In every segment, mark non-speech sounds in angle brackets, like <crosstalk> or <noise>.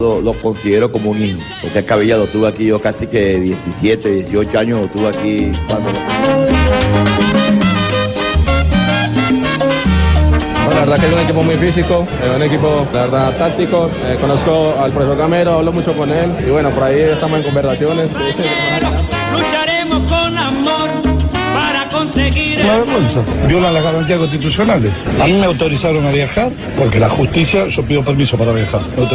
Lo, lo considero como un hijo, porque Cabilla lo tuve aquí yo casi que 17, 18 años, lo tuve aquí cuando... Bueno, la verdad que es un equipo muy físico, es un equipo, la verdad, táctico. Eh, conozco al profesor Gamero, hablo mucho con él y bueno, por ahí estamos en conversaciones. Lucharemos con amor conseguir Una vergüenza. Violan las garantías constitucionales. A mí me autorizaron a viajar porque la justicia, yo pido permiso para viajar. Yo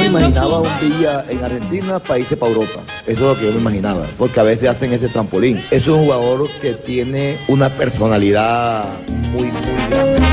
me imaginaba un día en Argentina para irse para Europa. Eso es lo que yo me imaginaba, porque a veces hacen ese trampolín. Es un jugador que tiene una personalidad muy, muy grande.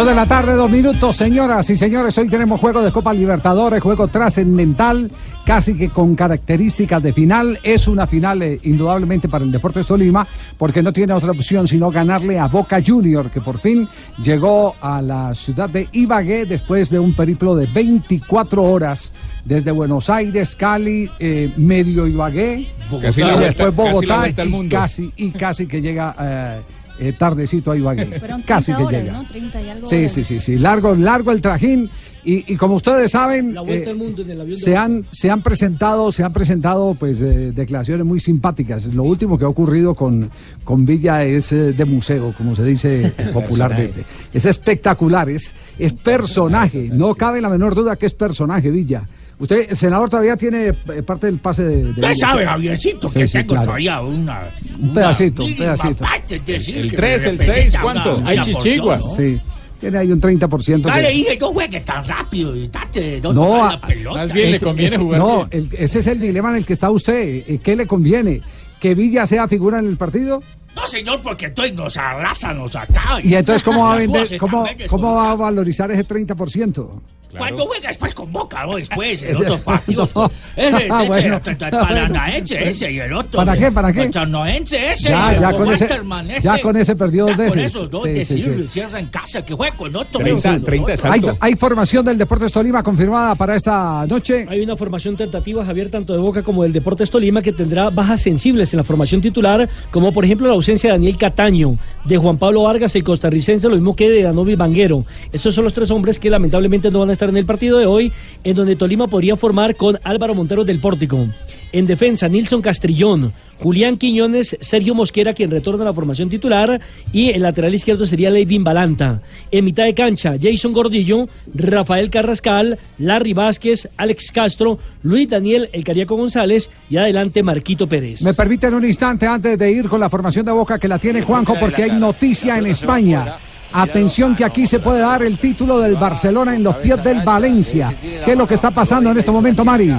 Dos de la tarde, dos minutos, señoras y señores. Hoy tenemos juego de Copa Libertadores, juego trascendental, casi que con características de final. Es una final, eh, indudablemente, para el Deportes Tolima, porque no tiene otra opción sino ganarle a Boca Junior, que por fin llegó a la ciudad de Ibagué después de un periplo de 24 horas desde Buenos Aires, Cali, eh, medio Ibagué, Casi y después casi Bogotá al y casi, y casi que llega eh, eh, tardecito a Ibagué. Fueron 30 Casi que horas, llega. ¿no? 30 y algo Sí, horas. sí, sí, sí. Largo, largo el trajín. Y, y como ustedes saben, eh, al mundo en el avión de se han, se han presentado, se han presentado pues eh, declaraciones muy simpáticas. Lo último que ha ocurrido con, con Villa es eh, de museo, como se dice <laughs> popularmente. Es espectacular, es, es personaje. No cabe la menor duda que es personaje, Villa. Usted, el senador, todavía tiene eh, parte del pase de. de Usted sabe. Javiercito, Sí, que sí, tengo claro. todavía una. Un pedacito, un pedacito. parte, es decir, El que tres, me el representa seis, una- ¿cuánto? una Hay porción, chichiguas. ¿no? Sí. Tiene ahí un 30%. Ya que- le dije, no juegue tan rápido y date, no, No, a- la pelota. más bien le conviene ese- jugar No, el- ese es el dilema en el que está usted. Eh, ¿Qué le conviene? ¿Que Villa sea figura en el partido? No, señor, porque entonces nos arrasan, nos acaba. ¿Y entonces cómo va a vender, cómo, cómo va a valorizar ese 30%? Cuando juega después con Boca, ¿no? Después, en <laughs> otros partidos. No. con- <laughs> Ese, Ah, ese, bueno. el paranaense <laughs> ese y el otro. ¿Para qué, para qué? El chanoense ese. Ya, y ya el con ese- ese. ya con ese perdió dos veces. Con esos dos, Sí, sí, decirlo, sí. y cierra en casa, que juegue con otro. 30, menos 30, nosotros. Hay, hay formación del Deportes Tolima confirmada para esta noche. Hay una formación tentativa, Javier, tanto de Boca como del Deportes Tolima, que tendrá bajas sensibles en la formación titular, como por ejemplo la ausencia de Daniel Cataño, de Juan Pablo Vargas, el costarricense, lo mismo que de Danovi Banguero. Estos son los tres hombres que lamentablemente no van a estar en el partido de hoy, en donde Tolima podría formar con Álvaro Montero del Pórtico. En defensa, Nilson Castrillón, Julián Quiñones, Sergio Mosquera, quien retorna a la formación titular, y el lateral izquierdo sería Levin Balanta. En mitad de cancha, Jason Gordillo, Rafael Carrascal, Larry Vázquez, Alex Castro, Luis Daniel El Cariaco González y adelante Marquito Pérez. Me permiten un instante antes de ir con la formación de Boca que la tiene Juanjo porque hay noticia en España. Atención que aquí se puede dar el título del Barcelona en los pies del Valencia. ¿Qué es lo que está pasando en este momento, Mari?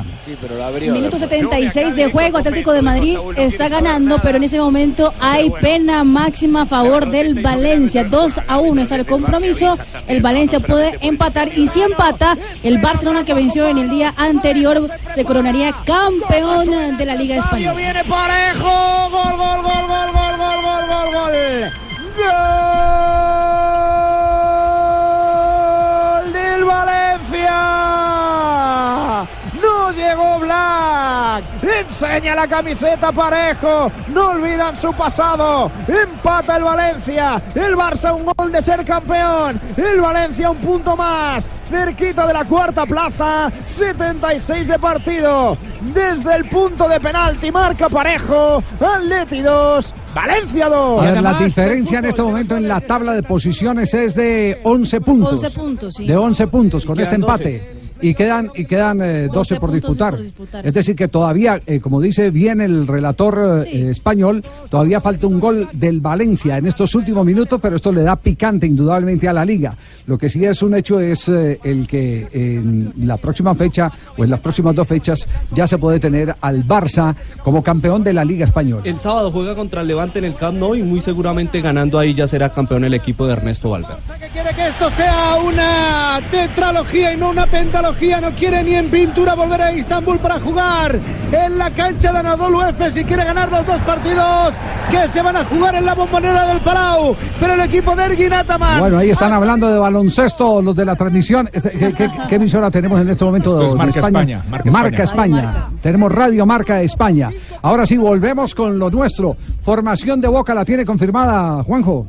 Minuto 76 de juego, Atlético de Madrid está ganando, pero en ese momento hay pena máxima a favor del Valencia. 2 a 1 es el compromiso. El Valencia puede empatar y si empata, el Barcelona que venció en el día anterior se coronaría campeón de la Liga Española. Viene parejo. Gol, gol, gol, gol, gol, gol, gol, gol, gol. Gol Enseña la camiseta parejo. No olvidan su pasado. Empata el Valencia. El Barça un gol de ser campeón. El Valencia un punto más. Cerquita de la cuarta plaza. 76 de partido. Desde el punto de penalti marca parejo. Atleti 2. Valencia 2. A ver, la diferencia en este momento en la tabla de posiciones es de 11 puntos. 11 puntos, sí. De 11 puntos con este empate. Y quedan, y quedan eh, 12, 12 por disputar. por disputar, Es decir, que todavía, eh, como dice bien el relator eh, Sí. español, todavía falta un gol del Valencia en estos últimos minutos, pero esto le da picante indudablemente a la liga. Lo que sí es un hecho es eh, el que en la próxima fecha o en las próximas dos fechas ya se puede tener al Barça como campeón de la liga española. El sábado juega contra el Levante en el Camp Nou y muy seguramente ganando ahí ya será campeón el equipo de Ernesto Valverde. que quiere que esto sea una tetralogía y no una pentalogía. No quiere ni en pintura volver a Istambul para jugar en la cancha de Anadolu Efes y quiere ganar los dos partidos que se van a jugar en la bombonera del Palau. Pero el equipo de Ergin Ataman. Bueno, ahí están hablando de baloncesto, los de la transmisión. Este, ¿Qué, qué- <laughs> qué emisora tenemos en este momento? Esto es de Marca España, Marca, Marca España. España. Tenemos Radio Marca España. Ahora sí, volvemos con lo nuestro. Formación de Boca la tiene confirmada, Juanjo.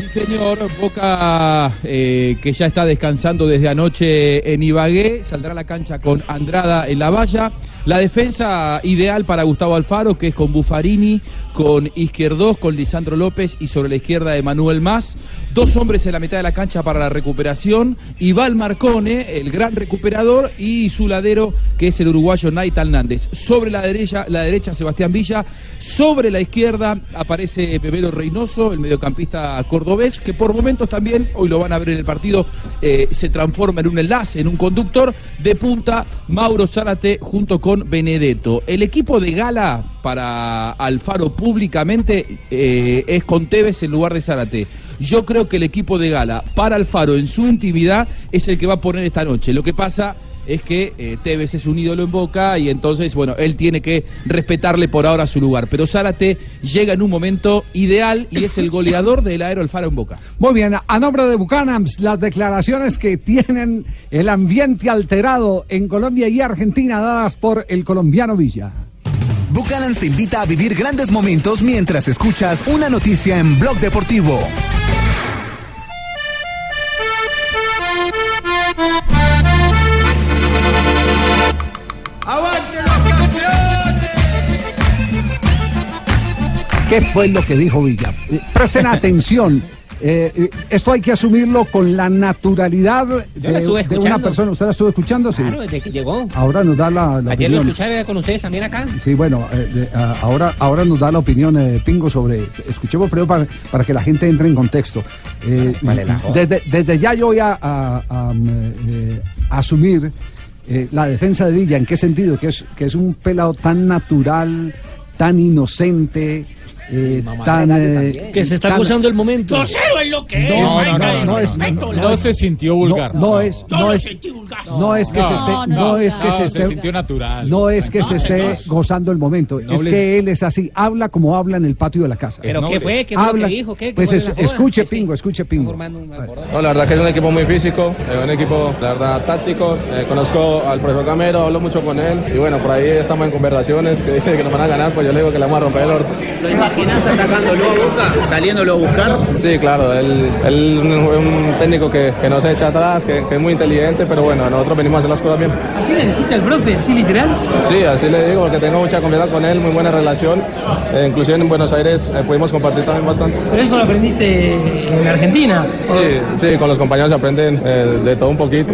Sí, señor. Boca, eh, que ya está descansando desde anoche en Ibagué, saldrá a la cancha con Andrada en la valla. La defensa ideal para Gustavo Alfaro, que es con Buffarini, con Izquierdos, con Lisandro López y sobre la izquierda de Manuel Más. Dos hombres en la mitad de la cancha para la recuperación. Val Marcone, el gran recuperador, y su ladero, que es el uruguayo Naita Hernández. Sobre la derecha, la derecha Sebastián Villa. Sobre la izquierda aparece Pepero Reynoso, el mediocampista cordobés, que por momentos también, hoy lo van a ver en el partido, eh, se transforma en un enlace, en un conductor. De punta, Mauro Zárate junto con Benedetto. El equipo de gala para Alfaro públicamente eh, es con Tevez en lugar de Zárate. Yo creo que el equipo de gala para Alfaro en su intimidad es el que va a poner esta noche. Lo que pasa es que eh, Tevez es un ídolo en Boca y entonces, bueno, él tiene que respetarle por ahora su lugar. Pero Zárate llega en un momento ideal y es el goleador del Aero Alfaro en Boca. Muy bien, a nombre de Bucanams, las declaraciones que tienen el ambiente alterado en Colombia y Argentina dadas por el colombiano Villa. Bucanans te invita a vivir grandes momentos mientras escuchas una noticia en Blog Deportivo. ¡Aguante los campeones! ¿Qué fue lo que dijo Villa? Presten atención. Eh, esto hay que asumirlo con la naturalidad de, una persona. ¿Usted la estuvo escuchando? Sí. Claro, desde que llegó. Ahora nos da la, la Ayer lo escuché con ustedes también acá. Sí, bueno, eh, de- a- ahora, ahora nos da la opinión eh, Pingo sobre. Escuchemos primero para, para que la gente entre en contexto. Eh, Vale, la joda. desde, desde ya yo voy a, a- a, mm, asumir la defensa de Villa. ¿En qué sentido? Que es, que es un pelado tan natural, tan inocente. Eh, tan eh, Que se está gozando el momento. Grosero es lo que es. no, no, no, no es, No se sintió vulgar. No, no es, no es, no es que se esté, No, no, no, es que no, se se esté, sintió natural. no es que se No, esté gozando el momento, No es que él es así, habla como habla en el patio de la casa. ¿Pero qué fue? ¿Qué fue lo Habla, que dijo? ¿Qué? ¿Qué pues escuche. Pingo, escuche Pingo. No, la verdad que es un equipo muy físico, es un equipo, la verdad, táctico. Eh, conozco al profesor Camero, hablo mucho con él y bueno, por ahí estamos en conversaciones que dice que nos van a ganar, pues yo le digo que le vamos a romper el orto. ¿Lo imaginas atacándolo a Boca, saliéndolo a buscar? Sí, claro, él, él es un, un técnico que, que no se echa atrás, que, que es muy inteligente, pero bueno, nosotros venimos a hacer las cosas bien. ¿Así le dijiste al profe, así literal? Sí, así le digo, porque tengo mucha confianza con él, muy buena relación. Eh, inclusive en Buenos Aires eh, pudimos compartir también bastante. Pero eso lo aprendiste en Argentina. Sí, sí, con los compañeros se aprenden eh, de todo un poquito.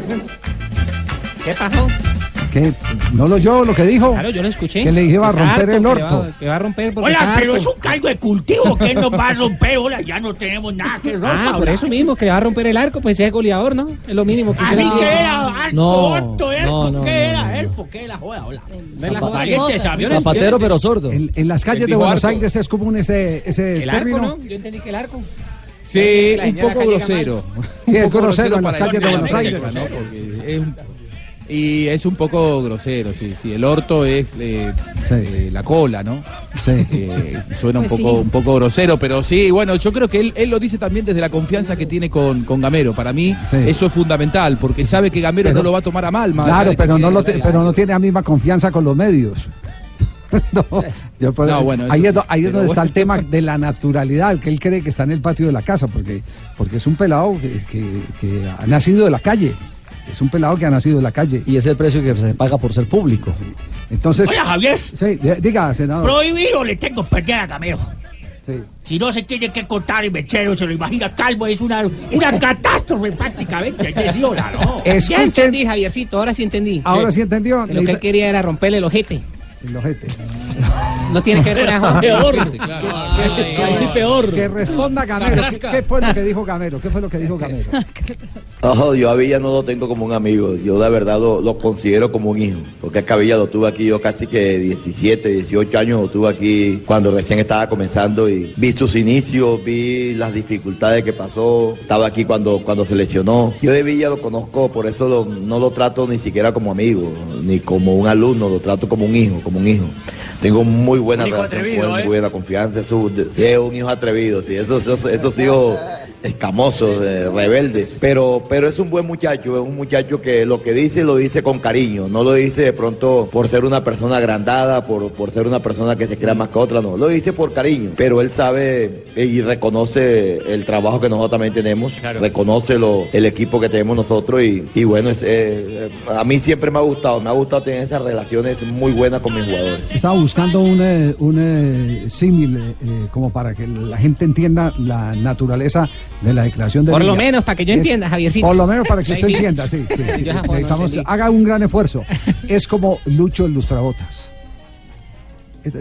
¿Qué pasó? ¿Qué? ¿No lo oyó lo que dijo? Claro, yo lo escuché. Que le iba a romper harto, el que le va- orto. Que va a romper porque Hola, pero harto. es un caldo de cultivo. ¿Qué nos va a romper? Hola, ya no tenemos nada que romper. Ah, por eso mismo, que va a romper el arco, pues es goleador, ¿no? Es lo mínimo que usted Así que era alto, No, alto, ¿eh? no, ¿Por no, qué no, era no, él? no. ¿Por qué la joda? Hola. No. Zapatero, pero sordo. En, en las calles de Buenos. Aires es común ese, ese El arco, término. ¿no? Yo entendí que el arco. Sí, Que un poco grosero. Sí, Un es poco grosero en las calles de Buenos Aires. ¿no? Es un- y es un poco grosero, sí, sí. El orto es eh, eh, la cola, ¿no? Sí. Eh, suena un Pues poco, sí. un poco grosero, pero sí, bueno, yo creo que él, él lo dice también desde la confianza que tiene con, con Gamero. Para mí Sí. eso es fundamental, porque sabe que Gamero Pero- no lo va a tomar a mal. más Claro, pero no, tiene lo te- 12 pero no tiene la misma confianza con los medios. <laughs> no, yo puedo- No, bueno, eso ahí es, sí, ahí es donde está el tema de la naturalidad, que él cree que está en el patio de la casa, porque, porque es un pelado que, que- que ha nacido de la calle. Es un pelado que ha nacido de la calle. Y es el precio que se paga por ser público. Entonces, Hola, Javier. sí, diga, senador. Prohibido le tengo perder a Gamero. Sí. Si no se tiene que contar el mechero, se lo imagina calvo, es una, una catástrofe prácticamente. Decir, hola, ¿no? Ya entendí, Javiercito, ahora sí entendí. ahora sí entendió. Que Lo que él quería era romperle el ojete. El ojete. <laughs> No tiene que ver con Peor. Claro. Que- Ahí sí peor. Que responda Gamero. ¿Qué, qué fue lo que dijo Gamero? ¿Qué fue lo que dijo Gamero? <laughs> Ojo, yo a Villa no lo tengo como un amigo, yo de verdad lo, lo considero como un hijo, porque es que a Villa lo tuve aquí yo casi que 17, 18 años lo tuve aquí cuando recién estaba comenzando y vi sus inicios, vi las dificultades que pasó, estaba aquí cuando, cuando se lesionó. Yo de Villa lo conozco, por eso lo- no lo trato ni siquiera como amigo, ni como un alumno, lo trato como un hijo, como un hijo. Tengo muy buena relación con él, ¿eh? muy buena confianza, es, un- es un hijo atrevido, sí, esos, esos, esos hijos escamosos, eh, rebeldes, pero, pero es un buen muchacho, es un muchacho que lo que dice lo dice con cariño, no lo dice de pronto por ser una persona agrandada, por, por ser una persona que se crea más que otra, no, lo dice por cariño, pero él sabe y reconoce el trabajo que nosotros también tenemos, reconoce lo, el equipo que tenemos nosotros y, y bueno, es, eh, a mí siempre me ha gustado, me ha gustado tener esas relaciones muy buenas con mis jugadores. Estaba buscando un, eh, un símil eh, como para que la gente entienda la naturaleza de la declaración de Por lo menos, para que yo Es- entienda, Javiercito. Por lo menos para que <laughs> usted entienda, sí. sí, sí. Necesitamos- haga un gran esfuerzo. Es como Lucho el Lustrabotas.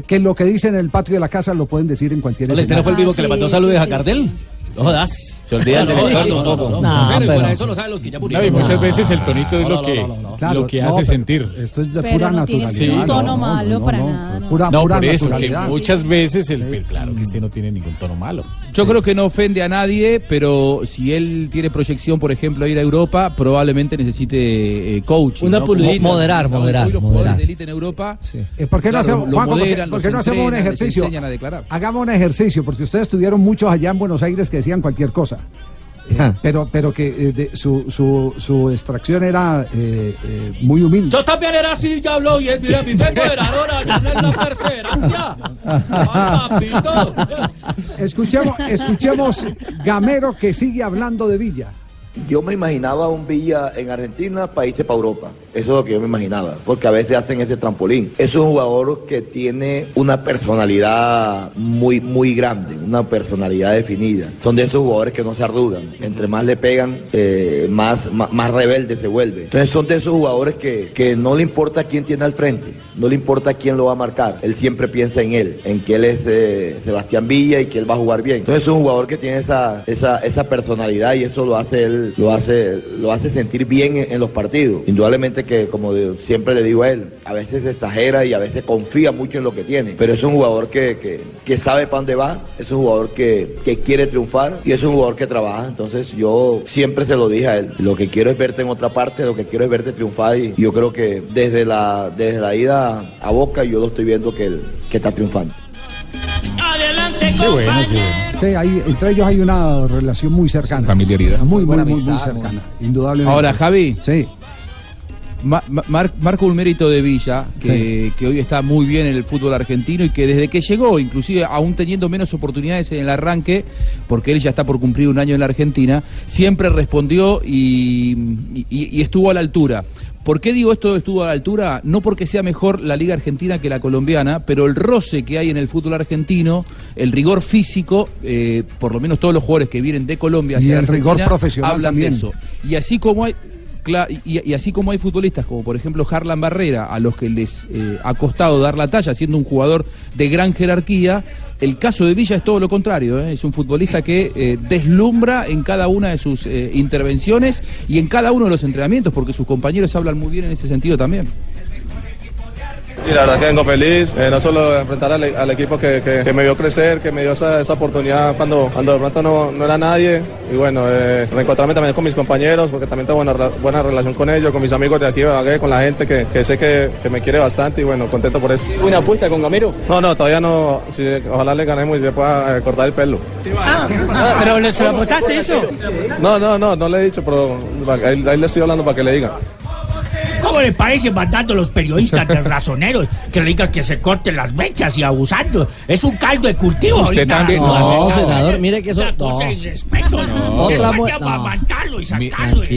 Que lo que dice en el patio de la casa lo pueden decir en cualquier ¿No, este no fue el vivo que le mandó saludos a Gardel? No jodas. Se olvida el director de no, no, no, No, de eso lo saben los que ya No, murieron. muchas veces el tonito es lo que, no, no, no. Claro, lo que hace sentir. Esto es de Pero pura no tiene naturalidad. un tono no, malo no, para no, nada, no. Pura, no, pura por eso, que naturalidad. muchas veces el, claro que este no tiene ningún tono malo. Yo creo que no ofende a nadie, pero si él tiene proyección, por ejemplo, a ir a Europa, probablemente necesite eh, coaching. Una pulidita. Moderar, moderar, los moderar. jugadores de élite en Europa. Eh, ¿Por qué no hacemos, un ejercicio? Hagamos un ejercicio, porque ustedes estuvieron muchos allá en Buenos Aires que decían cualquier cosa. Eh, pero, pero que eh, de- su, su, su extracción era eh, eh, muy humilde. Yo también era así, ya habló y él, mira, mi vengo de la hora, ya no es la perseverancia. Escuchemos, escuchemos Gamero que sigue hablando de Villa. Yo me imaginaba un Villa en Argentina irse para Europa. Eso es lo que yo me imaginaba. Porque a veces hacen ese trampolín. Es un jugador que tiene una personalidad muy, muy grande, una personalidad definida. Son de esos jugadores que no se arrugan. Entre más le pegan, eh, más, más, más rebelde se vuelve. Entonces son de esos jugadores que, que no le importa quién tiene al frente, no le importa quién lo va a marcar. Él siempre piensa en él, en que él es eh, Sebastián Villa y que él va a jugar bien. Entonces es un jugador que tiene esa, esa, esa personalidad y eso lo hace él, lo hace, lo hace sentir bien en, los partidos. Indudablemente que, como siempre le digo a él, a veces exagera y a veces confía mucho en lo que tiene. Pero es un jugador que, que, sabe para dónde va, es un jugador que, que quiere triunfar y es un jugador que trabaja. Entonces yo siempre se lo dije a él, lo que quiero es verte en otra parte, lo que quiero es verte triunfar y yo creo que desde la, desde la ida a Boca yo lo estoy viendo que, que está triunfando. Qué bueno, qué bueno. Sí, hay- entre ellos hay una relación muy cercana. Familiaridad. Muy, muy, Buena muy, cercana. Indudablemente. Ahora, Javi, Sí. Ma- ma- mar- marco un mérito de Villa, que, que hoy está muy bien en el fútbol argentino y que desde que llegó, inclusive aún teniendo menos oportunidades en el arranque, porque él ya está por cumplir un año en la Argentina, siempre respondió y, y- y estuvo a la altura. ¿Por qué digo esto estuvo a la altura? No porque sea mejor la liga argentina que la colombiana, pero el roce que hay en el fútbol argentino, el rigor físico, eh, por lo menos todos los jugadores que vienen de Colombia Y el rigor profesional hablan también. de eso. Y así como hay y así como hay futbolistas como por ejemplo Harlan Barrera, a los que les eh, ha costado dar la talla, siendo un jugador de gran jerarquía, el caso de Villa es todo lo contrario, ¿eh? es un futbolista que eh, deslumbra en cada una de sus eh, intervenciones y en cada uno de los entrenamientos, porque sus compañeros hablan muy bien en ese sentido también. Y la verdad que vengo feliz, eh, no solo de enfrentar al, al equipo que, que- que me vio crecer, que me dio esa, esa oportunidad cuando, cuando de pronto no, no era nadie. Y bueno, eh, reencontrarme también con mis compañeros, porque también tengo buena, buena relación con ellos, con mis amigos de aquí de Bagué, con la gente que, que sé que, que me quiere bastante y bueno, contento por eso. ¿Una apuesta con Gamero? No, no, todavía no, si, ojalá le ganemos y se pueda eh, cortar el pelo. Ah, pero ¿le- ¿se lo apostaste eso? No, no, no, no le he dicho, pero ahí, ahí le estoy hablando para que le diga. ¿Cómo le parece mandando a los periodistas de razoneros que le digan que se corten las mechas y abusando? Es un caldo de cultivo Usted ahorita. también. No, senador, mire que eso. No. de irrespeto, ¿no? Otra no. amamantarlo y sacarlo. ¿no?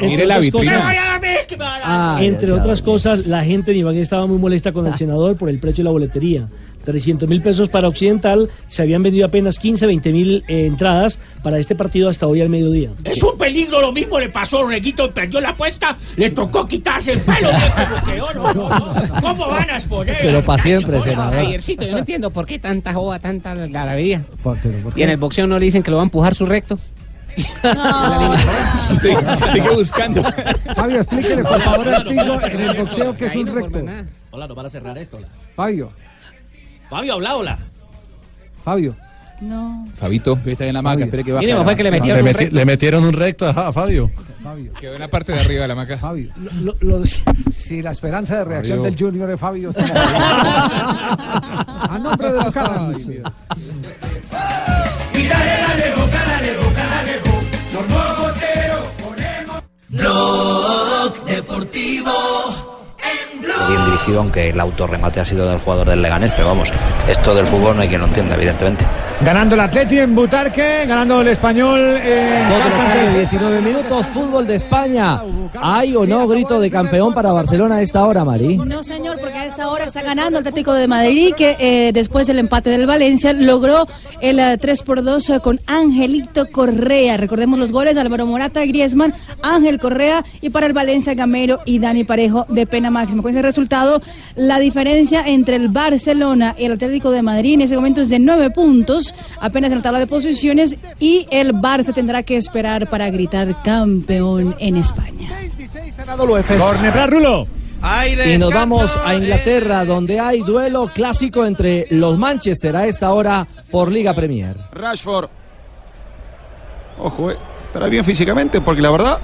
Mire la otras vitrina. Me cosas, voy a dormir, que me va a dar- Ah, entre otras cosas, la gente en Ibagué estaba muy molesta con el senador por el precio de la boletería. 300 mil pesos para Occidental. Se habían vendido apenas 15, 20 mil eh, entradas para este partido hasta hoy al mediodía. Es un peligro, lo mismo le pasó a Reguito, perdió la apuesta, le tocó quitarse el pelo, quedó, no, no, no. ¿Cómo van a exponer? Pero para siempre, senador. Javiercito, yo no entiendo por qué tanta joda, tanta algarabía. ¿Por- pero por Y en el boxeo no le dicen que lo va a empujar su recto. Sigue buscando. Fabio, explíquele por favor al en el boxeo que es un recto. Hola, nos van a cerrar esto. Fabio, Fabio, habla, hola. Fabio. No. Fabito, está en la maca, espere que baje. Mínimo fue que le Le, metieron un meti- recto. le metieron un recto a, a Fabio. Fabio. Quedó en la parte de arriba de la maca. Fabio. Lo- lo- Si la esperanza de reacción Fabio. del Junior es Fabio. estamos- <laughs> A nombre de Bucaramanga. Blog Deportivo bien dirigido, aunque el autorremate ha sido del jugador del Leganés, pero vamos, esto del fútbol no hay quien lo entienda, evidentemente. Ganando el Atleti en Butarque, ganando el Español en casa tarde, ante- 19 minutos, fútbol de España. ¿Hay o no grito de campeón para Barcelona a esta hora, Mari? No, señor, porque a esta hora está ganando el Atlético de Madrid, que eh, después del empate del Valencia logró el eh, 3 por 2 eh, con Angelito Correa. Recordemos los goles: Álvaro Morata, Griezmann, Ángel Correa y para el Valencia, Gamero y Dani Parejo de pena máxima. Con ese resultado, la diferencia entre el Barcelona y el Atlético de Madrid en ese momento es de 9 puntos, apenas en la tabla de posiciones, y el Barça tendrá que esperar para gritar campeón en España. Corner para Rulo. Y nos vamos a Inglaterra, donde hay duelo clásico entre los Manchester a esta hora por Liga Premier. Rashford. Ojo, eh, estará bien físicamente porque la verdad,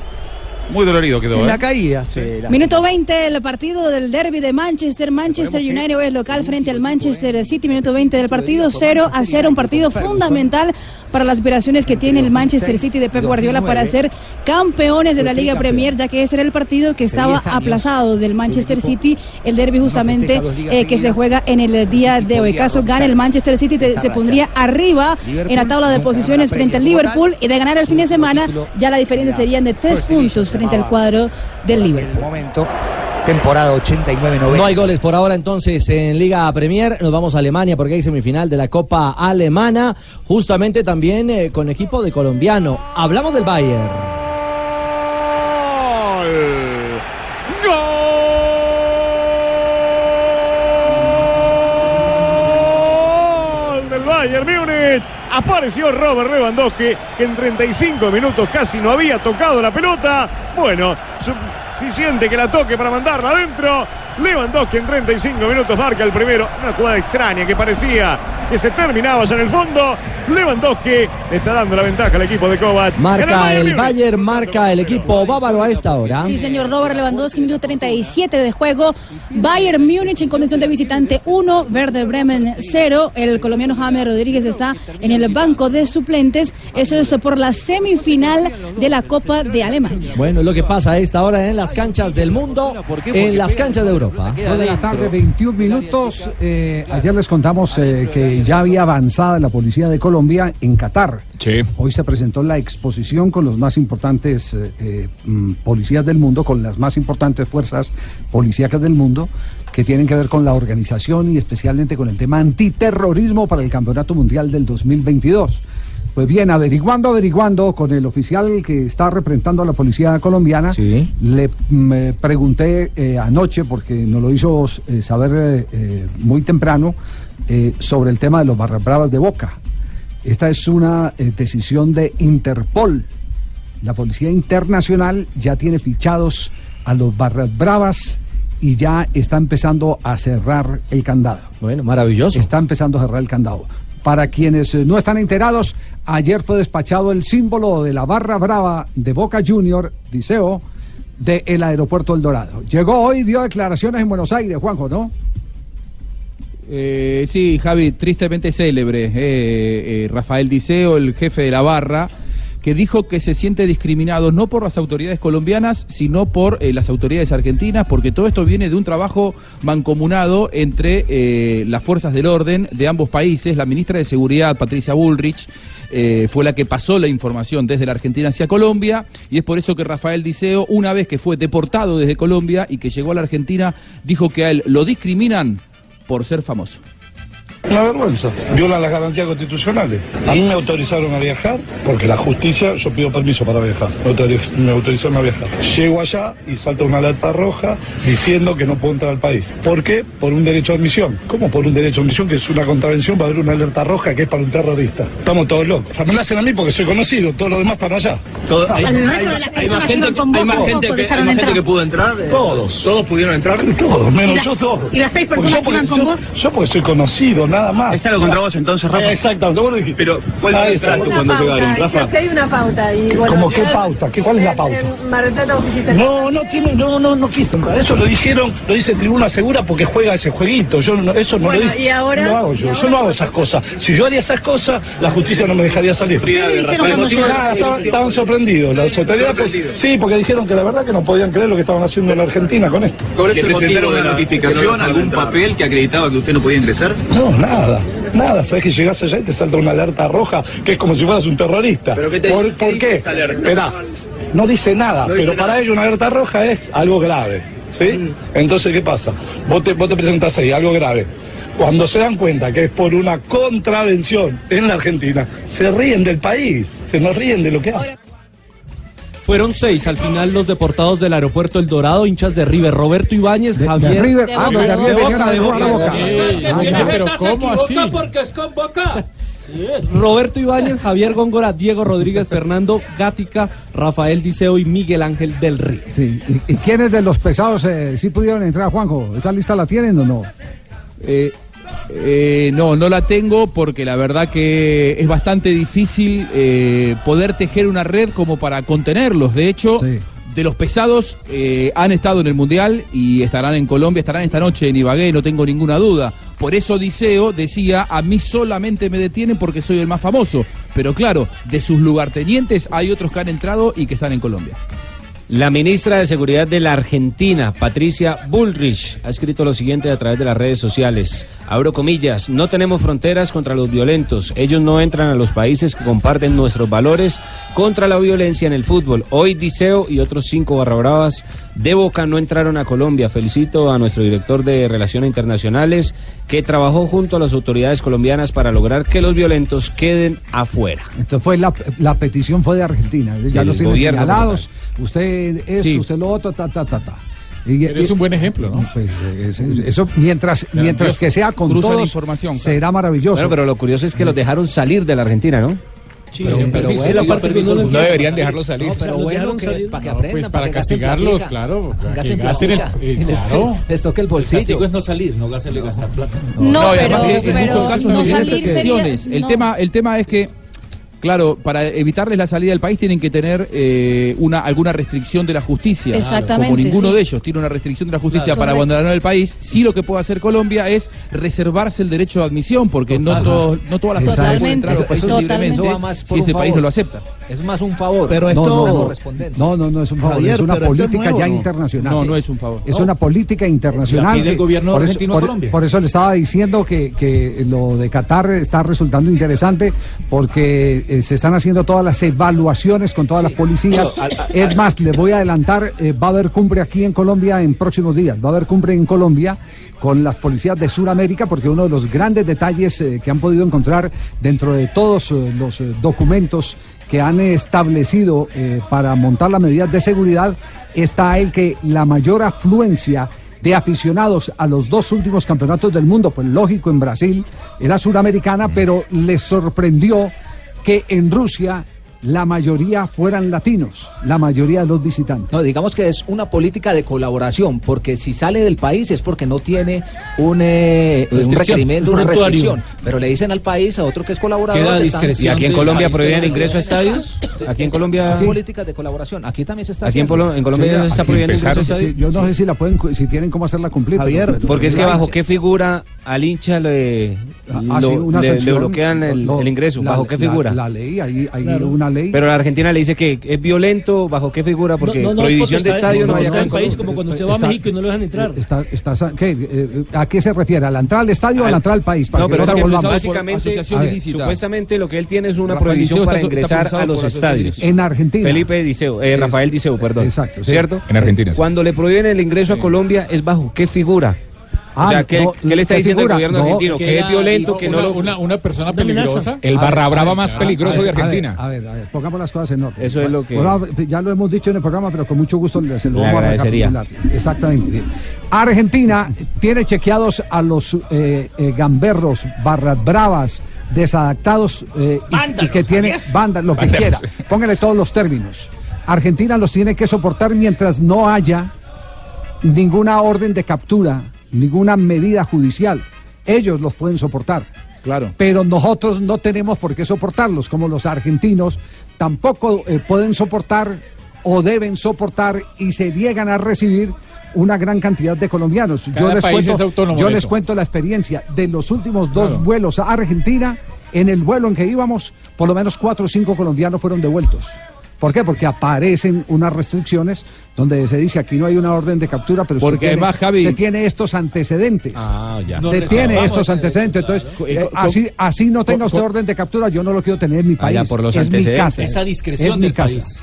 muy dolorido quedó. ¿eh? caída se Minuto 20 del partido del derby de Manchester. Manchester United es local frente al Manchester City. Minuto 20 del partido, 0 a 0. Un partido fundamental para las aspiraciones que tiene el Manchester City de Pep Guardiola para ser campeones de la Liga Premier, ya que ese era el partido que estaba aplazado del Manchester City. El derby justamente eh, que se juega en el día de hoy. Caso gane el Manchester City, te- se pondría arriba en la tabla de posiciones frente al Liverpool y de ganar el fin de semana ya la diferencia serían de tres puntos frente al cuadro del Liverpool. momento, temporada 89-90. No hay goles por ahora entonces en Liga Premier. Nos vamos a Alemania porque hay semifinal de la Copa Alemana, justamente también eh, con equipo de colombiano. Hablamos del Bayern. Gol del Bayern Múnich. Apareció Robert Lewandowski, que en 35 minutos casi no había tocado la pelota. Bueno, suficiente que la toque para mandarla adentro. Lewandowski en 35 minutos marca el primero. Una jugada extraña que parecía que se terminaba ya en el fondo. Lewandowski le está dando la ventaja al equipo de Kovac. Marca el. Bayern, marca el equipo bávaro a esta hora. Sí, señor Robert Lewandowski, minuto 37 de juego. Bayern Múnich en condición de visitante 1, Verde Bremen 0. El colombiano James Rodríguez está en el banco de suplentes. Eso es por la semifinal de la Copa de Alemania. Bueno, lo que pasa a esta hora en las canchas del mundo, en las canchas de Europa. Dos de la tarde, 21 minutos. Eh, ayer les contamos eh, que ya había avanzado la policía de Colombia en Qatar. Hoy se presentó la exposición con los más importantes eh, eh, mm, policías del mundo, con las más importantes fuerzas policíacas del mundo, que tienen que ver con la organización y especialmente con el tema antiterrorismo para el Campeonato Mundial del 2022. Pues bien, averiguando, averiguando con el oficial que está representando a la policía colombiana, le me pregunté eh, anoche, porque nos lo hizo eh, saber eh, muy temprano, sobre el tema de los barras bravas de Boca. Esta es una decisión de Interpol. La Policía Internacional ya tiene fichados a los barras bravas y ya está empezando a cerrar el candado. Bueno, maravilloso. Está empezando a cerrar el candado. Para quienes eh, no están enterados, ayer fue despachado el símbolo de la barra brava de Boca Junior, Liceo, del aeropuerto El Dorado. Llegó hoy, dio declaraciones en Buenos Aires, Juanjo, ¿no? Eh, sí, Javi, tristemente célebre. eh, eh, Rafael Diceo, el jefe de la barra, que dijo que se siente discriminado no por las autoridades colombianas, sino por eh, las autoridades argentinas, porque todo esto viene de un trabajo mancomunado entre eh, las fuerzas del orden de ambos países. La ministra de Seguridad, Patricia Bullrich, eh, fue la que pasó la información desde la Argentina hacia Colombia, y es por eso que Rafael Diceo, una vez que fue deportado desde Colombia y que llegó a la Argentina, dijo que a él lo discriminan por ser famoso. Una vergüenza. Violan las garantías constitucionales. A mí me autorizaron a viajar porque la justicia, yo pido permiso para viajar. Me, autoriz- me autorizaron a viajar. Llego allá y salta una alerta roja diciendo que no puedo entrar al país. ¿Por qué? Por un derecho de admisión. ¿Cómo por un derecho de admisión que es una contravención va a haber una alerta roja que es para un terrorista? Estamos todos locos. O sea, me la hacen a mí porque soy conocido, todos los demás están allá. hay, hay- hay más gente, que- hay más gente, que, hay más gente que pudo entrar. eh. Todos. Todos pudieron entrar. <laughs> Todos, ¿Y menos yo todos. y las seis personas yo porque- que iban con yo- vos? Yo porque soy conocido, nada más. Está lo contra vos entonces, Rafa. Exactamente, vos lo dijiste. Pero, ¿cuál fue el cuando llegaron, Rafa? Si hay una pauta y bueno. ¿Cómo qué pauta? ¿Qué, ¿Cuál es la pauta? No, no tiene, no, no, no entrar. Eso lo dijeron, lo dice Tribuna Segura porque juega ese jueguito. Yo no, eso no Bueno, lo dije. ¿y ahora? No hago ¿Y yo. Yo no hago esas cosas. Si yo haría esas cosas, la justicia no me dejaría salir. ¿Qué dijeron cuando Nada, llegaron? estaban, sorprendidos. Autoridades, pues, sí, porque dijeron que la verdad que no podían creer lo que estaban haciendo en Argentina con esto. ¿Le presentaron una notificación, algún papel que acreditaba que usted no podía ingresar? No, nada. Nada, sabes que llegás allá y te salta una alerta roja que es como si fueras un terrorista. ¿Pero qué te- ¿Por, qué por qué? Esperá, no dice nada, No dice pero para ellos una alerta roja es algo grave. ¿Sí? Entonces, ¿qué pasa? Vos te, vos te presentás ahí, algo grave. Cuando se dan cuenta que es por una contravención en la Argentina, se ríen del país, se nos ríen de lo que hacen. Fueron seis al final los deportados del aeropuerto El Dorado, hinchas de River, Roberto Ibáñez, Javier. River, ah, de River Boca, vinieron de de Boca, Boca, de Boca. Que Ah, porque es con Boca. Roberto Ibáñez, Javier Góngora, Diego Rodríguez, Fernando Gática, Rafael Diceo y Miguel Ángel del Río. Sí. ¿Y, y quiénes de los pesados eh, sí pudieron entrar, Juanjo? ¿Esa lista la tienen o no? Eh, eh, no, no la tengo porque la verdad que es bastante difícil eh, poder tejer una red como para contenerlos. De hecho, de los pesados eh, han estado en el Mundial y estarán en Colombia, estarán esta noche en Ibagué, no tengo ninguna duda. Por eso Diceo decía, a mí solamente me detienen porque soy el más famoso. Pero claro, de sus lugartenientes hay otros que han entrado y que están en Colombia. La ministra de Seguridad de la Argentina, Patricia Bullrich, ha escrito lo siguiente a través de las redes sociales. Abro comillas, no tenemos fronteras contra los violentos. Ellos no entran a los países que comparten nuestros valores contra la violencia en el fútbol. Hoy Diceo y otros cinco barra bravas de Boca no entraron a Colombia. Felicito a nuestro director de Relaciones Internacionales que trabajó junto a las autoridades colombianas para lograr que los violentos queden afuera. Entonces fue la, la petición fue de Argentina. Ya los tiene señalados. Usted esto, Sí. usted lo otro, ta, ta, ta, ta. Y- Eres y- un buen ejemplo, ¿no? Pues, es- eso mientras, mientras que sea con todos, información, claro. será maravilloso. Bueno, pero lo curioso es que los dejaron salir de la Argentina, ¿no? Sí, Pero- pero permiso, bueno, la parte no deberían dejarlos salir. No, pero bueno, que, para que aprendan. Pues para castigarlos, claro. para Gasten que gasten el- eh, les- claro. Les toque el El bolsillo. castigo es no salir, no gastarle gastar plata. No, pero- pero muchos casos no salir excepciones. sería- El, no. tema, el tema es que, claro, para evitarles la salida del país tienen que tener eh, una alguna restricción de la justicia. Exactamente, Como ninguno sí. de ellos tiene una restricción de la justicia Claro. para Correcto. abandonar el país, sí lo que puede hacer Colombia es reservarse el derecho de admisión, porque no, todos- no todas las personas pueden entrar a los países libremente si ese país no lo acepta. Es más un favor. Pero no, esto- no, no, correspondencia. No, no, no es un favor, Javier, es una política nuevo, ya ¿no? internacional. No, no es un favor. Es No. una política internacional. La pide el que- gobierno por eso- argentino a por- Colombia. Por eso le estaba diciendo que, que lo de Qatar está resultando interesante porque eh, se están haciendo todas las evaluaciones con todas las policías. Bueno, al- al- es más, le voy a adelantar, eh, va a haber cumbre aquí en Colombia en próximos días. Va a haber cumbre en Colombia con las policías de Sudamérica, porque uno de los grandes detalles eh, que han podido encontrar dentro de todos eh, los eh, documentos que han establecido eh, para montar las medidas de seguridad está el que la mayor afluencia de aficionados a los dos últimos campeonatos del mundo, pues lógico en Brasil, era suramericana, pero les sorprendió que en Rusia la mayoría fueran latinos, la mayoría de los visitantes. No, digamos que es una política de colaboración, porque si sale del país es porque no tiene un, eh, un requerimiento, una restricción. Pero le dicen al país, a otro que es colaborador. Queda que están- ¿Y aquí en Colombia Ahí prohíben ingreso a estadios? Aquí en Colombia- Son Sí. políticas de colaboración. Aquí también se está Aquí en haciendo. Polo- en Colombia ya se está prohibiendo ingreso a sí, estadios. Yo no sé si la pueden, si tienen cómo hacerla cumplir. pero- pero- Porque es que bajo qué figura al hincha le, Ah, lo- sí, una le- bloquean el, lo- el ingreso. la- ¿Bajo qué figura? La, ley, hay, hay Claro. una ley. Pero la Argentina le dice que es violento. ¿Bajo qué figura? Porque No, no, no, es prohibición porque de está- estadio no, no, hay está acá en país, como cuando se va a Está- México y no lo dejan entrar. Está, está- ¿qué? Eh, ¿A qué se refiere? ¿A la entrada al estadio o a la entrada al país? Para No, que pero es no que básicamente, A ver, supuestamente lo que él tiene es una Rafael prohibición Diceo para está- ingresar a los estadios. En Argentina. Felipe Diceo, eh, Rafael Diceo, perdón. Exacto. ¿Cierto? En Argentina. Cuando le prohíben el ingreso a Colombia, ¿es bajo qué figura? O sea, ¿qué, qué le está diciendo el gobierno argentino? Que es violento, que no una, lo... una, una persona peligrosa. El barra brava más peligroso ver, de a ver, Argentina. A ver, a ver, pongamos las cosas en orden. Eso es lo que- Bueno, ya lo hemos dicho en el programa, pero con mucho gusto le- se lo vamos a. Exactamente. bien. Argentina tiene chequeados a los eh, eh, gamberros, barras bravas, desadaptados eh, y- que tiene bandas, lo que quiera. Póngale todos los términos. Argentina los tiene que soportar mientras no haya ninguna orden de captura, ninguna medida judicial. Ellos los pueden soportar. Claro. Pero nosotros no tenemos por qué soportarlos, como los argentinos tampoco eh, pueden soportar o deben soportar y se niegan a recibir una gran cantidad de colombianos. Cada yo les, cuento, yo les eso. cuento la experiencia de los últimos dos Claro. vuelos a Argentina. En el vuelo en que íbamos, por lo menos cuatro o cinco colombianos fueron devueltos. ¿Por qué? Porque aparecen unas restricciones donde se dice aquí no hay una orden de captura, pero usted Porque tiene- Javi- usted tiene estos antecedentes. Ah, ya. Usted tiene estos antecedentes. Entonces, eh, eh, así, así no tenga usted orden de captura, yo no lo quiero tener en mi país. ya, por los es mi antecedentes. casa. Esa discreción es mi del casa. país.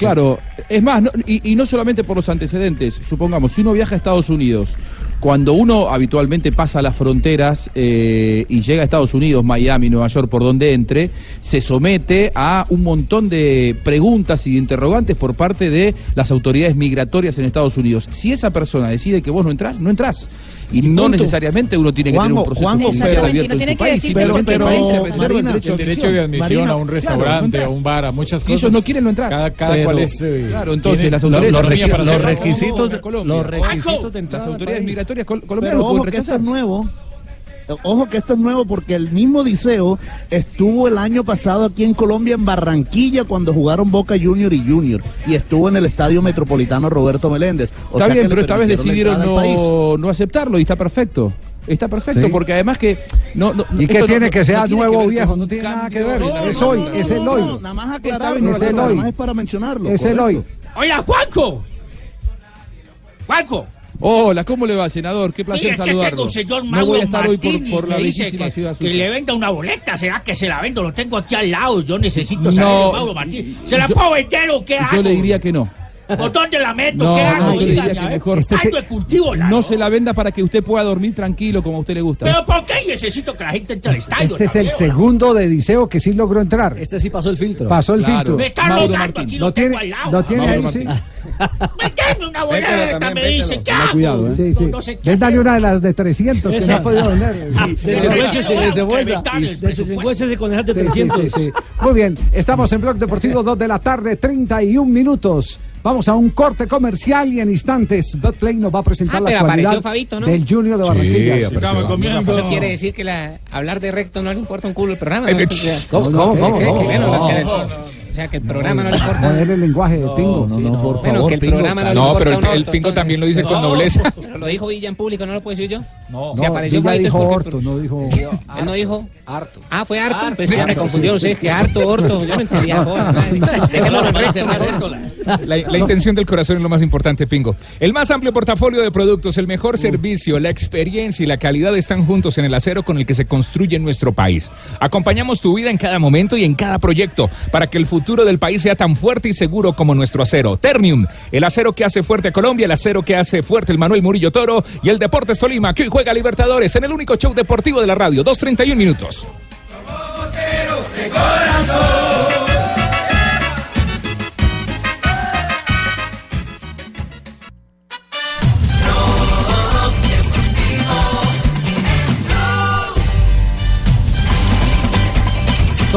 Claro, es más, no- y, y no solamente por los antecedentes, supongamos, si uno viaja a Estados Unidos, cuando uno habitualmente pasa las fronteras eh, y llega a Estados Unidos, Miami, Nueva York, por donde entre, se somete a un montón de preguntas y de interrogantes por parte de las autoridades migratorias en Estados Unidos. Si esa persona decide que vos no entrás, no entrás. Y no punto. necesariamente uno tiene que tener un Juanjo, proceso Juanjo, judicial pero- abierto en tiene su que país, decir, pero- el país se pero, reserva Marina, el derecho, el derecho de admisión Marina, a un claro, restaurante, no a un bar, a muchas Si cosas. ellos no quieren, no entras. Cada, cada Pero- cual es. eh, claro, entonces las la autoridades, los requisitos de Colombia, los requisitos de las entrada al autoridades migratorias col- colombianas Pero lo pueden rechazar. nuevo. Ojo que esto es nuevo porque el mismo Diceo estuvo el año pasado aquí en Colombia, en Barranquilla, cuando jugaron Boca Junior y Junior. Y estuvo en el Estadio Metropolitano Roberto Meléndez. O Está sea bien, pero esta vez decidieron no, no aceptarlo y está perfecto. Está perfecto, Sí. porque además que... No, no, ¿Y qué tiene no- que no sea nuevo o viejo? No tiene nada que ver. es hoy, no, es el hoy. No, nada más aclarar, Es el nada hoy. más es para mencionarlo. Es el hoy. Hola, Juanco. Juanco. Hola, ¿cómo le va, senador? Qué placer que saludarlo. tengo señor no Mauro voy a estar hoy por, la bellísima que, ciudad que le venda una boleta. ¿Será que se la vendo? Lo tengo aquí al lado. Yo necesito saber No, Mauro Martín. ¿Se la yo- puedo vender o qué hago? Yo le diría que no. ¿Por dónde la meto? No, ¿Qué hago? no, yo le Dígame, que mejor. Caldo de cultivo, la- No se la venda para que usted pueda dormir tranquilo como a usted le gusta. ¿Pero por qué necesito que la gente entre al estadio? Este es el segundo de Diceo que sí logró entrar. Este sí pasó el filtro. Pasó el Claro. filtro. Me está Martín. aquí Lo lo tengo tiene, al lado. lo tiene ahí, sí. Méteme una boleta, me dice. ¿Qué hago? cuidado, ¿eh? Sí, sí. No sé qué Véndale una de las de 300 que no ha podido vender. Desembolse de conejas de Sí, sí, 300. sí, sí. Muy bien, estamos en Blog Deportivo 2 de la tarde, 31 minutos. Vamos a un corte comercial y en instantes Betplay nos va a presentar Ah, la actualidad Fabito, ¿no? del Junior de Barranquilla. Sí, comiendo. Eso quiere decir que la, hablar de recto no le importa un culo el programa. ¿no? Eh, ¿Cómo, cómo, cómo? que- cómo? No, no, O sea, que el programa no le importa. Poner el lenguaje de Pingo. no, no, por Bueno, favor, que el Pingo, programa no le No, importa pero el, un el Pingo entonces. también lo dice con No, nobleza. <laughs> Pero lo dijo Villa en público, ¿no lo puedo decir yo? No. Si apareció Villa es dijo porque- Orto, no dijo... Él no dijo Harto. Ah, fue harto. Pues ya me confundió, no sé, <laughs> es que harto, orto. Yo no entendía. Dejémoslo la intención del corazón es lo más importante, Pingo. El más amplio portafolio de productos, el mejor servicio, la experiencia y la calidad están juntos en el acero con el que se construye nuestro país. Acompañamos tu vida en cada momento y en cada proyecto para que el futuro del país sea tan fuerte y seguro como nuestro acero. Ternium, el acero que hace fuerte a Colombia, el acero que hace fuerte el Manuel Murillo Toro y el Deportes Tolima, que hoy juega Libertadores en el único show deportivo de la radio. 2.31 minutos. Dos de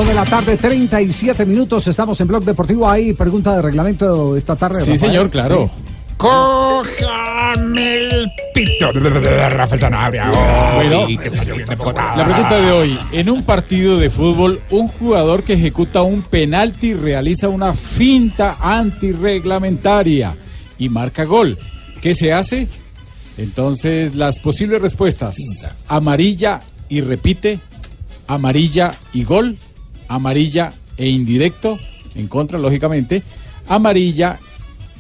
la tarde, 37 minutos. Estamos en Blog Deportivo. Hay pregunta de reglamento esta tarde. Sí, Rafael. señor, claro. Sí. Cójame el pito. Rafael Sanabria. Bogotá. La pregunta de hoy, en un partido de fútbol, un jugador que ejecuta un penalti realiza una finta antirreglamentaria y marca gol. ¿Qué se hace? Entonces, las posibles respuestas, amarilla y repite, amarilla y gol, amarilla e indirecto, en contra, lógicamente, amarilla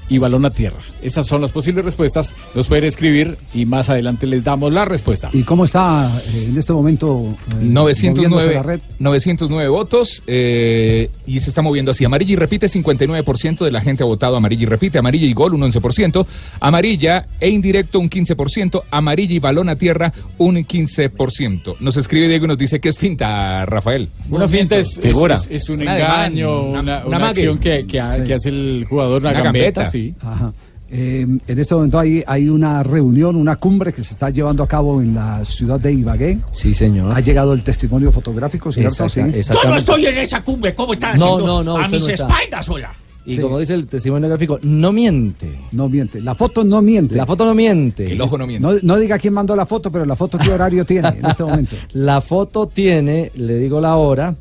y balón a tierra. Esas son las posibles respuestas. Nos pueden escribir y más adelante les damos la respuesta. ¿Y cómo está eh, en este momento? eh, moviéndose 909, la red? 909 votos eh, y se está moviendo así. Amarilla y repite, 59% de la gente ha votado amarilla y repite. Amarilla y gol, un 11%. Amarilla e indirecto, un 15%. Amarilla y balón a tierra, un 15%. Nos escribe Diego y nos dice que es finta, Rafael. Una finta es, es- Figura. es- es un Una engaño, una- una, una una mague. acción que, que ha- Sí. que hace el jugador, una, Una gambeta, gambeta. sí. Ajá. Eh, en este momento hay, hay una reunión, una cumbre que se está llevando a cabo en la ciudad de Ibagué. Sí, señor. Ha llegado el testimonio fotográfico, ¿cierto? Exacta- Sí. Yo no estoy en esa cumbre, ¿cómo están No, haciendo? no, no, A mis no está. espaldas, hola. Y Sí. como dice el testimonio gráfico, no miente. No miente. La foto no miente. La foto no miente. El ojo no miente. No, no diga quién mandó la foto, pero la foto qué horario tiene en este momento. <laughs> La foto tiene, le digo la hora,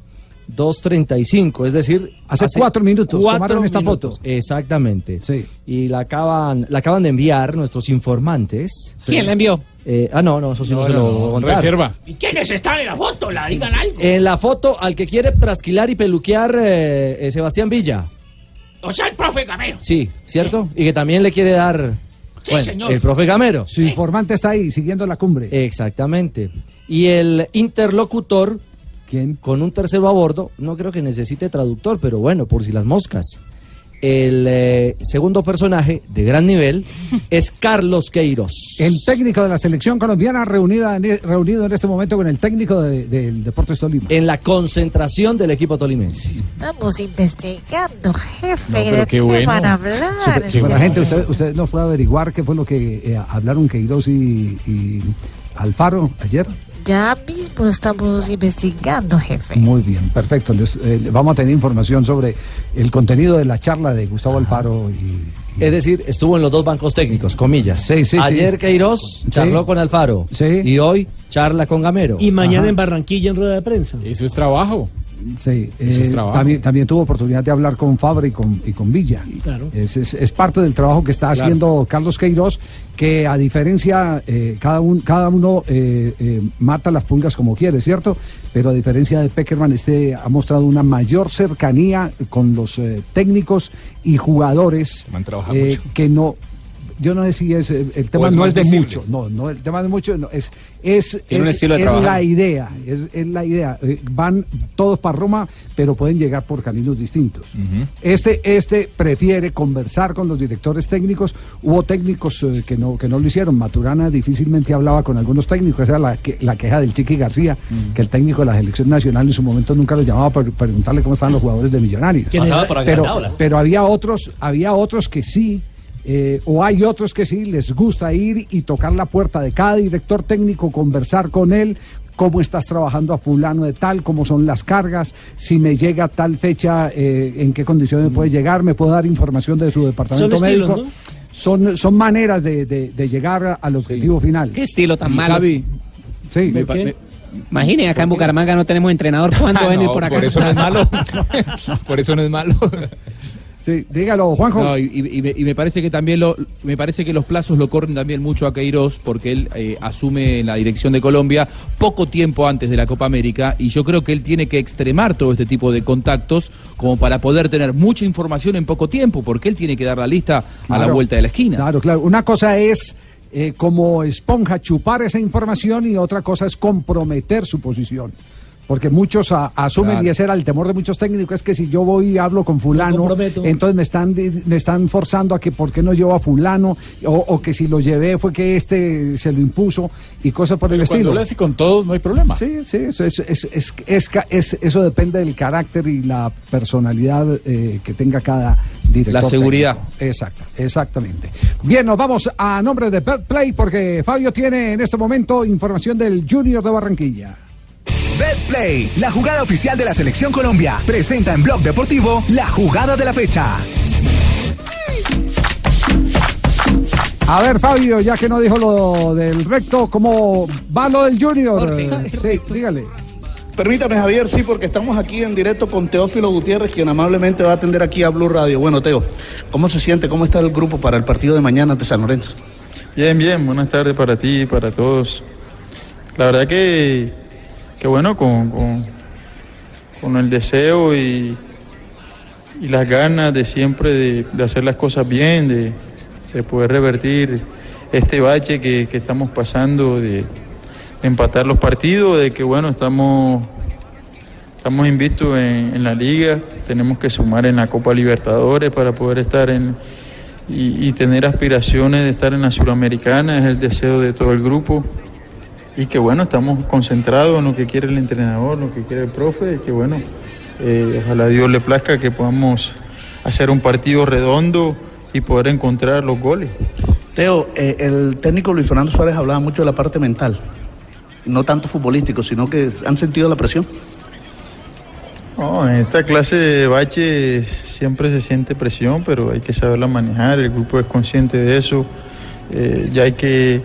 2.35, es decir... Hace cuatro minutos tomaron esta foto. Exactamente. Sí. Y la acaban, la acaban de enviar nuestros informantes. ¿Quién la envió? Eh, ah, no, no, eso sí no, No, se no, lo voy a contar. reserva. ¿Y quiénes están en la foto? La digan algo. En la foto, al que quiere trasquilar y peluquear eh, eh, Sebastián Villa. O sea, el profe Gamero. Sí, ¿cierto? Y que también le quiere dar... Sí, bueno, señor. El profe Gamero. Su informante está ahí, siguiendo la cumbre. Exactamente. Y el interlocutor, ¿Quién? con un tercero a bordo, no creo que necesite traductor, pero bueno, por si las moscas. El eh, segundo personaje de gran nivel <laughs> es Carlos Queiroz. El técnico de la selección colombiana reunida en- e, reunido en este momento con el técnico de- del Deportes Tolima. En la concentración del equipo tolimense. Estamos investigando, jefe. No, pero ¿De qué qué bueno. van a hablar? Super- buena gente, usted, usted no fue a averiguar qué fue lo que eh, hablaron Queiroz y, y Alfaro ayer. Ya mismo estamos investigando, jefe. Muy bien, perfecto. Les- eh, vamos a tener información sobre el contenido de la charla de Gustavo Alfaro y, Es decir, estuvo en los dos bancos técnicos, comillas. Sí, sí, sí. Ayer Queiroz charló Sí. con Alfaro. Sí. Y hoy charla con Gamero. Y mañana Ajá. en Barranquilla en rueda de prensa. Eso es trabajo. Sí, es eh, trabajo. también, también tuvo oportunidad de hablar con Fabra y con, y con Villa. Claro. Es, es- es parte del trabajo que está Claro. haciendo Carlos Queiroz, que a diferencia, eh, cada, un, cada uno eh, eh, mata las pulgas como quiere, ¿cierto? Pero a diferencia de Peckerman, este ha mostrado una mayor cercanía con los eh, técnicos y jugadores eh, que no... Yo no sé si es eh, el tema es no es de visible. mucho, no, no el tema de mucho, no, es es, Tiene un es- estilo de es la idea, es, es la idea. Eh, van todos para Roma, pero pueden llegar por caminos distintos. Este, este prefiere conversar con los directores técnicos. Hubo técnicos eh, que no que no lo hicieron. Maturana difícilmente hablaba con algunos técnicos. Esa era la, que- la queja del Chiqui García, que el técnico de la selección nacional en su momento nunca lo llamaba para preguntarle cómo estaban los jugadores de Millonarios. ¿Quién Pero, pero había otros, había otros que sí. Eh, o hay otros que sí les gusta ir y tocar la puerta de cada director técnico, conversar con él, cómo estás trabajando a fulano de tal, cómo son las cargas, si me llega tal fecha, eh, en qué condiciones puede llegar, me puede dar información de su departamento Son estilos, médico. Son, son maneras de, de- de llegar al objetivo final. Qué estilo tan malo. Javi, Sí, me Imagine, acá en Bucaramanga no tenemos entrenador. ¿Cuándo <laughs> Ah, venir no, por acá? <laughs> por eso no es malo. por eso no es malo. Sí, dígalo, Juanjo. No, y, y- y me, y me parece que también lo, me parece que los plazos lo corren también mucho a Queiroz porque él eh, asume la dirección de Colombia poco tiempo antes de la Copa América y yo creo que él tiene que extremar todo este tipo de contactos como para poder tener mucha información en poco tiempo porque él tiene que dar la lista a la vuelta de la esquina. Claro, claro. Una cosa es eh, como esponja chupar esa información y otra cosa es comprometer su posición. Porque muchos a- asumen, Claro. y ese era el temor de muchos técnicos, es que si yo voy y hablo con fulano, entonces me están, me están forzando a que por qué no llevo a fulano, o, o que si lo llevé fue que este se lo impuso, y cosas por el Pero cuando estilo. lo hace con todos no hay problema. Sí, sí, eso, es, es- es- es ca- es- eso depende del carácter y la personalidad eh, que tenga cada director. La seguridad. técnico. Exacto, exactamente. Bien, nos vamos a nombre de Play porque Fabio tiene en este momento información del Junior de Barranquilla. BetPlay, la jugada oficial de la Selección Colombia, presenta en Blog Deportivo la jugada de la fecha. A ver, Fabio, ya que no dijo lo del recto, ¿cómo va lo del Junior? Sí, dígale. Permítame, Javier, sí, porque estamos aquí en directo con Teófilo Gutiérrez, quien amablemente va a atender aquí a Blue Radio. Bueno, Teo, ¿cómo se siente? ¿Cómo está el grupo para el partido de mañana ante San Lorenzo? Bien, bien, buenas tardes para ti y para todos. La verdad que, que bueno, con, con, el deseo y, y las ganas de siempre de, hacer las cosas bien, de, de poder revertir este bache que, que estamos pasando, de empatar los partidos, de que bueno, estamos, estamos invictos en, en la liga, tenemos que sumar en la Copa Libertadores para poder estar en y, y tener aspiraciones de estar en la Suramericana, es el deseo de todo el grupo. Y que bueno, estamos concentrados en lo que quiere el entrenador, lo que quiere el profe, y que bueno, eh, ojalá Dios le plazca que podamos hacer un partido redondo y poder encontrar los goles. Teo, eh, el técnico Luis Fernando Suárez hablaba mucho de la parte mental, no tanto futbolístico, sino que han sentido la presión. No, en esta clase de bache siempre se siente presión, pero hay que saberla manejar, el grupo es consciente de eso, eh, ya, hay que,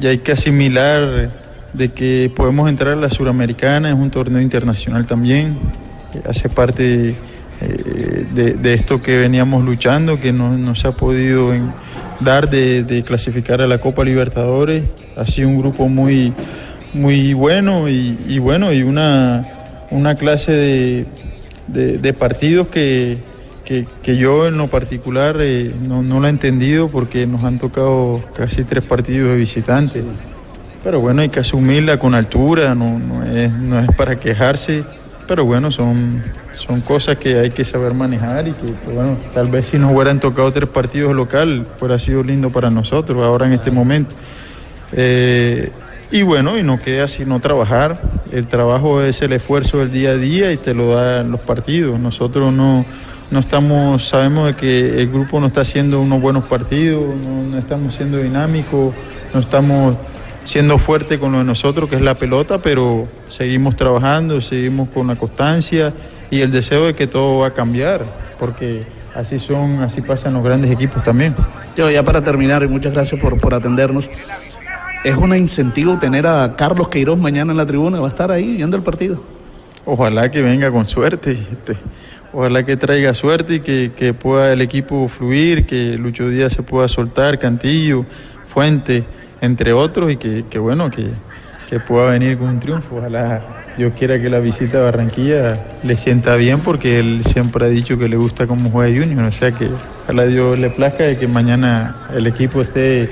ya hay que asimilar de que podemos entrar a la Suramericana, es un torneo internacional también, eh, hace parte eh, de, esto que veníamos luchando, que no, no se ha podido dar de, clasificar a la Copa Libertadores, ha sido un grupo muy, muy bueno y, bueno, y una, una clase de partidos que, que- que yo en lo particular eh, no, no lo he entendido porque nos han tocado casi tres partidos de visitantes. Pero bueno, hay que asumirla con altura, no, no es, no es para quejarse, pero bueno, son, son cosas que hay que saber manejar y que, bueno, tal vez si nos hubieran tocado tres partidos local, fuera sido lindo para nosotros ahora en este momento. Eh, y bueno, y no queda sino trabajar. El trabajo es el esfuerzo del día a día y te lo dan los partidos. Nosotros no, no estamos, sabemos de que el grupo no está haciendo unos buenos partidos, no estamos siendo dinámicos, no estamos siendo fuerte con lo de nosotros, que es la pelota, pero seguimos trabajando, seguimos con la constancia y el deseo de que todo va a cambiar, porque así son, así pasan los grandes equipos también. Yo, ya para terminar, y muchas gracias por, por atendernos. Es un incentivo tener a Carlos Queiroz mañana en la tribuna, va a estar ahí viendo el partido. Ojalá que venga con suerte, este, ojalá que traiga suerte y que, que pueda el equipo fluir, que Lucho Díaz se pueda soltar, Cantillo, Fuente, entre otros, y que, que bueno, que, que pueda venir con un triunfo. Ojalá Dios quiera que la visita a Barranquilla le sienta bien, porque él siempre ha dicho que le gusta cómo juega Junior, o sea que ojalá Dios le plazca y que mañana el equipo esté,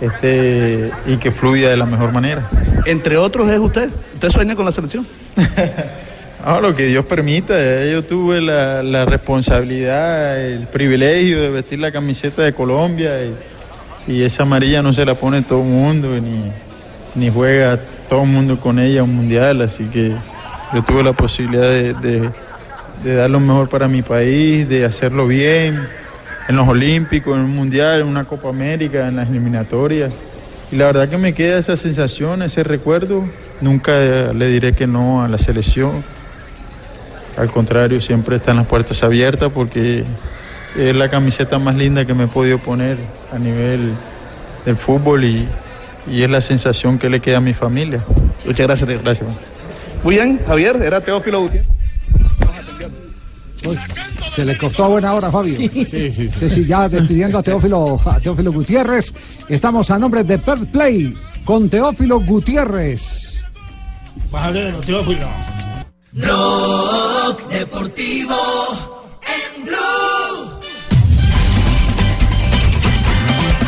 esté y que fluya de la mejor manera. Entre otros es usted. ¿Usted sueña con la selección? <laughs> Ah, lo que Dios permita. eh, Yo tuve la, la responsabilidad, el privilegio de vestir la camiseta de Colombia y, y esa amarilla no se la pone todo el mundo ni, ni juega todo el mundo con ella un mundial. Así que yo tuve la posibilidad de, de- dar lo mejor para mi país, de hacerlo bien en los Olímpicos, en un mundial, en una Copa América, en las eliminatorias. Y la verdad que me queda esa sensación, ese recuerdo. Nunca le diré que no a la selección. Al contrario, siempre están las puertas abiertas porque es la camiseta más linda que me he podido poner a nivel del fútbol y, y es la sensación que le queda a mi familia. Muchas gracias, Teo. Gracias. Muy bien, Javier, era Teófilo Gutiérrez. Uy, se le cortó a buena hora, Fabio. Sí, sí, sí. Sí, sí, ya despidiendo a Teófilo, a Teófilo Gutiérrez. Estamos a nombre de Perth Play con Teófilo Gutiérrez. Bájale, Teófilo. Blog Deportivo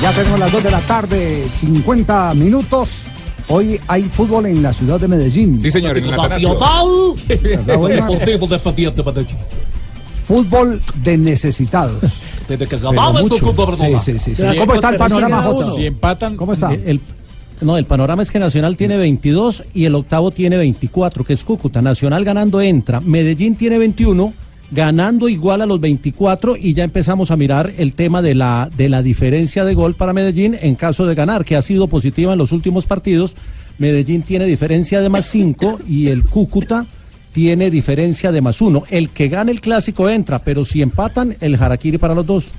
Ya tenemos las 2 de la tarde, 50 minutos. Hoy hay fútbol en la ciudad de Medellín. Sí, señor, en el Atanasio. Fútbol de necesitados. Desde que ganaba el. Sí, sí, sí, sí. ¿Cómo está el panorama, Jota? Si empatan, ¿Cómo está? El, no, el panorama es que Nacional tiene 22 y el octavo tiene 24, que es Cúcuta. Nacional ganando entra. Medellín tiene 21, ganando igual a los 24 y ya empezamos a mirar el tema de la, de la diferencia de gol para Medellín en caso de ganar, que ha sido positiva en los últimos partidos. Medellín tiene diferencia de más 5 y el Cúcuta tiene diferencia de más 1. El que gane el clásico entra, pero si empatan, el Harakiri para los dos.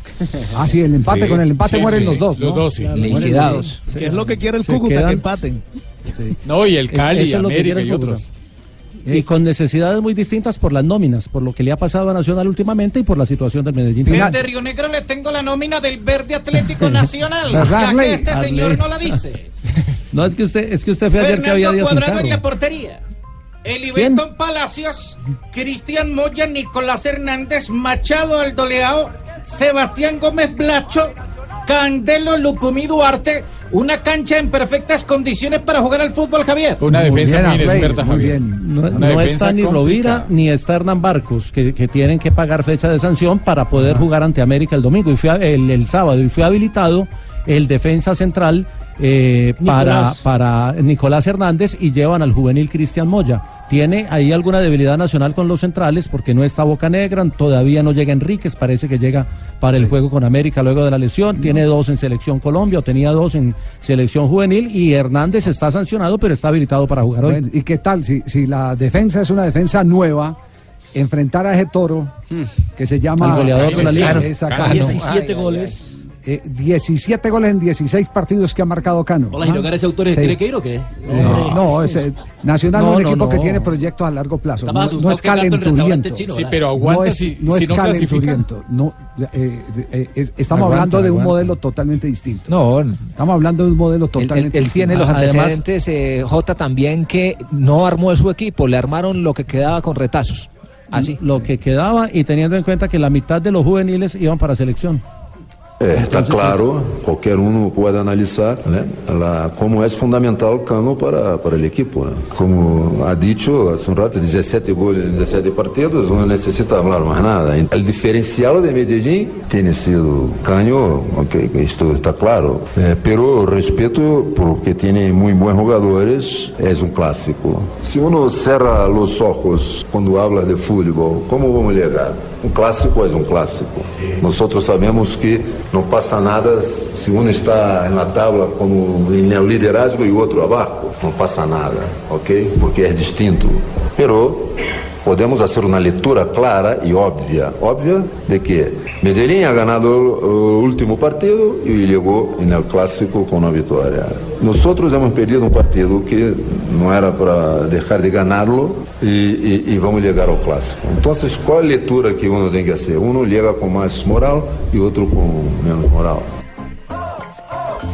Ah, sí, el empate, con el empate mueren los dos, ¿no? Los dos, sí. Claro, Liquidados. Que es lo que quiere el Cúcuta, que quedan- empaten. No, y el Cali, eso es lo que América quiere el y Cúcuta. otros. Y con necesidades muy distintas por las nóminas, por lo que le ha pasado a Nacional últimamente y por la situación del Medellín. Desde Río Negro le tengo la nómina del Verde Atlético <laughs> Nacional, ¿Verdad, ya Arley? que este Arley. señor no la dice. <laughs> No, es que usted, es que usted fue ayer que había Fernando días Cuadrado en la carro. portería. Eliberton Palacios, Cristian Moya, Nicolás Hernández, Machado Aldoleao, Sebastián Gómez Blacho, Candelo Lucumí Duarte, una cancha en perfectas condiciones para jugar al fútbol, Javier. Una defensa muy, bien, muy Javier. bien. No, está ni Rovira ni está Hernán Barcos, que, que tienen que pagar fecha de sanción para poder jugar ante América el domingo y fue el, el sábado. Y fue habilitado el defensa central eh, para, Nicolás. para Nicolás Hernández y llevan al juvenil Cristian Moya. Tiene ahí alguna debilidad nacional con los centrales porque no está Boca Negra, todavía no llega Enríquez, parece que llega para el juego con América luego de la lesión. Tiene dos en Selección Colombia o tenía dos en Selección Juvenil y Hernández está sancionado pero está habilitado para jugar hoy. ¿Y qué tal? Si, si la defensa es una defensa nueva, enfrentar a ese toro que se llama. Al goleador de la liga. Esa Cano. Cano. 17 Ay, ay, goles. Eh, 17 goles en 16 partidos que ha marcado Cano. Hola, Girogar, ese autor Sí. tiene que ir o qué? Eh, no, es eh, Nacional No, un no, equipo que no. tiene proyectos a largo plazo. No, no es calenturiento. chino, Sí, pero aguanta no es, si, no si es no calenturiento. No, eh, eh, es- estamos Aguanta, hablando de un aguanta. modelo totalmente distinto. No, Estamos hablando de un modelo él, totalmente él- él tiene distinto. los Además- antecedentes, eh, J también, que no armó su equipo, le armaron lo que quedaba con retazos. Así. Lo que quedaba y teniendo en cuenta que la mitad de los juveniles iban para selección. É, está Entonces, claro, qualquer um pode analisar né, la, como é fundamental o Cano para, para o equipo. Né? Como ha dicho hace un rato, 17 goles em 17 partidos, não necessita falar mais nada. O diferencial de Medellín tem sido Canho, ok, isto está claro, eh, pero respeto porque tem muito bons jogadores, é um clássico. Se uno cerra os ojos quando habla de futebol, como vamos chegar? Um clássico é um clássico. Nós sabemos que não passa nada se um está na tabla como em el liderazgo e outro abaixo. Não passa nada, ok? Porque é distinto. Pero podemos fazer uma leitura clara e óbvia, óbvia de que Medellín ha ganado o último partido e chegou no clássico com uma vitória. Nós hemos perdido um partido que não era para deixar de ganarlo e, e, e vamos chegar ao clássico. Então, qual a leitura que uno tem que fazer? Uno chega com mais moral e outro com menos moral.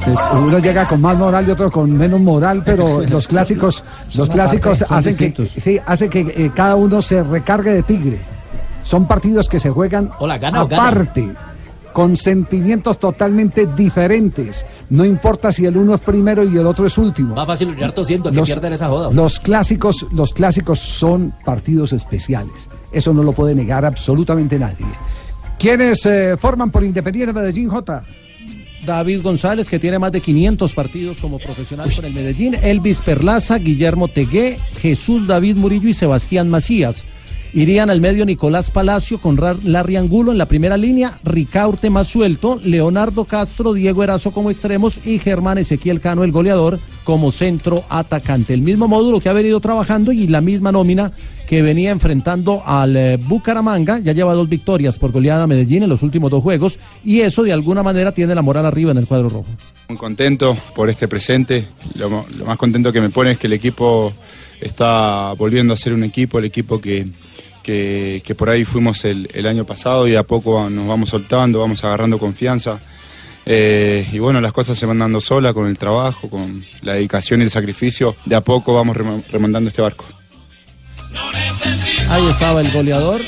Sí, Uno llega con más moral y otro con menos moral, pero <laughs> los clásicos, los clásicos aparte, hacen que, sí, hace que eh, cada uno se recargue de tigre. Son partidos que se juegan Hola, gana o gana. aparte, con sentimientos totalmente diferentes. No importa si el uno es primero y el otro es último. Más fácil brillar tosiendo que Los- pierden esa joda. hombre. Los clásicos, los clásicos son partidos especiales. Eso no lo puede negar absolutamente nadie. ¿Quiénes eh, forman por Independiente Medellín J? David González, que tiene más de 500 partidos como profesional con el Medellín, Elvis Perlaza, Guillermo Tegué, Jesús David Murillo y Sebastián Macías. Irían al medio Nicolás Palacio con Larry Angulo en la primera línea, Ricaurte más suelto, Leonardo Castro, Diego Erazo como extremos y Germán Ezequiel Cano, el goleador, como centro atacante. El mismo módulo que ha venido trabajando y la misma nómina que venía enfrentando al eh, Bucaramanga. Ya lleva dos victorias por goleada a Medellín en los últimos dos juegos y eso de alguna manera tiene la moral arriba en el cuadro rojo. Muy contento por este presente. Lo, más contento que me pone es que el equipo está volviendo a ser un equipo, el equipo que, que, por ahí fuimos el, año pasado y a poco nos vamos soltando, vamos agarrando confianza. Eh, y bueno, las cosas se van dando sola con el trabajo, con la dedicación y el sacrificio. De a poco vamos remo- remontando este barco. Ahí estaba el goleador.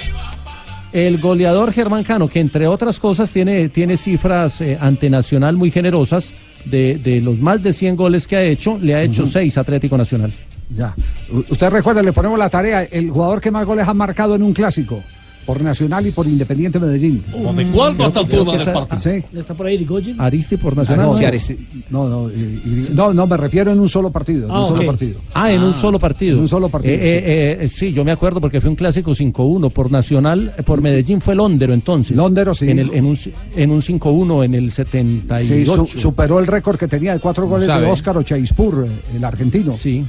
El goleador Germán Cano, que entre otras cosas tiene, tiene cifras eh, ante Nacional muy generosas, de, de los más de 100 goles que ha hecho, le ha hecho Ujú. 6 Atlético Nacional. Ya. U- Usted recuerda, le ponemos la tarea, el jugador que más goles ha marcado en un clásico, por Nacional y por Independiente Medellín. ¿De el que del esa- partido? Sí. ¿Está por ahí Irigoyen? Aristi por Ah, Nacional. no, ¿no sí, es? Aristi- no, no, y- y- no, no, me refiero en un solo partido. en Ah, un solo ok. partido. Ah, en un solo partido. En un solo partido. Eh, eh, eh, sí, yo me acuerdo porque fue un clásico 5-1 por Nacional, eh, por Medellín fue Londero entonces. Londero, sí. En, el- en un, en un 5-1 en el Sí, 78. su- superó el récord que tenía de cuatro goles de Óscar Ochaispur, eh, el argentino. Sí.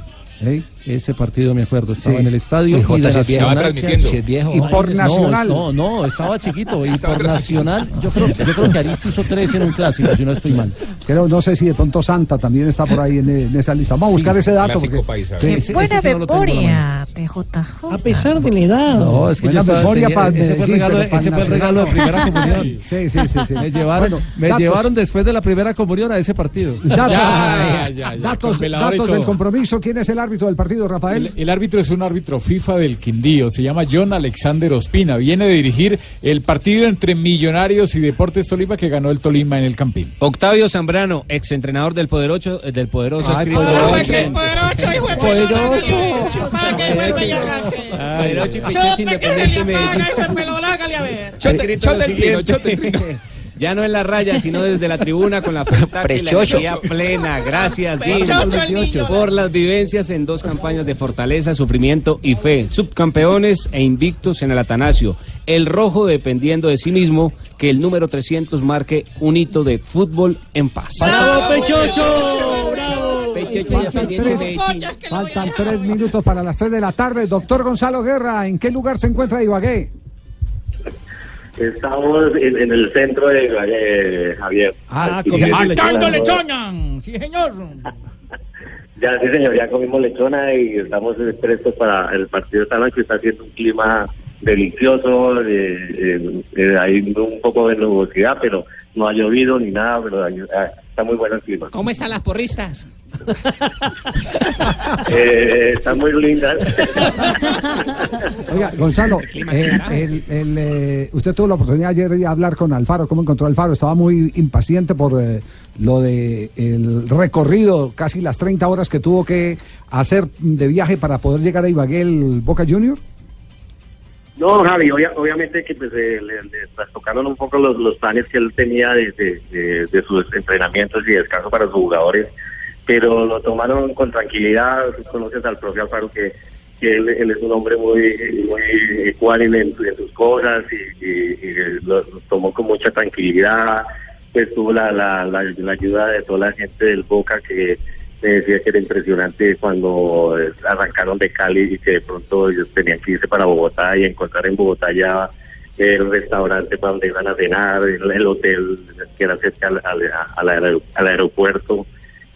Ese partido me acuerdo, estaba Sí. en el estadio Y y, de. Nacional. Estaba transmitiendo. Si es viejo. Y por No, Nacional. No, no, estaba chiquito. Y por Nacional, yo creo, yo creo que Aristi hizo tres en un clásico, si no estoy mal. Creo, no sé si de pronto Santa también está por ahí en, en esa lista. Vamos a buscar ese dato. porque- paisa. Sí, Qué ese- buena ese sí no memoria, TJJ. A pesar de la edad. No, es que Buena yo estaba- memoria tenía- para ese fue el regalo, de- pero para ese fue el regalo de Nacional primera <laughs> comunión. Sí, sí, sí. sí. Me llevaron, Bueno, me datos. llevaron después de la primera comunión a ese partido. Datos, Ya, ya, ya, datos, con velador y datos del compromiso. ¿Quién es el árbitro del partido? Rafael? El, el árbitro es un árbitro FIFA del Quindío, se llama John Alexander Ospina. Viene de dirigir el partido entre Millonarios y Deportes Tolima que ganó el Tolima en el Campín. Octavio Zambrano, exentrenador del poderoso, eh, del poderoso Ay, poderoso. Poderoso, hijo de Poderoso. Independiente Medellín. a. Ya no en la raya, sino desde la tribuna con la <laughs> y energía plena. Gracias, niño. por las vivencias en dos campañas de fortaleza, sufrimiento y fe. Subcampeones e invictos en el Atanasio. El rojo dependiendo de sí mismo que el número 300 marque un hito de fútbol en paz. ¡Bravo, Pechocho! ¡Bravo! Pechocho Faltan tres, faltan tres minutos para las tres de la tarde. Doctor Gonzalo Guerra, ¿en qué lugar se encuentra Ibagué? Estamos en, en el centro de Ibagué, Javier. Ah, ¡Marcando lechona! ¡Sí, señor! <laughs> Ya, sí, señor, ya comimos lechona y estamos prestos para el partido de esta noche. Está haciendo un clima delicioso, eh, eh, eh, hay un poco de nubosidad, pero no ha llovido ni nada, pero hay- ah, está muy bueno el clima. ¿Cómo están las porristas? <laughs> Eh, están muy lindas. Oiga, Gonzalo, eh, el- el, eh, usted tuvo la oportunidad ayer de hablar con Alfaro. ¿Cómo encontró a Alfaro? Estaba muy impaciente por eh, lo de el recorrido, casi las 30 horas que tuvo que hacer de viaje para poder llegar a Ibagué el Boca Junior. No, Javi, obvia- obviamente que pues, eh, le, le trastocaron un poco los, los planes que él tenía de, de- de- de sus entrenamientos y descanso para sus jugadores, pero lo tomaron con tranquilidad. Conoces al profe Alfaro que, él, es un hombre muy, muy ecuánime en, en sus cosas y, lo, tomó con mucha tranquilidad. Pues tuvo la, la, la, ayuda de toda la gente del Boca que me decía que era impresionante cuando eh, arrancaron de Cali y que de pronto ellos tenían que irse para Bogotá y encontrar en Bogotá ya el restaurante para donde iban a cenar, el, el hotel que era cerca al, al- al al aeropuerto,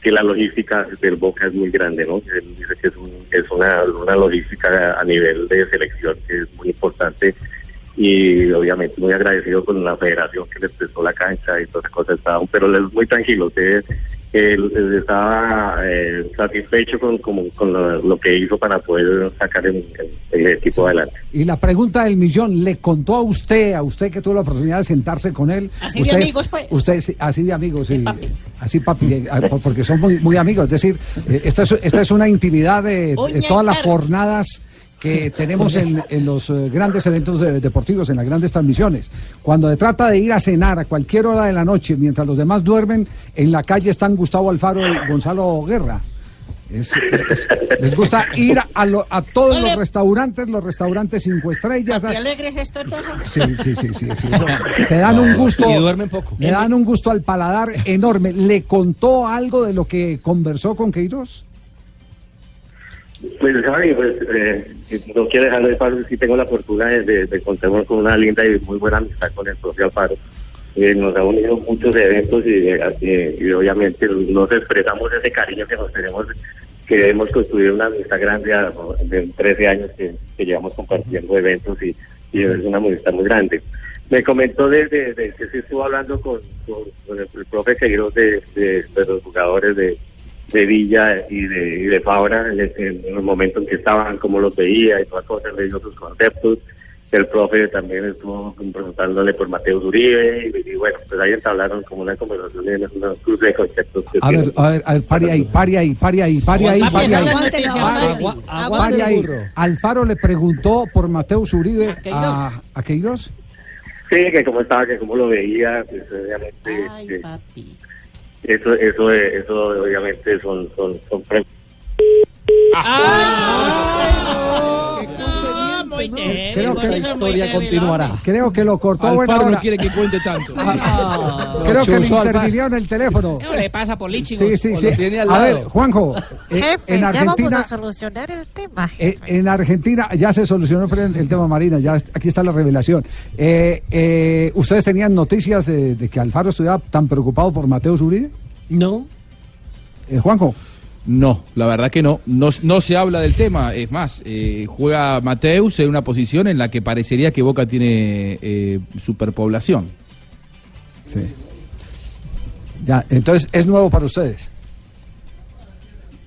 que la logística del Boca es muy grande, ¿no? Él dice que es, un- es una, una logística a nivel de selección que es muy importante y obviamente muy agradecido con la federación que les prestó la cancha y todas esas cosas, pero él es muy tranquilo, usted él estaba eh, satisfecho con, con, con lo, lo que hizo para poder sacar el, el- el equipo adelante. Y la pregunta del millón, ¿le contó a usted, a usted que tuvo la oportunidad de sentarse con él? Así de amigos, pues. Usted, sí, así de amigos, sí. Así, papi, ah, porque son muy, muy amigos. Es decir, eh, esta, es, esta es una intimidad de, todas las jornadas que tenemos en, en los eh, grandes eventos de- deportivos, en las grandes transmisiones. Cuando se trata de ir a cenar a cualquier hora de la noche, mientras los demás duermen, en la calle están Gustavo Alfaro y Gonzalo Guerra. Es- es- es- les gusta ir a, lo- a todos los restaurantes, los restaurantes cinco estrellas. ¿Qué alegres esto entonces? Sí, sí, sí, sí, sí, eso. <laughs> Se dan un gusto. Y duermen poco. Le dan un gusto al paladar enorme. ¿Le contó algo de lo que conversó con Queiroz? Pues Javi, pues eh, no quiero dejar de paso, sí tengo la fortuna de, de, de contar con una linda y muy buena amistad con el propio Alfaro. Eh, nos ha unido muchos eventos y, eh, y obviamente nos expresamos ese cariño que nos tenemos, que hemos construido una amistad grande a- de 13 años que, que llevamos compartiendo eventos y, y es una amistad muy grande. Me comentó de, de- que se estuvo hablando con, con- con el, el profe de- de los jugadores de, de Villa y de, y de Fabra en, el- en el momento en que estaban, cómo los veía y todas cosas, le dio sus conceptos. El profe también estuvo preguntándole por Mateo Uribe y, y bueno, pues ahí entablaron como una conversación en una cruz de conceptos. que A ver, a ver, a ver, pare ahí, pare ahí, pare ahí, pare ahí, Papi, pare ahí. Pare- ahí. Alfaro le preguntó por Mateus Uribe a, a Queiroz. Sí, que cómo estaba, que cómo lo veía, pues obviamente. este, Eso, eso, eso obviamente son, son, son pre- Ah, muy. Creo que la historia continuará. Creo que lo cortó. Alfaro no quiere que cuente tanto. <laughs> Creo que le intervinió en el teléfono. ¿Qué le pasa por Lichigos? Sí, sí, sí. A ver, Juanjo, eh, Jefe, en ya vamos Argentina, a solucionar el tema. eh, en Argentina ya se solucionó el, el tema Marina, ya aquí está la revelación. Eh, eh, ¿Ustedes tenían noticias de, de que Alfaro estuviera tan preocupado por Mateo Uribe? No. Eh, Juanjo. No, la verdad que no. No, no se habla del tema. Es más, eh, juega Mateus en una posición en la que parecería que Boca tiene eh, superpoblación. Sí. Ya, entonces es nuevo para ustedes.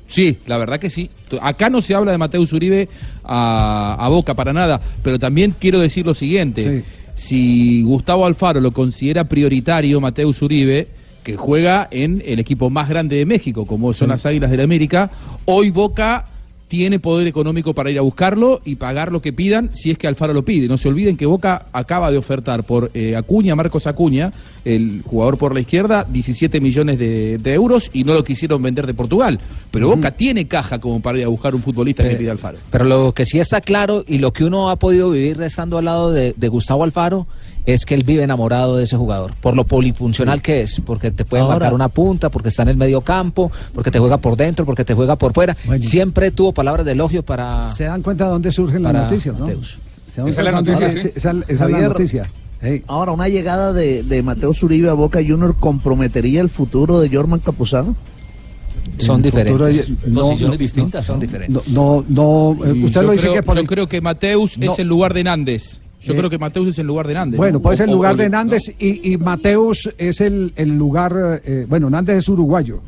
Sí, la verdad que sí. Acá no se habla de Mateus Uribe a, a Boca para nada, pero también quiero decir lo siguiente. Si Gustavo Alfaro lo considera prioritario, Mateus Uribe, que juega en el equipo más grande de México, como son las Águilas del la América, hoy Boca tiene poder económico para ir a buscarlo y pagar lo que pidan si es que Alfaro lo pide. No se olviden que Boca acaba de ofertar por eh, Acuña, Marcos Acuña, el jugador por la izquierda, 17 millones de, de euros y no lo quisieron vender de Portugal. Pero Boca tiene caja como para ir a buscar un futbolista que Eh, pide Alfaro. Pero lo que sí está claro y lo que uno ha podido vivir estando al lado de, de Gustavo Alfaro es que él vive enamorado de ese jugador, por lo polifuncional que es, porque te puede Ahora- marcar una punta, porque está en el medio campo, porque te juega por dentro, porque te juega por fuera. Siempre tuvo palabras de elogio para... Se dan cuenta de dónde surgen las noticias, ¿no? Mateus. Se dan Esa es la noticia, dónde- sí. esa- esa es la Javier, noticia. Ahora, una llegada de, de Mateo Zuribe a Boca Junior comprometería el futuro de Jorman Capuzano. Son futuro diferentes. no, Posiciones no, distintas, no, son no, diferentes. No, no, eh, Y usted yo lo dice creo- que por yo el- creo que Mateus No. es el lugar de Nández. Yo Eh, creo que Mateus es el lugar de Nández. Bueno, ¿no? puede ser el lugar o- de ¿no? Nández y, y Mateus es el, el lugar, eh, bueno, Nández es uruguayo.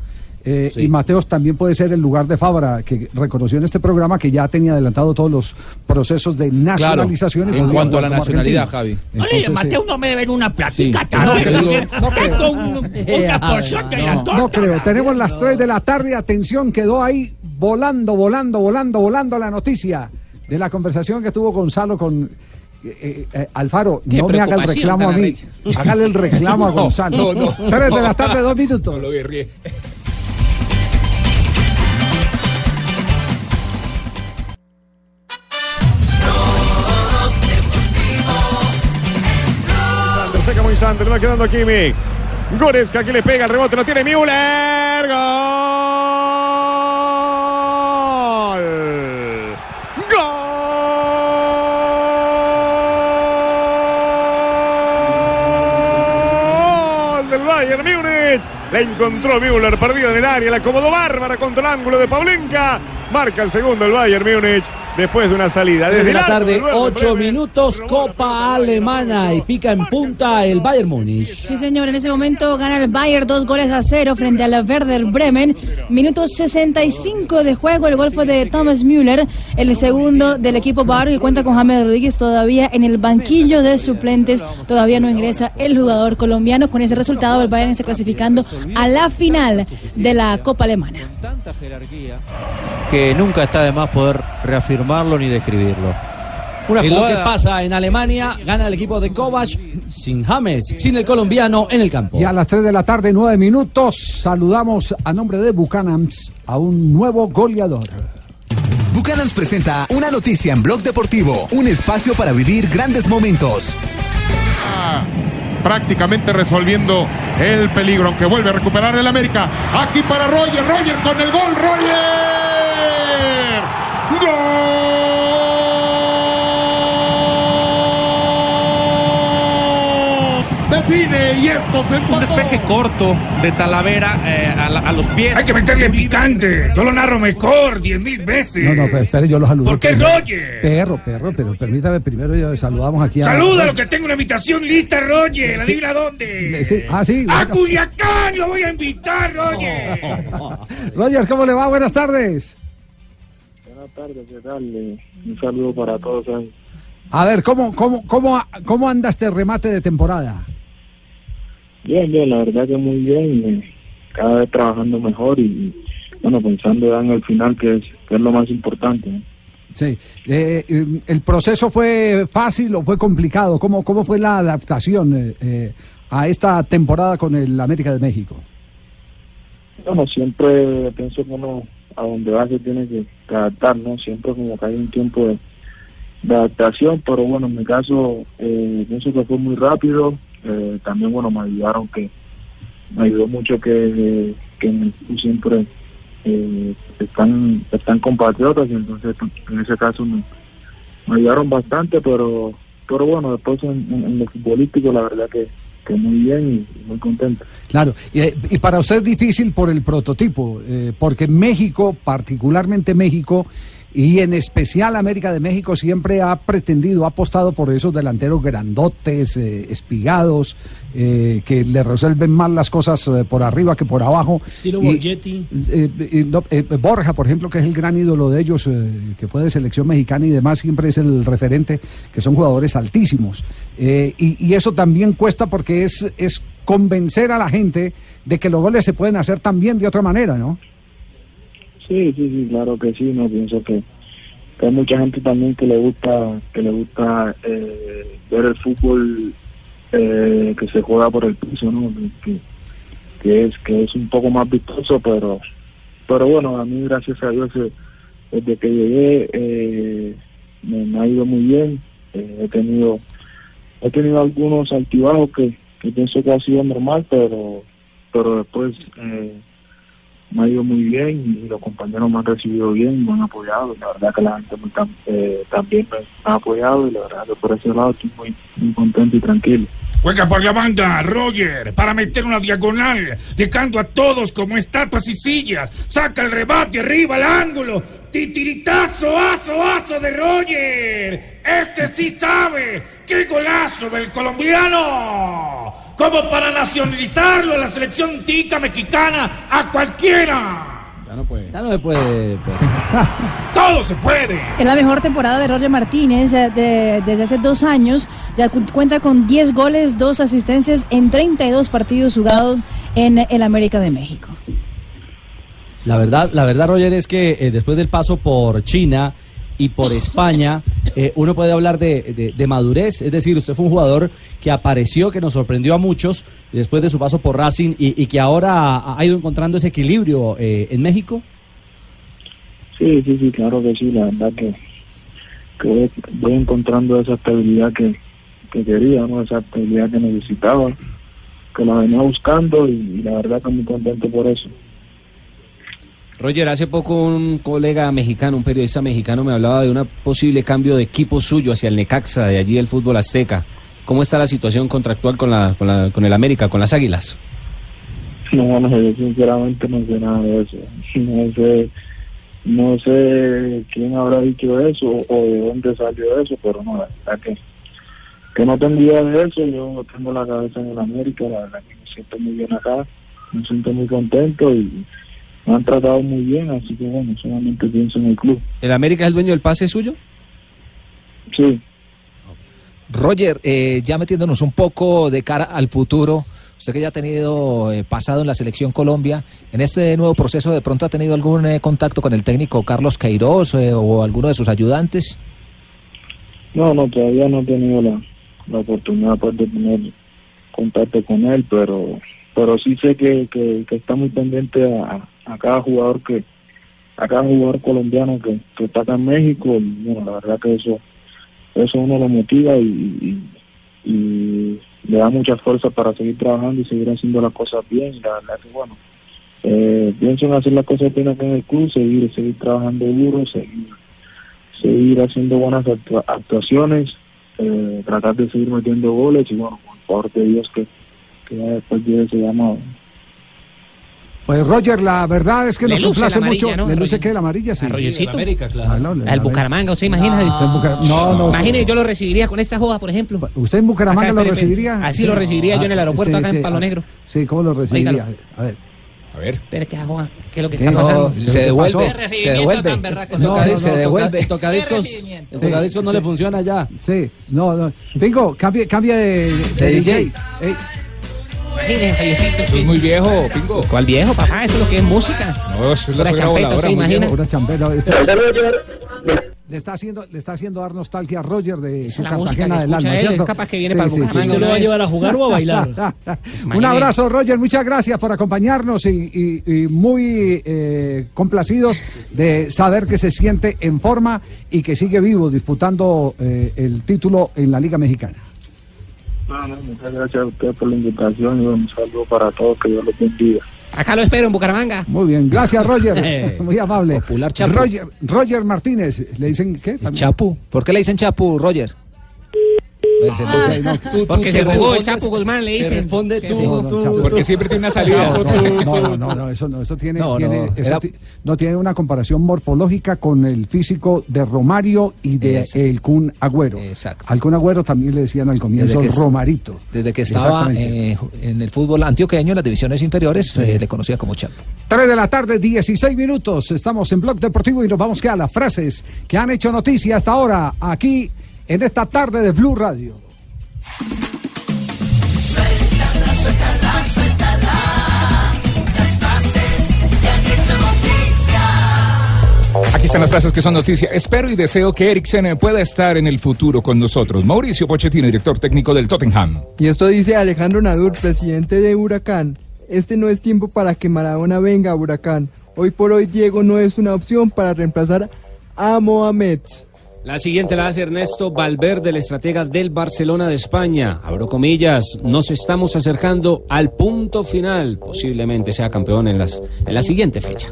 eh, Y Mateos también puede ser el lugar de Fabra, que reconoció en este programa que ya tenía adelantado todos los procesos de nacionalización. y en cuanto a la nacionalidad. Javi. Oye, Entonces, eh, no me deben una platica Sí. No, porque no tengo creo. un- una <laughs> porción de la torta. no creo, tenemos las 3 de la tarde, atención, quedó ahí volando, volando, volando, volando la noticia de la conversación que tuvo Gonzalo con eh, eh, Alfaro. Qué No me haga el reclamo a mí, hágale el reclamo a <laughs> No, Gonzalo. no, no. 3 de la tarde, dos minutos. No lo guerrié. Sander, seca muy Sander, le va quedando a Kimi. Goretzka que le pega el rebote, lo tiene Müller. Gol. Gol del Bayern Múnich. La encontró Müller, perdido en el área, la acomodó Bárbara contra el ángulo de Pavlenka. Marca el segundo el Bayern Múnich después de una salida. Desde Desde la tarde, del Werder 8 Bremen. minutos, Copa Alemana y pica en punta el Bayern Múnich. Sí, señor, en ese momento gana el Bayern dos goles a cero frente al Werder Bremen. Minuto 65 de juego, el gol fue de Thomas Müller, el segundo del equipo Bar, que cuenta con James Rodríguez todavía en el banquillo de suplentes. Todavía no ingresa el jugador colombiano. Con ese resultado, el Bayern está clasificando a la final de la Copa Alemana. Tanta jerarquía que nunca está de más poder reafirmarlo ni describirlo. Una Es lo que pasa en Alemania, gana el equipo de Kovac sin James, sin el colombiano en el campo. Y a las 3 de la tarde, 9 minutos, saludamos a nombre de Bucanams a un nuevo goleador. Bucanans presenta una noticia en Blog Deportivo, un espacio para vivir grandes momentos. prácticamente resolviendo el peligro, aunque vuelve a recuperar el América. Aquí para Roger, Roger con el gol, Roger. ¡Gol! Define y esto se Un despeje corto de Talavera eh, a, la- a los pies. Hay que meterle picante. Yo lo narro mejor, diez mil veces. No, no, pero espere, yo lo saludo. ¿Por qué. Roger? Perro, perro, pero permítame primero, yo saludamos aquí a. Saluda, que tengo una invitación lista, Roger. Sí. Adivina dónde. Sí, Ah, sí. A bueno. Culiacán lo voy a invitar, Roger. <laughs> Roger, ¿cómo le va? Buenas tardes. Buenas tardes, ¿qué tal? Eh, Un saludo para todos. A ver, ¿cómo, cómo, cómo, cómo anda este remate de temporada? Bien, bien, la verdad que muy bien. eh, Cada vez trabajando mejor y, bueno, pensando ya en el final, que es, que es lo más importante. Sí. Eh, eh, ¿El proceso fue fácil o fue complicado? ¿Cómo, cómo fue la adaptación eh, eh, a esta temporada con el América de México? Bueno, siempre pienso que uno a donde va se tiene que que adaptar, ¿no? Siempre como que hay un tiempo de, de adaptación, pero bueno, en mi caso eh, pienso que fue muy rápido. Eh, también, bueno, me ayudaron que me ayudó mucho que, que siempre eh, están están compatriotas y entonces en ese caso me, ayudaron bastante, pero pero bueno, después en, en- lo futbolístico la verdad que, muy bien y, muy contento. Claro, y, y para usted es difícil por el prototipo, eh, porque México, particularmente México, y en especial América de México siempre ha pretendido, ha apostado por esos delanteros grandotes, eh, espigados, eh, que le resuelven más las cosas eh, por arriba que por abajo. Estilo Y- Borgetti. eh, eh, no, Borja, por ejemplo, que es el gran ídolo de ellos, eh, que fue de selección mexicana y demás, siempre es el referente, que son jugadores altísimos. Y, y eso también cuesta porque es, es convencer a la gente de que los goles se pueden hacer también de otra manera, ¿no? Sí, sí, sí, claro que sí, no pienso que, hay mucha gente también que le gusta que le gusta eh, ver el fútbol eh, que se juega por el piso, ¿no? Que, que es que es un poco más vistoso, pero pero bueno, a mí gracias a Dios eh, desde que llegué eh, me, me ha ido muy bien, eh, he tenido he tenido algunos altibajos que, que pienso que ha sido normal, pero pero después eh, me ha ido muy bien y los compañeros me han recibido bien, me han apoyado. y La verdad que la gente me eh, también me ha apoyado y la verdad que por ese lado estoy muy, muy contento y tranquilo. Juega por la banda, Roger, para meter una diagonal, dejando a todos como estatuas y sillas. Saca el rebate arriba al ángulo. Titiritazo, aso, aso de Roger. Este sí sabe. ¡Qué golazo del colombiano! Como para nacionalizarlo en la selección tica mexicana a cualquiera. Ya no puede. Ya no me puede. pues. <laughs> Todo se puede. Es la mejor temporada de Roger Martínez eh, de- desde hace dos años. Ya cu- cuenta con 10 goles, 2 asistencias en 32 partidos jugados en el América de México. La verdad, la verdad, Roger, es que eh, después del paso por China y por España, eh, uno puede hablar de, de- madurez. Es decir, usted fue un jugador que apareció, que nos sorprendió a muchos después de su paso por Racing y, que ahora ha, ido encontrando ese equilibrio eh, en México. Sí, sí, sí, claro que sí, la verdad que, voy, encontrando esa estabilidad que, que quería, esa estabilidad que necesitaba, que la venía buscando y, y la verdad que muy contento por eso. Roger, hace poco un colega mexicano, un periodista mexicano, me hablaba de un posible cambio de equipo suyo hacia el Necaxa, de allí el fútbol azteca. ¿Cómo está la situación contractual con, la, con, la- con el América, con las Águilas? No, no, yo sinceramente no sé nada de eso. No sé, no sé quién habrá dicho eso o de dónde salió eso, pero no, la verdad que, que no idea de eso. Yo tengo la cabeza en el América, la verdad que me siento muy bien acá, me siento muy contento y me han tratado muy bien, así que bueno, solamente pienso en el club. ¿El América es el dueño del pase suyo? Sí. Roger, eh, ya metiéndonos un poco de cara al futuro, usted que ya ha tenido eh, pasado en la selección Colombia, en este nuevo proceso de pronto ha tenido algún eh, contacto con el técnico Carlos Queiroz eh, o alguno de sus ayudantes. No, no, todavía no he tenido la, la oportunidad pues, de tener contacto con él, pero pero sí sé que, que, que está muy pendiente a, a cada jugador que a cada jugador colombiano que, que está acá en México bueno, la verdad que eso eso uno lo motiva y, y, le da mucha fuerza para seguir trabajando y seguir haciendo las cosas bien la verdad que bueno eh, pienso en hacer las cosas bien acá en el club, seguir, seguir trabajando duro, seguir seguir haciendo buenas actua- actuaciones, eh, tratar de seguir metiendo goles y bueno, por favor de Dios que, que ya después llegue ese llamado. Pues Roger, la verdad es que Le nos luce complace mucho. ¿no, ¿Le luce Roger? qué? ¿La amarilla? Sí. A Rogercito. América, claro. Al Bucaramanga, ¿usted imagina? No, usted en Bucara- no, no, Imagine, yo lo recibiría con esta joda, por ejemplo. ¿Usted en Bucaramanga Acá, lo recibiría? Así lo recibiría yo en el aeropuerto, acá en Palo ah, Negro. Sí, ¿cómo lo recibiría? A ver. A ver. Espere, ¿qué hago? ¿Qué es lo que está pasando? No, se ¿qué devuelve, se devuelve. No, no, no, se devuelve. toca- tocadiscos, el tocadiscos no le funciona ya. Sí, no, no. Pingo, cambie, cambie de, De DJ. Javiercito, Eso es muy viejo, Pingo. ¿Cuál viejo, papá? Eso es lo que es música. No, eso es la rueda champeta, ¿se imagina? Una champeta. Está, le está haciendo, le está haciendo dar nostalgia a Roger de su Cartagena del escucha alma, él, ¿cierto? capaz que viene para ¿Usted lo va a llevar a jugar o a bailar? <laughs> Un abrazo, Roger. Muchas gracias por acompañarnos y, y- y muy eh, complacidos de saber que se siente en forma y que sigue vivo disputando eh, el título en la Liga Mexicana. No, no, muchas gracias a ustedes por la invitación y un saludo para todos, que Dios los bendiga. Acá lo espero en Bucaramanga. Muy bien, gracias Roger, <laughs> muy amable. Popular Chapu. Roger, Roger Martínez, le dicen qué? Chapu. ¿Por qué le dicen Chapu, Roger? Porque se jugó el Chapo Guzmán, le dicen. responde tú, Porque siempre tiene una salida. No, no, no, no, no, eso no, eso tiene, No, tiene- no, eso era- ti- no tiene una comparación morfológica con el físico de Romario y de el Kun Agüero. Exacto. Al Kun Agüero también le decían al comienzo Desde que- Romarito. Desde que estaba eh, en el fútbol antioqueño, en las divisiones inferiores, eh, le conocía como Chapo. 3 de la tarde, 16 minutos. Estamos en Blog Deportivo y nos vamos que a las frases que han hecho noticia hasta ahora aquí en esta tarde de Blue Radio. Suéltala, suéltala, suéltala. Las frases que han hecho noticia. Aquí están las frases que son noticia. Espero y deseo que Eriksen pueda estar en el futuro con nosotros. Mauricio Pochettino, director técnico del Tottenham. Y esto dice Alejandro Nadur, presidente de Huracán. Este no es tiempo para que Maradona venga a Huracán. Hoy por hoy Diego no es una opción para reemplazar a Mohamed. La siguiente la hace Ernesto Valverde, el estratega del Barcelona de España. Abro comillas, nos estamos acercando al punto final. Posiblemente sea campeón en, las, en la siguiente fecha.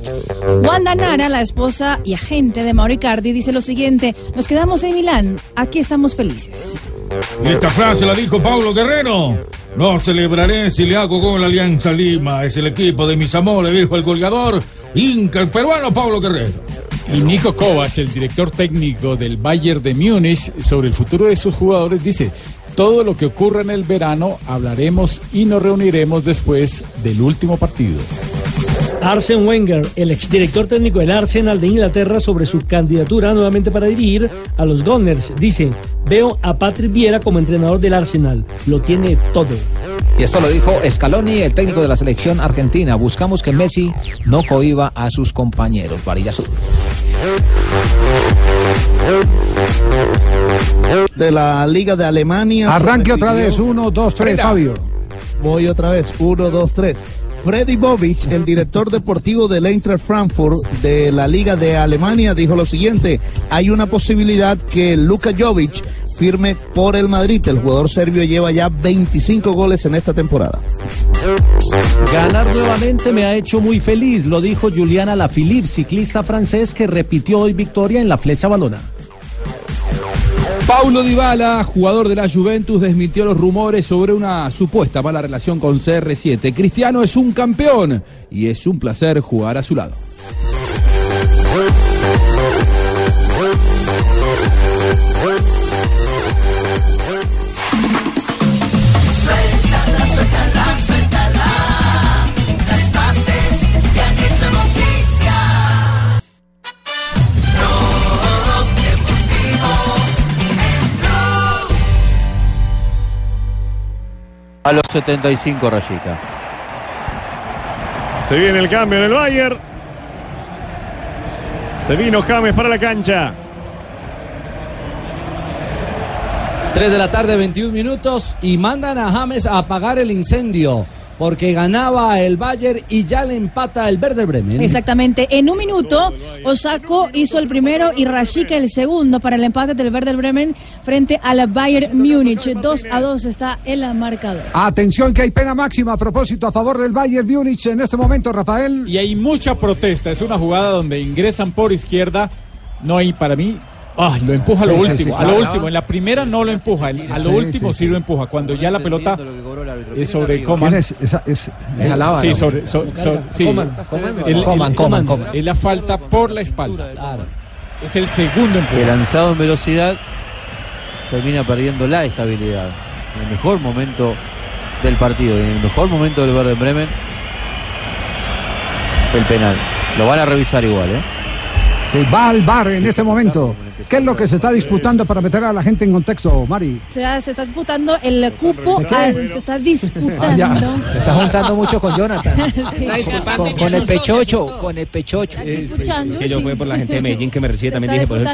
Wanda Nara, la esposa y agente de Mauricardi, dice lo siguiente: Nos quedamos en Milán, aquí estamos felices. Y esta frase la dijo Paulo Guerrero. No celebraré si le hago gol a Alianza Lima. Es el equipo de mis amores, dijo el colgador. Inca, el peruano Paulo Guerrero. Y Nico Kovac, el director técnico del Bayern de Múnich, sobre el futuro de sus jugadores, dice, todo lo que ocurra en el verano hablaremos y nos reuniremos después del último partido. Arsene Wenger, el exdirector técnico del Arsenal de Inglaterra, sobre su candidatura nuevamente para dirigir a los Gunners, dice: Veo a Patrick Vieira como entrenador del Arsenal. Lo tiene todo. Y esto lo dijo Scaloni, el técnico de la selección argentina. Buscamos que Messi no cohiba a sus compañeros. Varilla Sur. De la Liga de Alemania. Arranque otra vez, 1, 2, 3, Fabio. Voy otra vez, 1, 2, 3. Freddy Bobic, el director deportivo del Eintracht Frankfurt de la Liga de Alemania, dijo lo siguiente: hay una posibilidad que Luka Jovic firme por el Madrid. El jugador serbio lleva ya 25 goles en esta temporada. Ganar nuevamente me ha hecho muy feliz, lo dijo Juliana Lafilippe, ciclista francés que repitió hoy victoria en la flecha balona. Paulo Dybala, jugador de la Juventus, desmintió los rumores sobre una supuesta mala relación con CR7. Cristiano es un campeón y es un placer jugar a su lado. A los 75, Rayica. Se viene el cambio en el Bayern. Se vino James para la cancha. 3 de la tarde, 21 minutos, y mandan a James a apagar el incendio, porque ganaba el Bayern y ya le empata el Werder Bremen. Exactamente. En un minuto, Osako hizo el primero y Rashika el segundo para el empate del Werder Bremen frente al Bayern Múnich. 2 a 2 está el marcador. Atención que hay pena máxima a propósito a favor del Bayern Múnich en este momento, Rafael. Y hay mucha protesta, es una jugada donde ingresan por izquierda, no hay para mí... Ah, lo empuja a lo Sí, sí, último, sí, a lo claro. último. En la primera no lo empuja, a lo Sí, último sí, sí, sí. lo empuja. Cuando ya la pelota es sobre Coman. ¿Quién es? Esa, es, Es Alaba, sí, ¿no? sobre, so- so- sí. Coman. El- el- Coman, Coman, Coman. Es la falta por la espalda. Es el segundo empuje. Que lanzado en velocidad termina perdiendo la estabilidad. En el mejor momento del partido y en el mejor momento del Werder Bremen, el penal. Lo van a revisar igual, ¿eh? Se va al bar en este momento. ¿Qué es lo que se está disputando para meter a la gente en contexto, Mari? Se, se está disputando el cupo, al- se está disputando. Ah. Se está juntando mucho con Jonathan. <laughs> Sí. Con, con el pechocho, con el pechocho. que yo fue por la gente de Medellín que me recibe también dije por el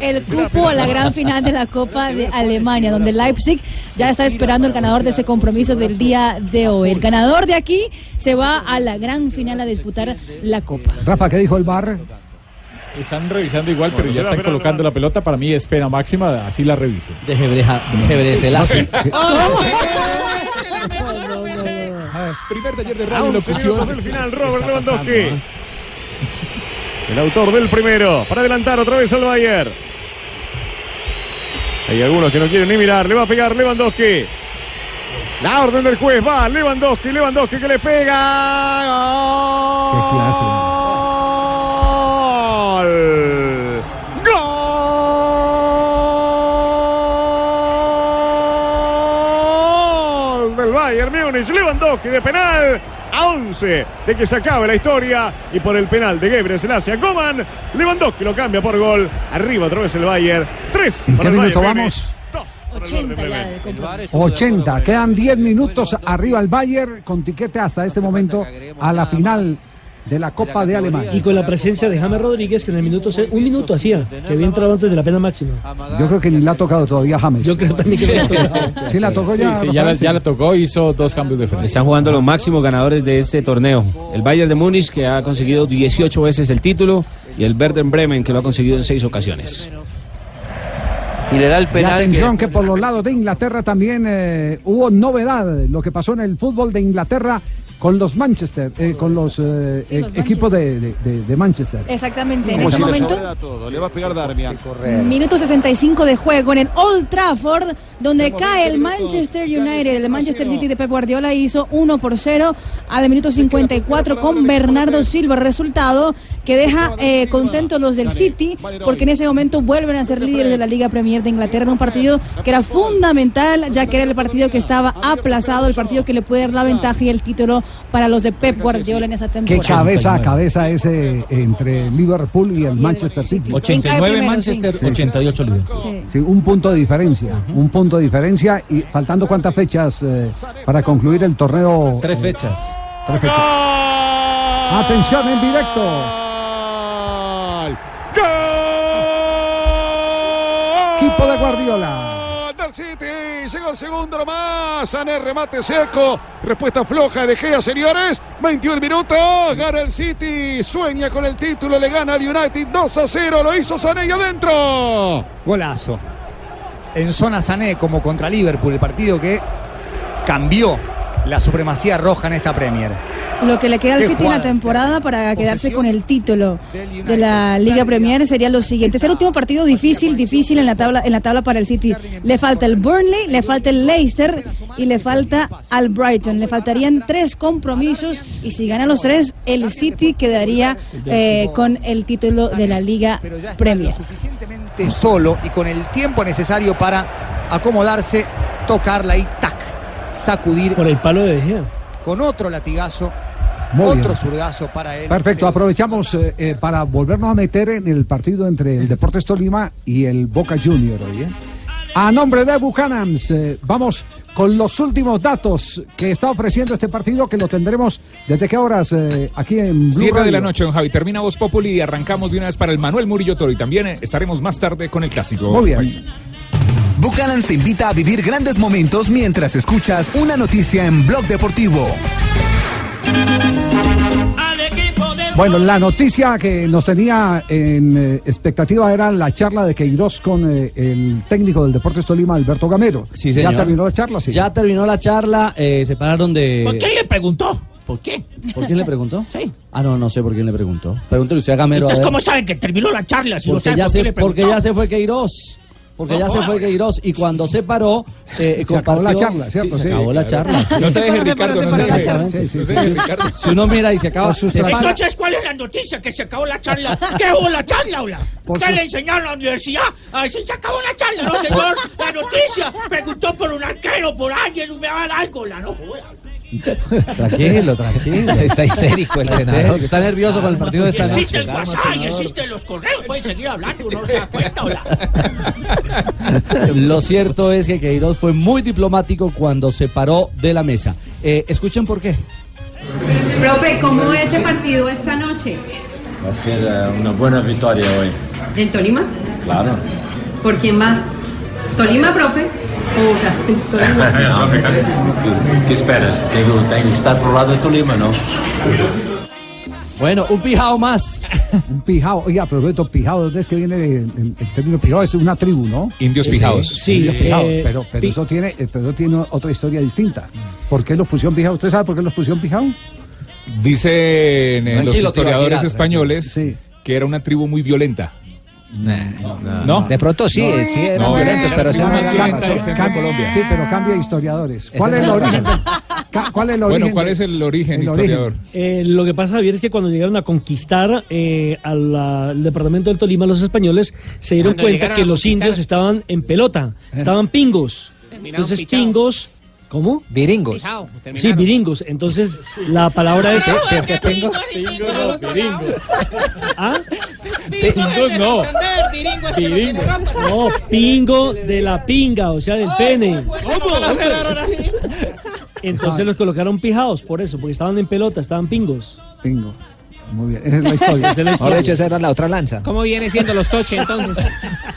el, el cupo a la gran final de la Copa de Alemania, donde Leipzig ya está esperando el ganador de ese compromiso del día de hoy. El ganador de aquí se va a la gran final a disputar la Copa. Rafa, ¿qué dijo el bar? Están revisando igual, Bueno, pero ya están colocando la pelota. Para mí es pena máxima, así la revise. De Gebreja, de Selassie. Primer taller de A radio y 11 minutos locución. del final, Robert Lewandowski. El autor del primero. Para adelantar otra vez al Bayern. Hay algunos que no quieren ni mirar. Le va a pegar Lewandowski. La orden del juez va. Lewandowski, Lewandowski que le pega. Qué clase. Gol. Gol del Bayern Múnich. Lewandowski de penal. A 11 de que se acabe la historia. Y por el penal de Gebre Selassie a Coman. Lewandowski lo cambia por gol. Arriba otra vez el Bayern. 3 ¿En qué minuto vamos? 80 ya de compromiso. 80. Quedan 10 minutos arriba el Bayern con tiquete hasta este momento a la final de la Copa de Alemania. Y con la presencia de James Rodríguez, que en el minuto se- un minuto hacía, que había entrado antes de la pena máxima. Yo creo que ni la ha tocado todavía James. Yo creo también que la <laughs> ha tocado. Sí la tocó Sí, ya. sí, ya, la, ya la tocó, hizo dos cambios de frente. Están jugando los máximos ganadores de este torneo. El Bayern de Múnich, que ha conseguido 18 veces el título, y el Werder Bremen, que lo ha conseguido en seis ocasiones. Y le da el Y penal. atención que... por los lados de Inglaterra también eh, hubo novedad, lo que pasó en el fútbol de Inglaterra con los Manchester, eh, con los, eh, Sí, los e- equipos de, de- Manchester. Exactamente, en ese si le momento. sobrara todo. Le va a pegar Darmian. Minuto 65 de juego en el Old Trafford, donde cae el Manchester United. El Manchester City de Pep Guardiola hizo 1 por 0 al minuto 54 con Bernardo Silva. Resultado que deja eh, contentos los del City, porque en ese momento vuelven a ser líderes de la Liga Premier de Inglaterra un partido que era fundamental, ya que era el partido que estaba aplazado, el partido que le puede dar la ventaja y el título para los de Pep Guardiola en esa Qué temporada. cabeza a cabeza ese entre Liverpool y el Manchester City. 89 primero, Manchester, sí. 88 Liverpool. Sí. Sí, un punto de diferencia, un punto de diferencia y faltando cuántas fechas eh, para concluir el torneo. Tres fechas. Tres fechas. Atención en directo. Equipo de Guardiola. del City. Llegó el segundo nomás. Sané remate seco. Respuesta floja de Gea, señores. 21 minutos. Gana el City. Sueña con el título. Le gana al United 2 a 0. Lo hizo Sané y adentro. Golazo. En zona Sané como contra Liverpool, el partido que cambió la supremacía roja en esta Premier. Lo que le queda al City en la temporada para quedarse con el título de la Liga Premier sería lo siguiente. Es el último partido difícil, difícil en la tabla, en la tabla para el City. Le falta el Burnley, le falta el Leicester y le falta al Brighton. Le faltarían tres compromisos y si gana los tres, el City quedaría eh, con el título de la Liga Premier. Suficientemente solo y con el tiempo necesario para acomodarse, tocarla y tac, sacudir. Por el palo de Gea. Con otro latigazo, Muy otro bien. zurdazo para él. Perfecto, aprovechamos eh, eh, para volvernos a meter en el partido entre el Deportes Tolima y el Boca Junior hoy. ¿eh? A nombre de Buchanans, eh, vamos con los últimos datos que está ofreciendo este partido, que lo tendremos desde qué horas eh, aquí en Blue 7 de la Radio? noche, don Javi. Termina Voz Populi y arrancamos de una vez para el Manuel Murillo Toro. Y también eh, estaremos más tarde con el clásico. Muy bien. paisa. Buchanans te invita a vivir grandes momentos mientras escuchas una noticia en Blog Deportivo. Bueno, la noticia que nos tenía en eh, expectativa era la charla de Queiroz con eh, el técnico del Deportes Tolima, Alberto Gamero. Sí, ¿Ya terminó la charla? Sí. Ya terminó la charla, eh, se pararon de... ¿Por qué le preguntó? ¿Por qué? ¿Por quién le preguntó? <laughs> Sí. Ah, no, no sé por quién le preguntó. Pregúntele usted a Gamero. a Entonces, ver. ¿cómo saben que terminó la charla? Si no porque, saben ya por qué se, le porque ya se fue Queiroz. Porque No ya se fue Queiroz y cuando se paró, eh, Se acabó la charla, ¿cierto? Sí, se Sí, acabó la claro. charla. sí. No se deje, Ricardo, no se deje. Ricardo. Si uno mira y se acaba, Por sus se para. Entonces, ¿cuál es la noticia? ¿Que se acabó la charla? ¿Qué hubo la charla, hola? Por ¿Qué su- le enseñaron en la universidad? A ver si se acabó la charla, ¿no, señor? La noticia. Preguntó por un arquero, por alguien, me va a dar algo, la no joda. Tranquilo, tranquilo. <laughs> Está histérico el Está senador. Está nervioso con el partido de esta Existe noche. el WhatsApp y existen los correos. Pueden seguir hablando, no se da cuenta, hola. Lo cierto es que Queiroz fue muy diplomático cuando se paró de la mesa. Eh, escuchen por qué. Profe, ¿cómo es ese partido esta noche? Va a ser eh, una buena victoria hoy, ¿En Tolima? claro. ¿Por quién va? ¿Tolima, profe? Puta, Tolima. <laughs> ¿Qué, qué esperas? Tengo, tengo que estar por el lado de Tolima, ¿no? Bueno, un pijao más. <laughs> Un pijao. Oiga, propósito, pijao, ¿dónde es que viene el, término pijao? Es una tribu, ¿no? Indios pijaos. Sí, Sí, indios pijaos. eh, pero pero pi- eso, tiene, eh, pero eso tiene otra historia distinta. ¿Por qué los fusión pijao? ¿Usted sabe por qué los fusión pijao? Dicen eh, los historiadores tirar, españoles Sí. que era una tribu muy violenta. No. De pronto sí, No. sí eran No, violentos, pero no Colombia. Sí, pero cambia de historiadores. Es ¿Cuál es el origen? ¿Cuál es el Bueno, origen? ¿cuál de- es el origen, el historiador? Eh, lo que pasa, Javier, es que cuando llegaron a conquistar eh, al, al departamento del Tolima los españoles, se dieron Cuando cuenta que los conquistar. indios estaban en pelota, estaban pingos. Entonces, pingos. ¿Cómo? Viringos. Sí, viringos. Entonces, la palabra es. Pingo, ¿Ah? Pingos no. Viringos. No, pingo de la pinga, o sea, del pene. ¿Cómo? Entonces los colocaron pijados, por eso, porque estaban en pelota, estaban pingos. Pingo. Muy bien, esa es la <laughs> historia. Esa es la Ahora, de hecho, esa era la otra lanza. ¿Cómo viene siendo los toches entonces?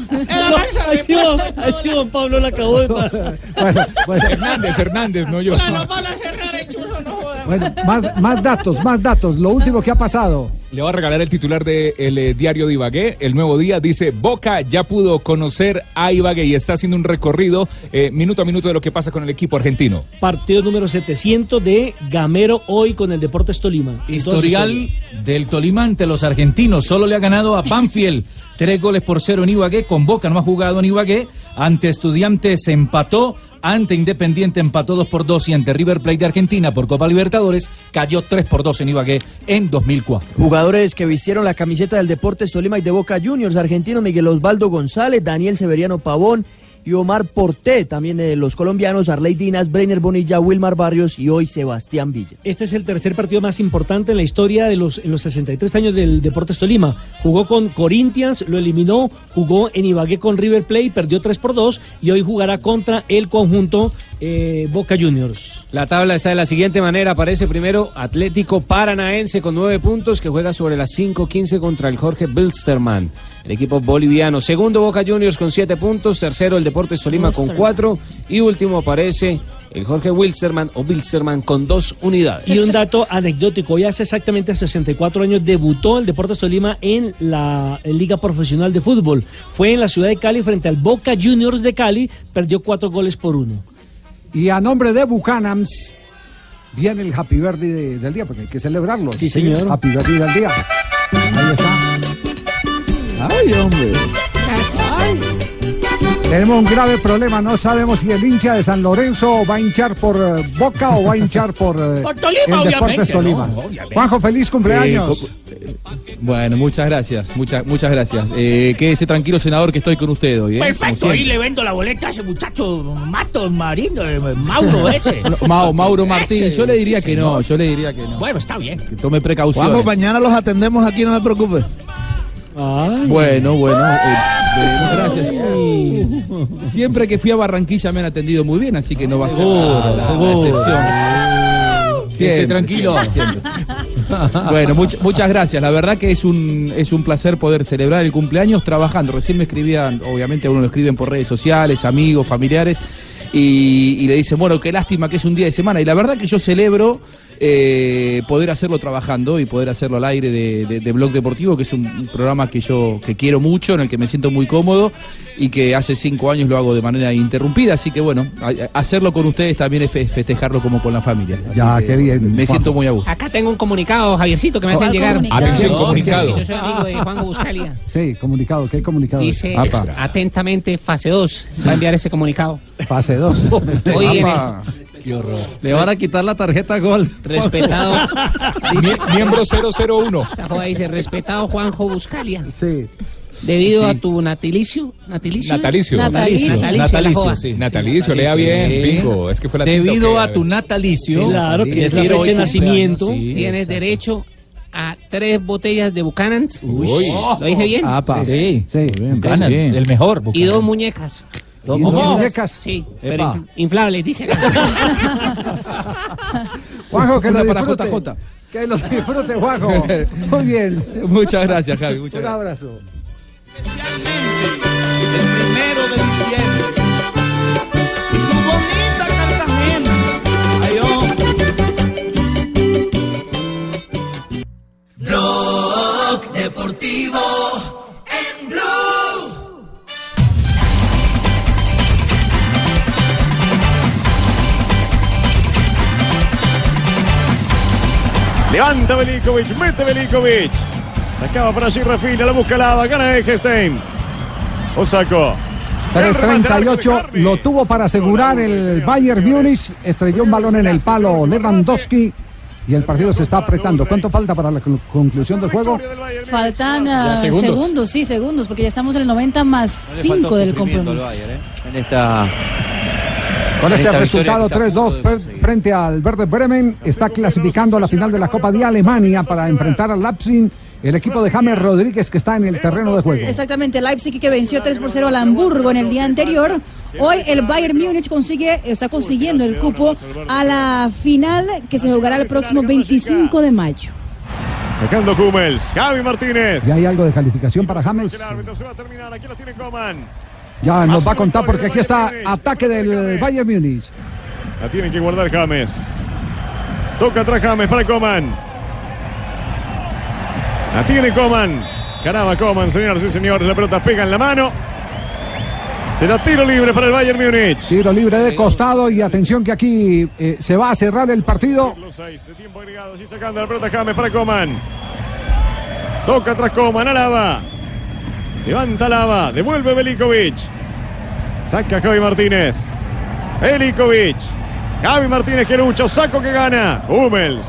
Juan- así Juan Pablo la acabó de <laughs> Bueno, bueno, Hernández, Hernández, no yo. No van a cerrar el chuzo, no jodan. bueno, más, más datos, más datos. Lo último que ha pasado. Le va a regalar el titular del de, diario de Ibagué. El nuevo día dice: Boca ya pudo conocer a Ibagué y está haciendo un recorrido eh, minuto a minuto de lo que pasa con el equipo argentino. Partido número 700 de Gamero hoy con el Deportes Tolima. Historial historia. Del Tolima ante los argentinos. Solo le ha ganado a Banfield. Tres goles por cero en Ibagué. Con Boca no ha jugado en Ibagué. Ante Estudiantes empató. Ante Independiente empató 2 por 2. Y ante River Plate de Argentina por Copa Libertadores cayó 3 por 2 en Ibagué en 2004. Jugadores que vistieron la camiseta del Deportes Tolima y de Boca Juniors, argentino Miguel Osvaldo González, Daniel Severiano Pavón y Omar Porté, también de los colombianos Arley Dinas, Breiner Bonilla, Wilmar Barrios y hoy Sebastián Villa. Este es el tercer partido más importante en la historia de los, en los 63 años del Deportes Tolima. Jugó con Corinthians, lo eliminó, jugó en Ibagué con River Plate, perdió 3 por 2 y hoy jugará contra el conjunto eh, Boca Juniors. La tabla está de la siguiente manera. Aparece primero Atlético Paranaense con nueve puntos que juega sobre las 5-15 contra el Jorge Bilsterman, el equipo boliviano. Segundo Boca Juniors con siete puntos. Tercero el Deportes Tolima con cuatro. Y último aparece el Jorge Wilsterman o Bilsterman con dos unidades. Y un dato anecdótico, hoy hace exactamente 64 años debutó el Deportes Tolima en la Liga Profesional de Fútbol. Fue en la ciudad de Cali frente al Boca Juniors de Cali, perdió cuatro goles por uno. Y a nombre de Buchanans viene el Happy Birthday de- del día, porque hay que celebrarlo. Sí, señor. Happy Birthday del día. Ahí está. Ay, hombre. Tenemos un grave problema, no sabemos si el hincha de San Lorenzo va a hinchar por eh, Boca o va a hinchar por, eh, Por Tolima, el Deportes Tolima. no. Juanjo, feliz cumpleaños. Eh, Bueno, muchas gracias, muchas, muchas gracias. Eh, quédese tranquilo, senador, que estoy con usted hoy. ¿eh? Perfecto, ahí le vendo la boleta a ese muchacho Mato Marino, eh, Mauro ese. <laughs> No, Mau- Mauro Martín, Ese, yo le diría que no, yo le diría que no. Bueno, está bien. Que tome precauciones. Juanjo, mañana los atendemos aquí, no me preocupes. Bueno, bueno, eh, eh, gracias. Siempre que fui a Barranquilla me han atendido muy bien, así que no va a ser la, la excepción. Quédese tranquilo. siempre. Bueno, much- muchas gracias. La verdad que es un, es un placer poder celebrar el cumpleaños trabajando. Recién me escribían, obviamente a uno lo escriben por redes sociales, amigos, familiares, y, y le dicen, bueno, qué lástima que es un día de semana. Y la verdad que yo celebro eh, poder hacerlo trabajando y poder hacerlo al aire de, de- de Blog Deportivo, que es un, un programa que yo que quiero mucho, en el que me siento muy cómodo y que hace cinco años lo hago de manera interrumpida. Así que bueno, a- hacerlo con ustedes también es fe- festejarlo como con la familia. Así Ya, que qué bien, Me siento muy a gusto. Acá tengo un comunicado, Javiercito, que me hacen ¿Cuál llegar. comunicado? Atención, comunicado. Yo soy amigo de Juan Buscalia. Sí, comunicado, ¿qué comunicado? Dice Apa. atentamente fase 2. Va a enviar ese comunicado. Fase 2. Hoy viene Qué horror. Le van a quitar la tarjeta gol. respetado. <laughs> Mie- miembro 001. Esta joda dice respetado Juanjo Buscalia. Sí. Debido Sí. a tu natilicio, natalicio. Natalicio. Natalicio. Natalicio, sí. Natalicio, lea bien, Pingo. Es que fue la Debido a tu natalicio. Claro, que es la decir, fecha de nacimiento. Tienes exacto. derecho a tres botellas de Buchanan's. Uy. ¿Lo dije bien? Apa. Sí, Sí. Buchanan, bien. el mejor. Y Buchanan. dos muñecas. Dos ¿Y dos muñecas. Sí, Epa. pero inf- inflables, dice. <laughs> Juanjo, que lo para. JJ. Que lo disfrute, Juanjo. <laughs> Muy bien. Muchas gracias, Javi. Muchas Un gracias. abrazo. El primero de diciembre. Levanta Belikovic, mete Belikovic. Sacaba para allí Rafina, la busca Lava, gana Eggestein. Osako. 3.38 lo tuvo para asegurar el Bayern Múnich. Estrelló un balón en el palo Lewandowski. Y el partido se está apretando. ¿Cuánto falta para la clu- conclusión del juego? Faltan ah, segundos. segundos. sí, segundos, porque ya estamos en el 90 más 5 del compromiso. En esta. Con este resultado victoria que 3-2 fre- frente al Verde Bremen, está clasificando a la final de la Copa de Alemania para enfrentar al Leipzig, el equipo de James Rodríguez que está en el terreno de juego. Exactamente, Leipzig que venció 3 por 0 al Hamburgo en el día anterior. Hoy el Bayern Múnich consigue, está consiguiendo el cupo a la final que se jugará el próximo 25 de mayo. Sacando Hummels, Javi Martínez. ¿Ya hay algo de calificación para James? El árbitro se va a terminar, aquí lo tiene Coman. Ya nos va a contar porque aquí está ataque del Bayern Múnich. La tiene que guardar James. Toca atrás James para Coman. La tiene Coman. Caramba Coman, señoras y señores. La pelota pega en la mano. Será tiro libre para el Bayern Múnich. Tiro libre de costado y atención que aquí eh, se va a cerrar el partido. Los seis de tiempo agregado. Allí sacando la pelota James para Coman. Toca atrás Coman. Alaba. Levanta Alaba. Devuelve Belikovic. Saca Javi Martínez. Belikovic. Javi Martínez que lucha. Saco que gana. Hummels.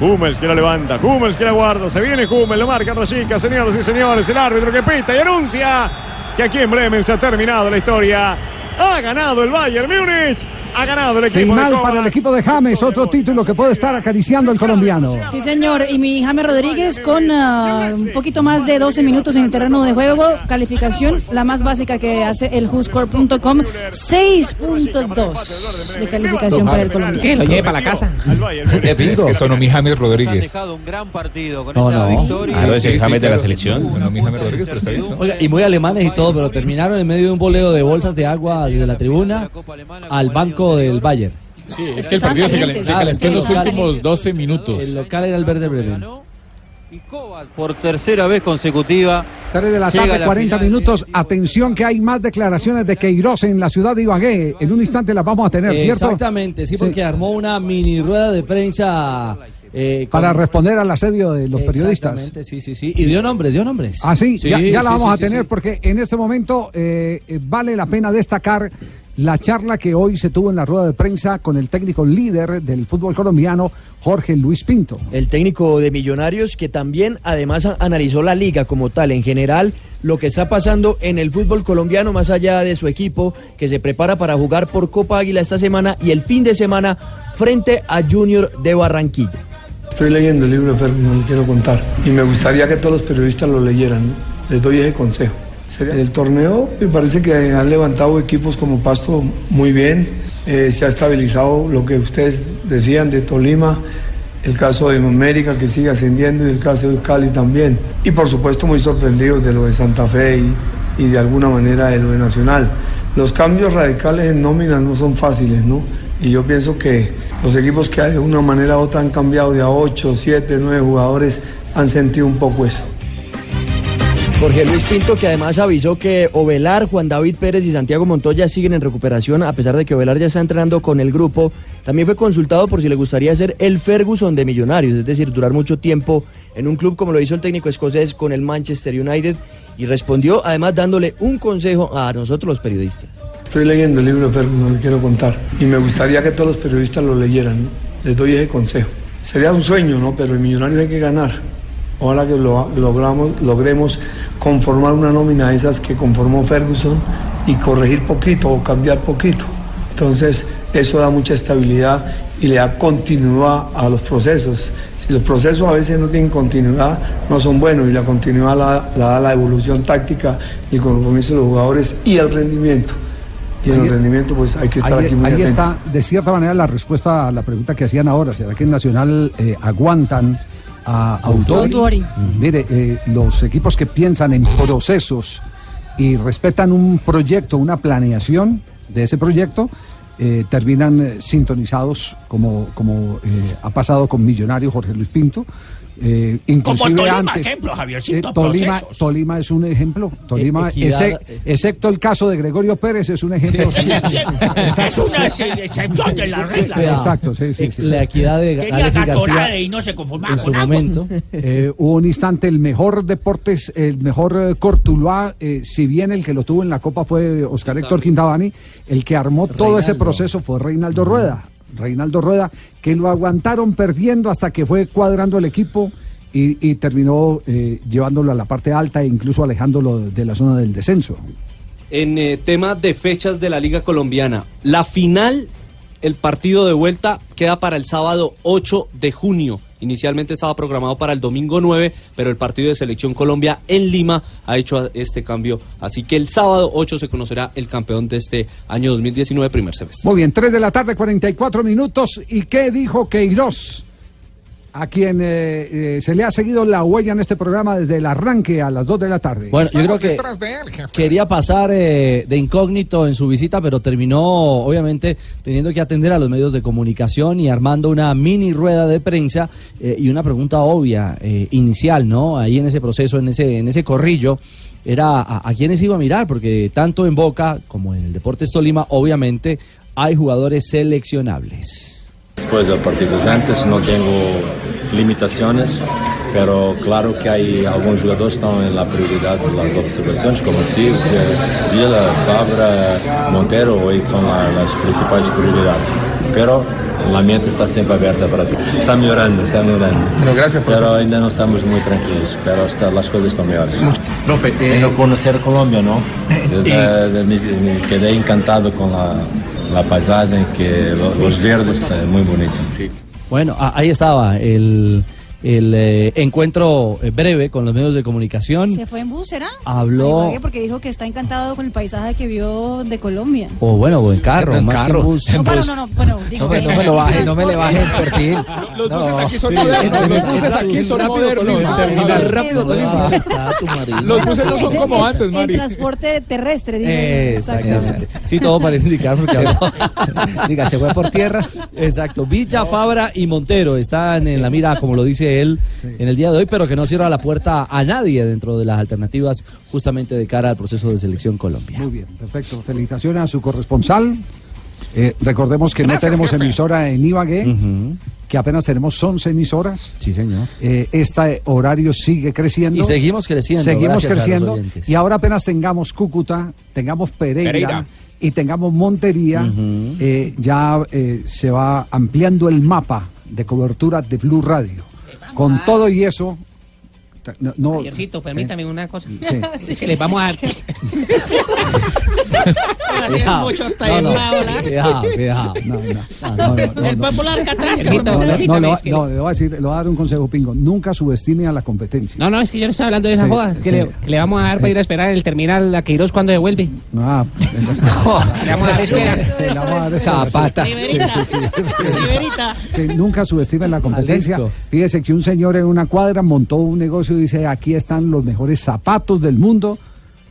Hummels que la levanta. Hummels que la guarda. Se viene Hummels. Lo marca Rayica. Señoras y señores. El árbitro que pita y anuncia que aquí en Bremen se ha terminado la historia. Ha ganado el Bayern Múnich. Ha ganado el equipo Final de para el equipo de James, otro título que puede estar acariciando el colombiano. Sí, señor. Y mi James Rodríguez con ah, un poquito más de 12 minutos en el terreno de juego. Calificación, la más básica que hace el WhoScore.com. 6.2 de calificación para el colombiano. Lo lleve para la casa. ¿Qué Es que sonó mi James Rodríguez. dejado un gran partido con No, esta no. victoria. Claro, es el James de la selección. Sonó mi James Rodríguez, pero está bien. Oiga, y muy alemanes y todo, pero terminaron en medio de un boleo de bolsas de agua desde la tribuna al banco del Bayern. Sí, es que el partido se, cal- se calentó en los últimos 12 minutos. El local era el Verde Bremen. Por tercera vez consecutiva. 3 de la tarde, la 40 final. minutos. Atención que hay más declaraciones de Queiroz en la ciudad de Ibagué. En un instante las vamos a tener, ¿cierto? Exactamente, sí, porque armó una mini rueda de prensa. eh, con- Para responder al asedio de los periodistas. Exactamente, sí, sí, sí. Y dio nombres, dio nombres. Ah, sí, ya, ya la sí, vamos sí, a sí, tener sí. porque en este momento eh, eh, vale la pena destacar la charla que hoy se tuvo en la rueda de prensa con el técnico líder del fútbol colombiano, Jorge Luis Pinto. El técnico de Millonarios que también además analizó la liga como tal, en general, lo que está pasando en el fútbol colombiano más allá de su equipo que se prepara para jugar por Copa Águila esta semana y el fin de semana frente a Junior de Barranquilla. Estoy leyendo el libro de Ferguson, lo quiero contar. Y me gustaría que todos los periodistas lo leyeran. ¿no? Les doy ese consejo. El torneo me parece que han levantado equipos como Pasto muy bien. Eh, se ha estabilizado lo que ustedes decían de Tolima, el caso de América que sigue ascendiendo y el caso de Cali también. Y por supuesto muy sorprendidos de lo de Santa Fe y, y de alguna manera de lo de Nacional. Los cambios radicales en nómina no son fáciles, ¿no? Y yo pienso que los equipos que de una manera u otra han cambiado de a 8, 7, 9 jugadores han sentido un poco eso. Jorge Luis Pinto que además avisó que Ovelar, Juan David Pérez y Santiago Montoya siguen en recuperación a pesar de que Ovelar ya está entrenando con el grupo. También fue consultado por si le gustaría ser el Ferguson de Millonarios, es decir, durar mucho tiempo en un club como lo hizo el técnico escocés con el Manchester United y respondió además dándole un consejo a nosotros los periodistas. Estoy leyendo el libro de Ferguson, lo quiero contar. Y me gustaría que todos los periodistas lo leyeran. Les doy ese consejo. Sería un sueño, ¿no? Pero en Millonarios hay que ganar. Ojalá que lo logramos, logremos conformar una nómina de esas que conformó Ferguson y corregir poquito o cambiar poquito. Entonces, eso da mucha estabilidad y le da continuidad a los procesos. Si los procesos a veces no tienen continuidad, no son buenos y la continuidad la, la da la evolución táctica, el compromiso de los jugadores y el rendimiento. Y en el rendimiento, pues hay que estar Ahí, aquí muy ahí atentos. está, de cierta manera, la respuesta a la pregunta que hacían ahora. ¿Será que en Nacional eh, aguantan a Autori? Autori. Mire, eh, los equipos que piensan en procesos y respetan un proyecto, una planeación de ese proyecto, eh, terminan eh, sintonizados, como, como eh, ha pasado con Millonario Jorge Luis Pinto. Eh, inclusive Tolima, antes, ejemplo, Javiercito, eh, Tolima. Tolima es un ejemplo. Tolima, ese- excepto el caso de Gregorio Pérez, es un ejemplo. Es una excepción de la regla. Exacto, sí, sí, sí. La equidad de Gatorade García y no se conformaba en con su agua. momento. Eh, hubo un instante, el mejor deportes, el mejor eh, Cortuluá, eh, si bien el que lo tuvo en la Copa fue Oscar Héctor Quintabani, el que armó todo ese proceso fue Reinaldo Rueda. Reinaldo Rueda, que lo aguantaron perdiendo hasta que fue cuadrando el equipo y, terminó eh, llevándolo a la parte alta e incluso alejándolo de la zona del descenso. en eh, tema de fechas de la Liga Colombiana. La final, el partido de vuelta, queda para el sábado 8 de junio. Inicialmente estaba programado para el domingo 9, pero el partido de Selección Colombia en Lima ha hecho este cambio. Así que el sábado 8 se conocerá el campeón de este año 2019, primer semestre. Muy bien, 3 de la tarde, 44 minutos. ¿Y qué dijo Queiroz? A quien eh, eh, se le ha seguido la huella en este programa desde el arranque a las 2 de la tarde. Bueno, yo creo que quería pasar eh, de incógnito en su visita, pero terminó obviamente teniendo que atender a los medios de comunicación y armando una mini rueda de prensa eh, y una pregunta obvia, eh, inicial, ¿no? Ahí en ese proceso, en ese, en ese corrillo, era a, a quiénes iba a mirar, porque tanto en Boca como en el Deportes Tolima, obviamente, hay jugadores seleccionables. Después del partido antes no tengo limitaciones, pero claro que hay algunos jugadores que están en la prioridad de las observaciones, como Figo, Vila, Fabra, Montero, hoy son la- las principales prioridades. Pero la mente está siempre abierta para todo. Está mejorando, está mejorando. Bueno, gracias, Pero ainda no estamos muy tranquilos, pero está- las cosas están mejores. Profe, eh, conocer Colombia, ¿no? Desde- de- me, me quedé encantado con la, la paisaje, que lo- los verdes, eh, muy bonito. Bueno, ahí estaba el, el eh, encuentro eh, breve con los medios de comunicación. ¿Se fue en bus, será? Habló- porque dijo que está encantado con el paisaje que vio de Colombia. O bueno, o en carro, En más que en carro. bus. No, pero no, no, bueno, No no me lo baje, no me le baje el perfil. <laughs> Los buses aquí son modernos, los buses aquí son Rápido, modernos. Los buses no son como antes, El Mari. transporte terrestre, digo. Exactamente. Sí, todo parece indicar porque <laughs> habló. Diga, se fue por tierra. Exacto. Villa, Fabra y Montero están en la mira, como lo dice él, en el día de hoy, pero que no cierra la puerta a nadie dentro de las alternativas justamente de cara al proceso de selección Colombia. Muy bien, perfecto. Felicitaciones a su corresponsal. Eh, recordemos que Gracias, no tenemos jefe. emisora en Ibagué, que apenas tenemos 11 emisoras. Sí, señor. Eh, este horario sigue creciendo. Y seguimos creciendo, Seguimos gracias creciendo. Y ahora apenas tengamos Cúcuta, tengamos Pereira, Pereira. y tengamos Montería, eh, ya eh, se va ampliando el mapa de cobertura de Blue Radio. Con todo y eso, no, no- Javiercito, permítame una cosa. Sí. Es que les vamos a dar. <laughs> El no. popular Catrasco. No, no, no, <laughs> que- le voy a decir, le voy a dar un consejo, Pingo. Nunca subestime a la competencia. No, no, es que yo no estaba hablando de esa Sí, joda que, sí. le, que le vamos a dar para ir a esperar en el terminal a Queiroz cuando devuelve. Ah, <laughs> Le vamos a dar espera. Sí, le vamos a dar espera. Zapata. Sí, sí, sí. Riverita. Sí, nunca subestimen la competencia. Fíjese que un señor en una cuadra montó un negocio y dice, aquí están los mejores zapatos del mundo.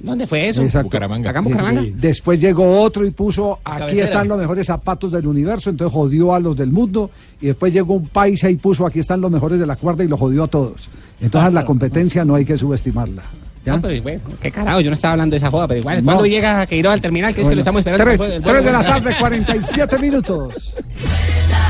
¿Dónde fue eso? Exacto. Bucaramanga. Acá en Bucaramanga. Sí. Después llegó otro y puso, aquí Cabecera. están los mejores zapatos del universo, entonces jodió a los del mundo. Y después llegó un paisa y puso, aquí están los mejores de la cuerda y lo jodió a todos. Entonces la competencia no hay que subestimarla. ¿ya? No, pero bueno, qué carajo, yo no estaba hablando de esa joda, pero igual. No. ¿Cuándo llega a Queiroz al terminal? Que es que Bueno, lo estamos esperando. tres- después del tres vuelo. de la tarde, 47 minutos. <laughs>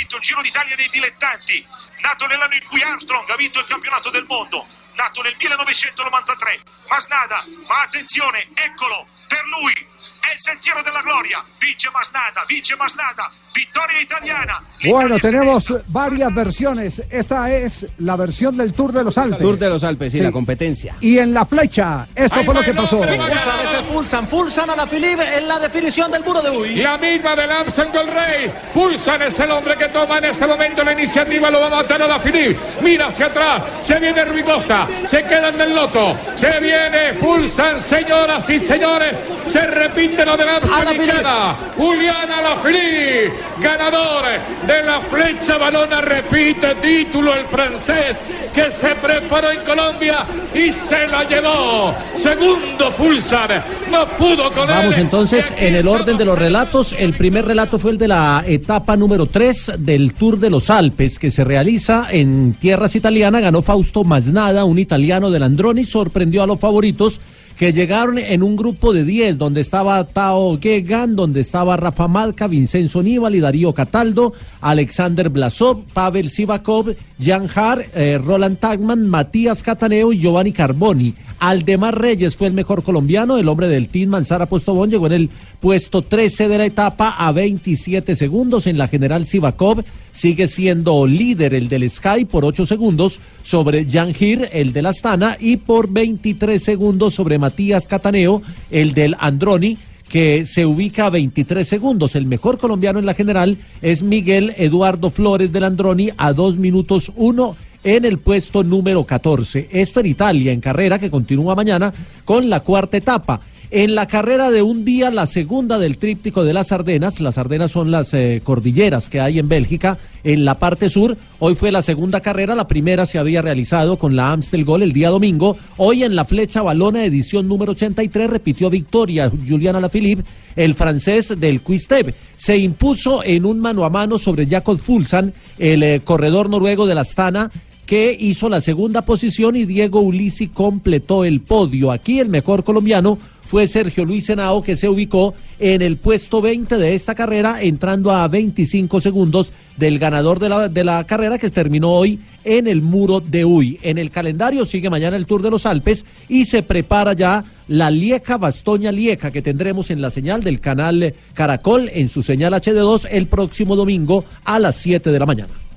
vinto il Giro d'Italia dei dilettanti, nato nell'anno in cui Armstrong ha vinto il campionato del mondo, nato nel 1993. Masnada, ma attenzione, eccolo, per lui è il sentiero della gloria. Vince Masnada, vince Masnada, vittoria italiana. Bueno, tenemos varias versiones. Esta es la versión del Tour de los Alpes. Tour de los Alpes, sí, Sí. la competencia. Y en la flecha, esto fue lo que pasó. Fulsan, Fulsan, Fulsan a la Philippe en la definición del muro de Huy. La misma del Amsterdam del Rey. Fulsan es el hombre que toma en este momento la iniciativa. Lo va a matar a la Filip. Mira hacia atrás. Se viene Rui Costa. Se queda en el loto. Se viene Fulsan, señoras y señores. Se repite repite la de la Dominicana. Julián Alaphilippe, ganador de la flecha balona, repite título el francés que se preparó en Colombia y se la llevó. Segundo Fulsar, no pudo con Vamos él. entonces en el orden de los relatos. El primer relato fue el de la etapa número 3 del Tour de los Alpes que se realiza en tierras italianas. Ganó Fausto Masnada, un italiano del Androni, sorprendió a los favoritos que llegaron en un grupo de 10 donde estaba Tao Gegan, donde estaba Rafa Malca, Vincenzo Nibali, Darío Cataldo, Alexander Blasov, Pavel Sivakov, Jan Har, eh, Roland Tagman, Matías Cataneo y Giovanni Carboni. Aldemar Reyes fue el mejor colombiano, el hombre del Team Manzara Postobón llegó en el puesto 13 de la etapa a 27 segundos. En la general Sivakov sigue siendo líder el del Sky por 8 segundos sobre Jan Hir, el del Astana, y por 23 segundos sobre Matías Cataneo, el del Androni que se ubica a 23 segundos. El mejor colombiano en la general es Miguel Eduardo Flores del Androni a 2 minutos 1 en el puesto número 14. Esto en Italia, en carrera que continúa mañana con la cuarta etapa. En la carrera de un día, la segunda del tríptico de las Ardenas, las Ardenas son las eh, cordilleras que hay en Bélgica, en la parte sur. Hoy fue la segunda carrera, la primera se había realizado con la Amstel Gol el día domingo. Hoy en la flecha balona, edición número 83, repitió victoria Juliana Alaphilippe, el francés del Quisteb. Se impuso en un mano a mano sobre Jakob Fulsan, el eh, corredor noruego de la Astana, que hizo la segunda posición y Diego Ulisi completó el podio. Aquí el mejor colombiano fue Sergio Luis Henao que se ubicó en el puesto 20 de esta carrera, entrando a 25 segundos del ganador de la, de la carrera que terminó hoy en el muro de Uy. En el calendario sigue mañana el Tour de los Alpes y se prepara ya la Lieja Bastoña Lieja que tendremos en la señal del canal Caracol en su señal HD2 el próximo domingo a las 7 de la mañana.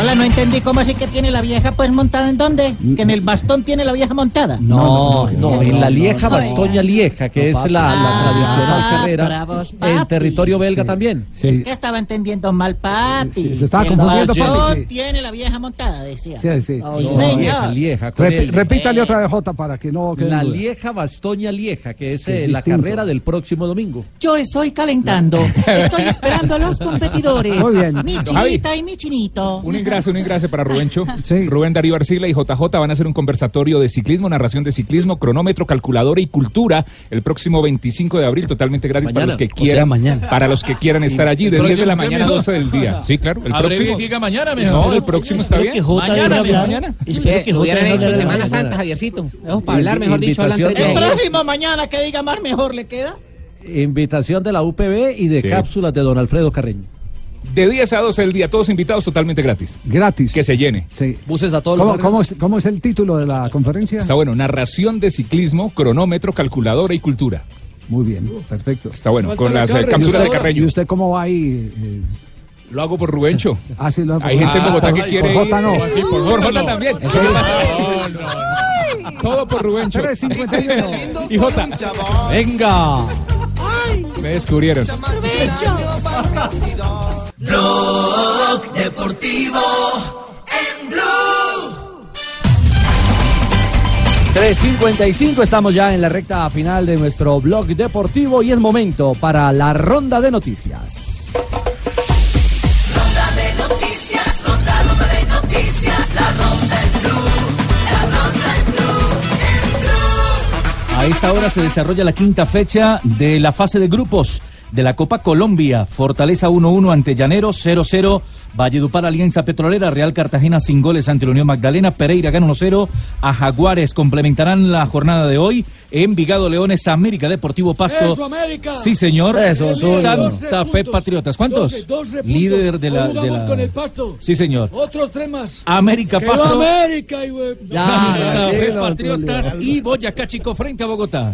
Hola, no entendí cómo así que tiene la vieja pues montada en dónde? Que en el bastón tiene la vieja montada. No, no, en la Lieja Bastoña Lieja, que es la, la tradicional carrera bravos, en territorio belga también. Es que estaba entendiendo mal, papi. Sí, se estaba el confundiendo, bastón papi, sí. tiene la vieja montada, decía. Sí, sí. Oh, No, señor. Lieja, Lieja, con Repi- el- repítale otra vez, Jota, para que no quede La duda. Lieja Bastoña Lieja, que es eh, la distinto. carrera del próximo domingo. Yo estoy calentando. <laughs> Estoy esperando a los competidores. Muy bien. Mi chinita y mi chinito. Un ingreso, un ingreso para Rubencho. <laughs> Rubén Darío Arcila y JJ van a hacer un conversatorio de ciclismo, narración de ciclismo, cronómetro, calculadora y cultura el próximo 25 de abril, totalmente gratis para Mañana, los que o sea, quieran. mañana. Para los que quieran estar allí, de El 10 de la mañana a día 12 del día. <laughs> Sí, claro. El próximo. diga mañana mejor. No, el próximo está bien. Mañana mejor. mañana. Espero que hubieran hecho en Semana Santa, Javiercito. Para hablar, mejor dicho, El próximo mañana que diga más mejor le queda. Invitación de la UPB y de Sí. cápsulas de don Alfredo Carreño. De 10 a 12 del día, todos invitados totalmente gratis. Gratis. Que se llene. Sí. Buses a todos ¿Cómo, los cómo es, cómo es el título de la conferencia? Está bueno, narración de ciclismo, cronómetro, calculadora y cultura. Muy bien, perfecto. Está bueno, con la las eh, cápsulas ¿Y de Carreño. ¿Y usted cómo va ahí? eh? Lo hago por Rubencho. Ah, sí, lo hago Hay por- gente en Ah, Bogotá por- que quiere por Jota no. Sí, por, Jota también. Todo por Rubencho. 351. y Jota. Venga. Me descubrieron. Blog Deportivo en Blue. 3.55, estamos ya en la recta final de nuestro blog deportivo y es momento para la ronda de noticias. Ronda de noticias, ronda, ronda de noticias, la ronda en Blue, la ronda en Blue, en Blue. A esta hora se desarrolla la quinta fecha de la fase de grupos de la Copa Colombia. Fortaleza 1-1 ante Llanero, 0-0. Valledupar Alianza Petrolera, Real Cartagena sin goles ante la Unión Magdalena, Pereira gana 1-0 a Jaguares. Complementarán la jornada de hoy. Envigado Leones, América Deportivo Pasto. Eso, América. Sí, señor. Eso. Santa Fe puntos. Patriotas. ¿Cuántos? 12, 12 puntos. Líder de la, de con el Pasto. Sí, señor. Otros tres más. América Que Pasto. América, y, güey. Santa Fe Patriotas y Boyacá Chico frente a Bogotá.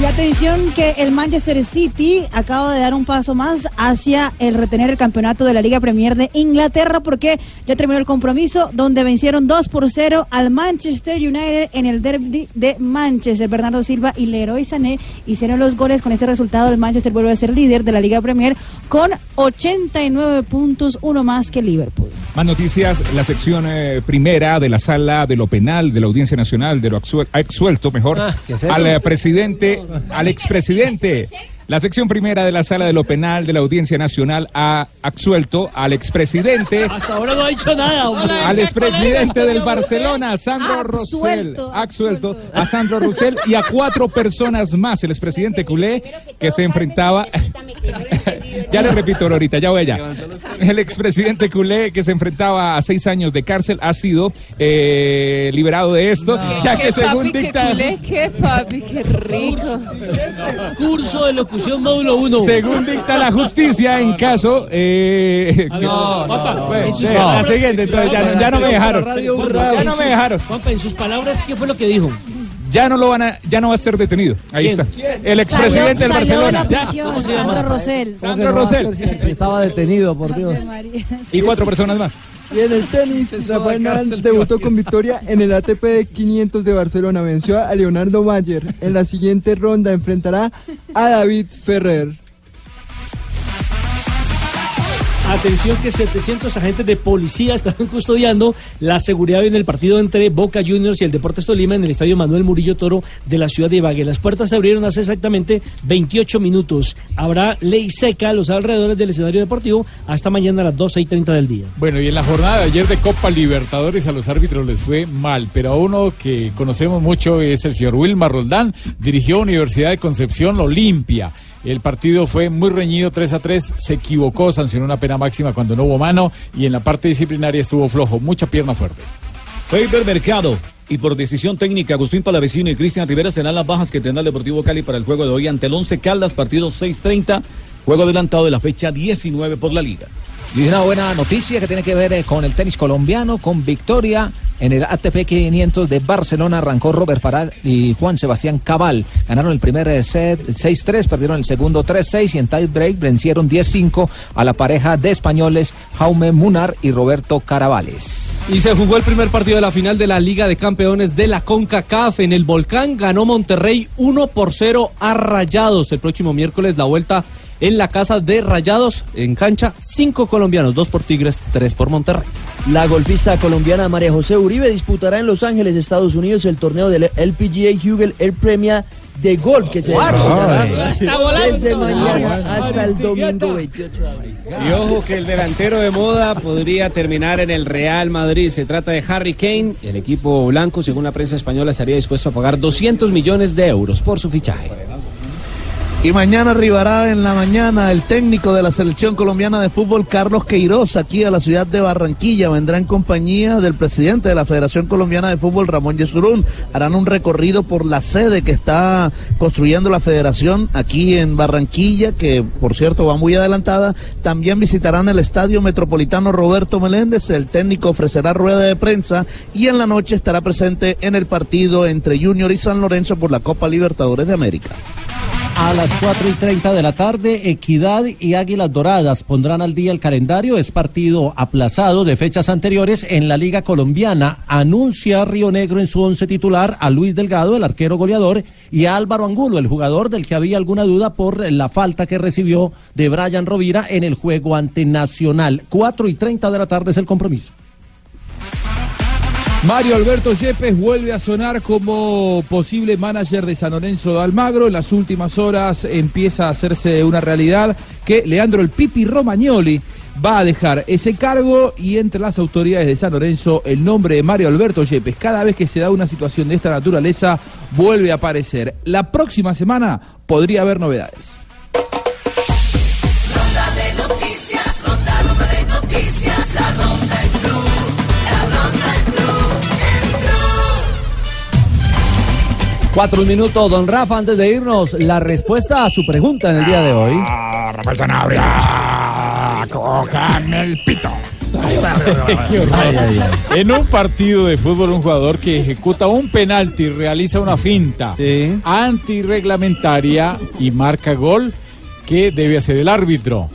Y atención que el Manchester City acaba de dar un paso más hacia el retener el campeonato de la Liga Premier de Inglaterra porque ya terminó el compromiso donde vencieron 2 por 0 al Manchester United en el derby de Manchester. Bernardo Silva y Leroy Sané hicieron los goles. Con este resultado el Manchester vuelve a ser líder de la Liga Premier con 89 puntos, uno más que Liverpool. Más noticias, la sección eh, primera de la sala de lo penal de la Audiencia Nacional de lo absuel- ha exsuelto, mejor, Ah, al eh, presidente, al expresidente. La sección primera de la sala de lo penal de la Audiencia Nacional ha absuelto al expresidente. Hasta ahora no ha dicho nada, hombre. Al expresidente del Barcelona, Sandro Rosell, Absuelto, absuelto a Sandro Rosell y a cuatro personas más, el expresidente culé que se enfrentaba, <laughs> ya le repito ahorita, ya voy allá, el expresidente culé que se enfrentaba a seis años de cárcel ha sido eh, liberado de esto, ya que según dicta... culé, qué papi, qué rico. Curso de locución módulo 1. Según dicta la justicia en caso... Eh, no, la siguiente, entonces ya, no- ya no me dejaron. Ya no me dejaron. Juanpa, en sus palabras, ¿qué fue lo que dijo? Ya no lo van a, ya no va a ser detenido. Ahí ¿Quién? está. El expresidente del de Barcelona. Ya. prisión, Sandro Rosell. Sandro Rosell. Si estaba detenido, por Dios. Y cuatro personas más. Y en el tenis, Rafael Nadal debutó con victoria en el ATP 500 de Barcelona. Venció a Leonardo Mayer. En la siguiente ronda enfrentará a David Ferrer. Atención que 700 agentes de policía están custodiando la seguridad en el partido entre Boca Juniors y el Deportes Tolima en el Estadio Manuel Murillo Toro de la ciudad de Ibagué. Las puertas se abrieron hace exactamente 28 minutos. Habrá ley seca a los alrededores del escenario deportivo hasta mañana a las 12 y 30 del día. Bueno, y en la jornada de ayer de Copa Libertadores a los árbitros les fue mal, pero a uno que conocemos mucho es el señor Wilmar Roldán, dirigió Universidad de Concepción Olimpia. El partido fue muy reñido, 3 a 3, se equivocó, sancionó una pena máxima cuando no hubo mano y en la parte disciplinaria estuvo flojo, mucha pierna fuerte. Faber Mercado. Y por decisión técnica, Agustín Palavecino y Cristian Rivera serán las bajas que tendrá el Deportivo Cali para el juego de hoy ante el 11 Caldas, partido 6.30, juego adelantado de la fecha 19 por la liga. Y una buena noticia que tiene que ver eh, con el tenis colombiano, con victoria en el ATP 500 de Barcelona. Arrancó Robert Paral y Juan Sebastián Cabal. Ganaron el primer eh, set 6-3, perdieron el segundo 3-6 y en tie break vencieron 10-5 a la pareja de españoles Jaume Munar y Roberto Caravales. Y se jugó el primer partido de la final de la Liga de Campeones de la CONCACAF en el Volcán. Ganó Monterrey 1 por 0 a Rayados. El próximo miércoles la vuelta en la casa de Rayados en cancha. Cinco colombianos, dos por Tigres, tres por Monterrey. La golfista colombiana María José Uribe disputará en Los Ángeles, Estados Unidos, el torneo del LPGA Hugel Air Premier de golf que se disputará Ay. Está volando. desde mañana hasta el domingo 28 de abril. Y ojo que el delantero de moda podría terminar en el Real Madrid. Se trata de Harry Kane. El equipo blanco, según la prensa española, estaría dispuesto a pagar 200 millones de euros por su fichaje. Y mañana arribará en la mañana el técnico de la selección colombiana de fútbol, Carlos Queiroz, aquí a la ciudad de Barranquilla. Vendrá en compañía del presidente de la Federación Colombiana de Fútbol, Ramón Yesurún. Harán un recorrido por la sede que está construyendo la federación aquí en Barranquilla, que por cierto va muy adelantada. También visitarán el Estadio Metropolitano Roberto Meléndez. El técnico ofrecerá rueda de prensa y en la noche estará presente en el partido entre Junior y San Lorenzo por la Copa Libertadores de América. A las 4 y 30 de la tarde, Equidad y Águilas Doradas pondrán al día el calendario. Es partido aplazado de fechas anteriores en la Liga Colombiana. Anuncia Río Negro en su once titular a Luis Delgado, el arquero goleador, y a Álvaro Angulo, el jugador del que había alguna duda por la falta que recibió de Brian Rovira en el juego ante Nacional. 4 y 30 de la tarde es el compromiso. Mario Alberto Yepes vuelve a sonar como posible manager de San Lorenzo de Almagro. En las últimas horas empieza a hacerse una realidad que Leandro el Pipi Romagnoli va a dejar ese cargo y entre las autoridades de San Lorenzo el nombre de Mario Alberto Yepes. Cada vez que se da una situación de esta naturaleza vuelve a aparecer. La próxima semana podría haber novedades. Cuatro minutos, don Rafa, antes de irnos, la respuesta a su pregunta en el día de hoy. Ah, Rafael Sanabria, cojan el pito. <laughs> Qué horror. En un partido de fútbol, un jugador que ejecuta un penalti y realiza una finta antirreglamentaria y marca gol, ¿qué debe hacer el árbitro?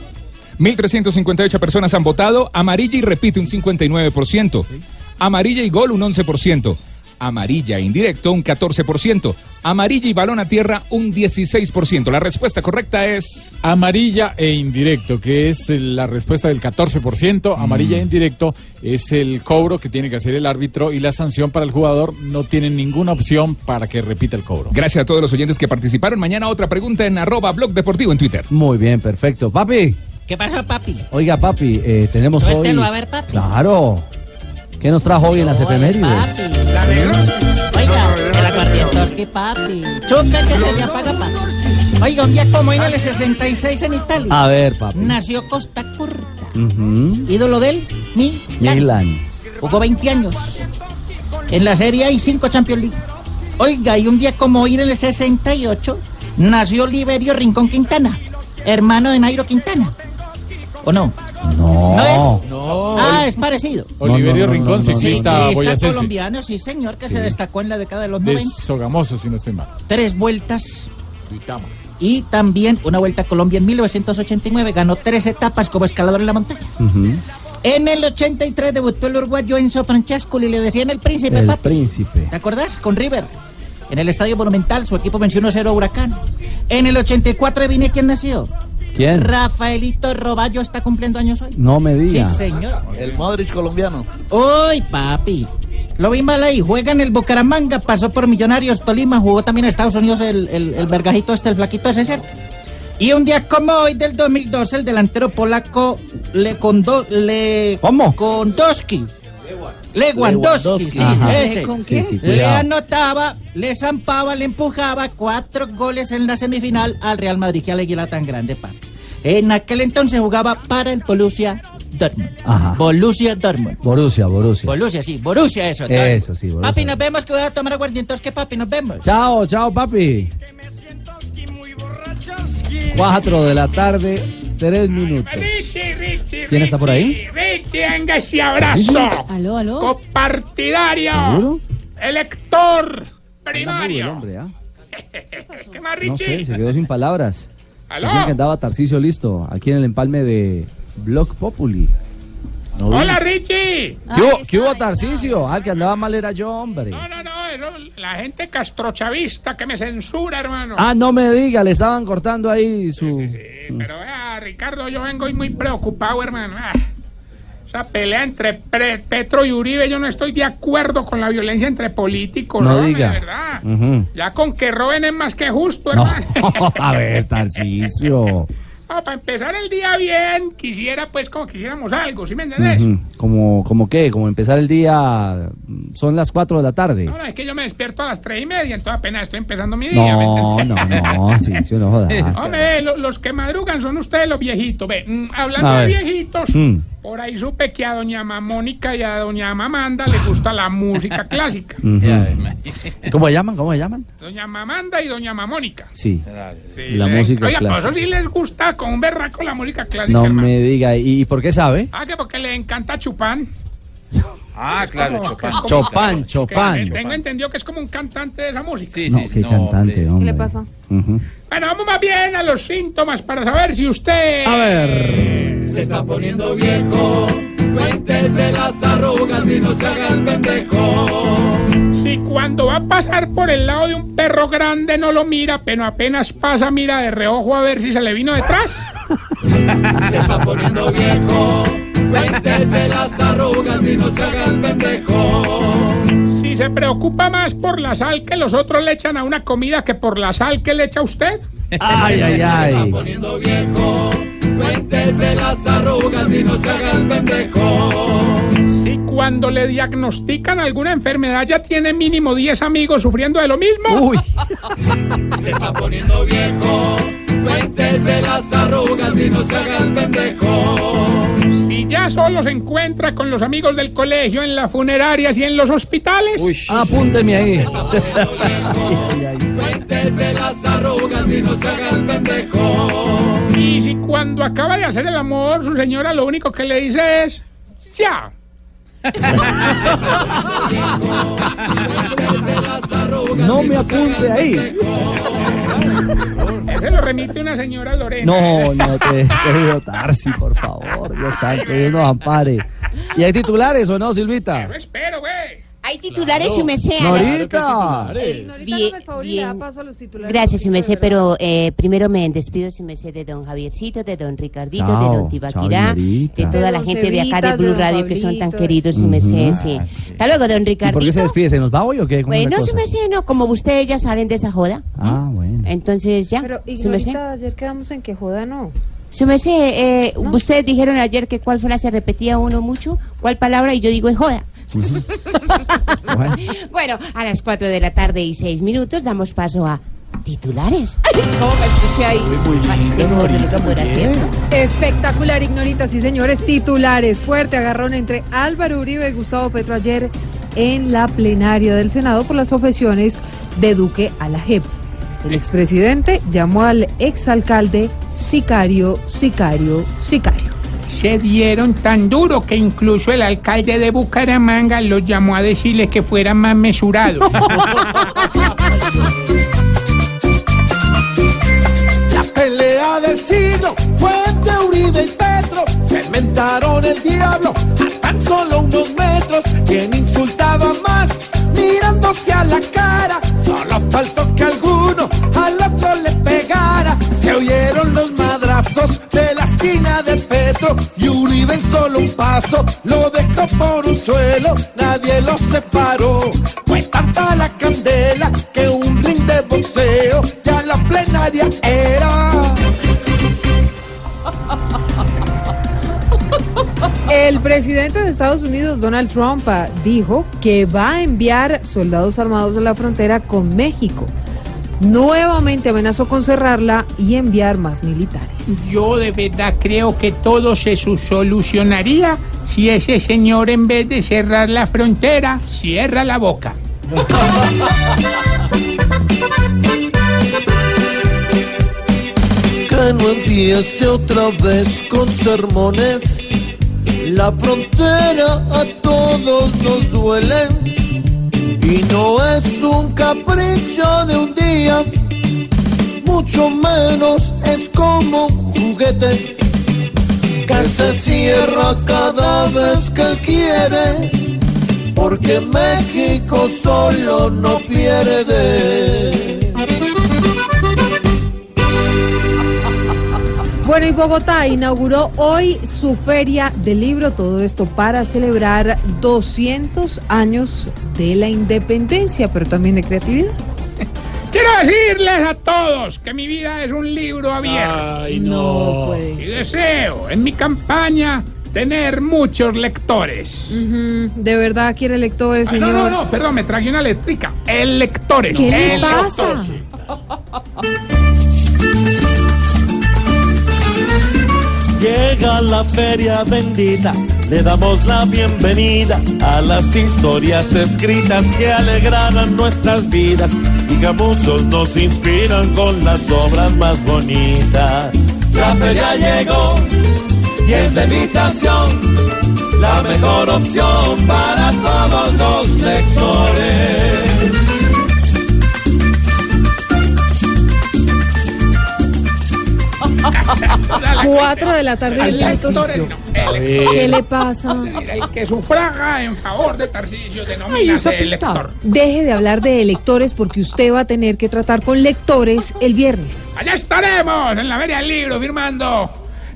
1.358 personas han votado. Amarilla y repite un 59%. Amarilla y gol un 11%. Amarilla e indirecto un 14%, amarilla y balón a tierra un 16%. La respuesta correcta es Amarilla e indirecto, que es la respuesta del 14%. Amarilla e indirecto es el cobro que tiene que hacer el árbitro y la sanción para el jugador no tiene ninguna opción para que repita el cobro. Gracias a todos los oyentes que participaron. Mañana otra pregunta en arroba blog deportivo en Twitter. Muy bien, perfecto. Papi, ¿Qué pasó, papi? oiga, papi, eh, tenemos hoy. Suéltelo a ver, papi. Claro. ¿Qué nos trajo hoy en las efemérides? Papi. Oiga, el aguardientoski, papi. Chupe que se le apaga, papi. Oiga, un día como en el 66 en Italia. A ver, papi. Nació Costa Curta. Ujú. Ídolo de él, Milan. Milan. Jugó 20 años. En la Serie hay 5 Champions League. Oiga, y un día como hoy en el 68 nació Liberio Rincón Quintana, hermano de Nairo Quintana. ¿O no? No. ¿No es? Ah, es parecido. Oliverio Rincón, ciclista Ciclista boyacense. colombiano, sí señor, que se destacó en la década de los 90. De Sogamoso, si no estoy mal. Tres vueltas Duitama. y también una vuelta a Colombia en 1989. Ganó tres etapas como escalador en la montaña. En el 83 debutó el uruguayo Enzo Francescoli, le decían el príncipe, El papi. príncipe. ¿Te acordás? Con River. En el Estadio Monumental, su equipo venció 1-0 a Huracán. En el 84 vine quién nació. ¿Quién? Rafaelito Roballo está cumpliendo años hoy. No me diga. Sí, señor. El Modric colombiano. Uy, papi. Lo vi mal ahí. Juega en el Bucaramanga, pasó por Millonarios, Tolima, jugó también en Estados Unidos el, el, el vergajito este, el flaquito ese, ¿cierto? Y un día como hoy del 2012, el delantero polaco le condo, le ¿Cómo? Kondoski. Lewandowski, sí, ese. ¿Con qué? Sí, sí, le anotaba, le zampaba, le empujaba cuatro goles en la semifinal al Real Madrid, que alegría tan grande, papi. En aquel entonces jugaba para el Borussia Dortmund. Ajá. Borussia Dortmund. Borussia, Borussia. Borussia, sí, Borussia eso. Eso, sí, Borussia. Papi, nos vemos que voy a tomar aguardientos que papi, nos vemos. Chao, chao, papi. Cuatro de la tarde, tres minutos. Richie, Richie, ¿Quién está por ahí? Richie, venga ese abrazo. Aló, aló. Copartidario. ¿Seguro? Elector. Primario. hombre, ¿ah? <laughs> ¿Qué más, No sé, Richie? se quedó sin palabras. ¿Aló? Que andaba Tarcicio listo, aquí en el empalme de Block Populi. No. Hola, Richie. ¿Qué hubo, qué hubo, Tarcicio? Al que andaba mal era yo, hombre. No, no, no, eso, la gente castrochavista que me censura, hermano. Ah, no me diga, le estaban cortando ahí su... Pero vea, Ricardo, yo vengo hoy muy preocupado, hermano. Ah, esa pelea entre Pre- Petro y Uribe, yo no estoy de acuerdo con la violencia entre políticos, No ¿no? De diga. verdad. Ujú. Ya con que roben es más que justo, No, hermano. <laughs> a ver, Tarcicio. No, para empezar el día bien, quisiera pues como quisiéramos algo, ¿sí me entendés? Como, como qué, como empezar el día, son las 4 de la tarde. No, no, es que yo me despierto a las tres y media, entonces apenas estoy empezando mi día. ¿me No, no, no, sí, sí, no <laughs> jodas. Hombre, lo- los que madrugan son ustedes los viejitos. Ve, mm, hablando de viejitos, Mm. Por ahí supe que a doña Mamónica y a doña Mamanda les gusta la música <laughs> clásica. ¿Cómo se llaman? ¿Cómo se llaman? Doña Mamanda y doña Mamónica. Sí, Sí, la le- música Oiga, por clásica. eso sí les gusta con un berraco la música clásica, No hermano. me diga, ¿y, y por qué sabe? Ah, que porque le encanta Chupán. Ah, claro, Como- Chopin. como- Chopin, que- Chopin. Tengo entendido que es como un cantante de esa música. no, qué cantante, hombre. pasa? Ujú. Bueno, vamos más bien a los síntomas para saber si usted... A ver. Se está poniendo viejo, cuéntese las arrugas y no se haga el pendejo. Si cuando va a pasar por el lado de un perro grande no lo mira, pero apenas pasa mira de reojo a ver si se le vino detrás. <laughs> Se está poniendo viejo, cuéntese las arrugas y no se haga el pendejo. Si se preocupa más por la sal que los otros le echan a una comida que por la sal que le echa a usted. Ay, ay, Se está ay. poniendo viejo, cuéntese las arrugas y no se haga el pendejo. Si cuando le diagnostican alguna enfermedad ya tiene mínimo 10 amigos sufriendo de lo mismo. Uy. <laughs> Se está poniendo viejo, cuéntese las arrugas y no se haga el pendejo. Si ya solo se encuentra con los amigos del colegio en las funerarias y en los hospitales. Apúnteme ahí. <laughs> Cuéntese las arrugas y no se haga el pendejo. Y si cuando acaba de hacer el amor, su señora lo único que le dice es. Ya. <laughs> No me se apunte ahí. Ese lo remite una señora Lorena. No, no te querido Tarsi, por favor, Dios santo, Dios nos ampare. ¿Y hay titulares o no, Silvita? Eso espero, güey. Hay titulares, su merced. Norita. Eh, bien- el favor y le da bien. paso a los titulares. Gracias, su merced, pero eh, primero me despido, su merced, de don Javiercito, de don Ricardito, Chao, de don Tibaquirá, de toda De la gente de acá de Cevitas, de Blue Radio que son tan queridos, su merced, Ujú. sí. Hasta luego, don ¿Y por qué Ricardito. se despide? ¿Se nos va hoy o qué? ¿Cómo es la Bueno, su merced, no, como ustedes ya salen de esa joda. Ah, bueno. Entonces ya, Pero, su merced. Ayer quedamos en que joda no. Su merced, eh, ustedes dijeron ayer que cuál frase repetía uno mucho, cuál palabra, y yo digo es joda. <laughs> bueno, a las 4 de la tarde y 6 minutos damos paso a titulares. <laughs> Ay, ¿Cómo me escuché ahí? Ay, tengo otro micrófono, ¿cierto? Espectacular, Ignorita, sí señores, titulares. Fuerte agarrón entre Álvaro Uribe y Gustavo Petro ayer en la plenaria del Senado por las objeciones de Duque a la JEP. El expresidente llamó al exalcalde sicario, sicario, sicario. Se dieron tan duro que incluso el alcalde de Bucaramanga los llamó a decirle que fueran más mesurados. La pelea del siglo fue entre Uribe y Petro. Se el diablo a tan solo unos metros. Quien insultaba más mirándose a la cara. Solo faltó que alguno al otro le pegara. Se oyeron los la El presidente de Estados Unidos, Donald Trump, ah, dijo que va a enviar soldados armados a la frontera con México. Nuevamente amenazó con cerrarla y enviar más militares. Yo de verdad creo que todo se solucionaría si ese señor en vez de cerrar la frontera, cierra la boca. Que no empiece otra vez con sermones. La frontera a todos nos duele. Y no es un capricho de un día. Mucho menos es como un juguete. Que se cierra cada vez que él quiere. Porque México solo no pierde. Bueno, y Bogotá inauguró hoy su feria del libro, todo esto para celebrar 200 años de la independencia, pero también de creatividad. Quiero decirles a todos que mi vida es un libro abierto. Ay, no. puede Y deseo en mi campaña tener muchos lectores. ¿De verdad quiere lectores, Ay, señor? no, no, no, perdón, me traje una eléctrica. El lectores. ¿Qué le el pasa? Llega la feria bendita, le damos la bienvenida a las historias escritas que alegrarán nuestras vidas muchos nos inspiran con las obras más bonitas. La feria llegó y es de invitación, la mejor opción para todos los lectores. <laughs> Cuatro de la tarde y Al un minuto. lectores, no, el ¿Qué le pasa? El que sufraga en favor de Tarcisio Ay, denomina esa el puta. lector. Deje de hablar de electores porque usted va a tener que tratar con lectores el viernes. Allá estaremos en la Feria del Libro firmando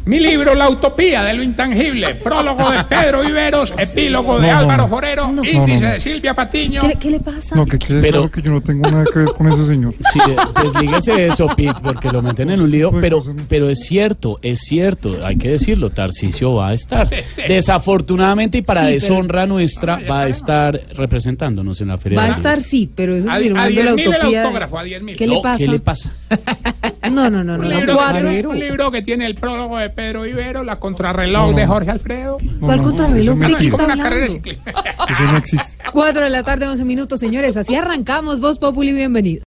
mi libro La Utopía de lo Intangible, prólogo de Pedro Viveros, <laughs> epílogo de No, no, Álvaro. Forero, No. índice No, no, no. de Silvia Patiño. ¿Qué, qué le pasa? No, que quede Pero- claro que yo no tengo nada que ver con ese señor. <laughs> Sí, de- deslíguese de eso, Pete, porque lo meten en un lío. Pero, pero es cierto, es cierto, hay que decirlo, Tarcisio va a estar. Desafortunadamente y para Sí, pero- deshonra nuestra, va a estar representándonos en la Feria Va a estar sí, pero eso a firmando la 10.000 el utopía. de- autógrafo, a 10.000. ¿Qué le pasa? ¿Qué le pasa? <laughs> No, no, no, no. Un no. libro, Cuatro. un libro que tiene el prólogo de Pedro Vivero, la contrarreloj de Jorge Alfredo. ¿Cuál contrarreloj? No, ¿De es qué está una carrera de ciclismo. Eso no existe. Cuatro de la tarde, once minutos, señores. Así arrancamos. Voz Populi, bienvenido.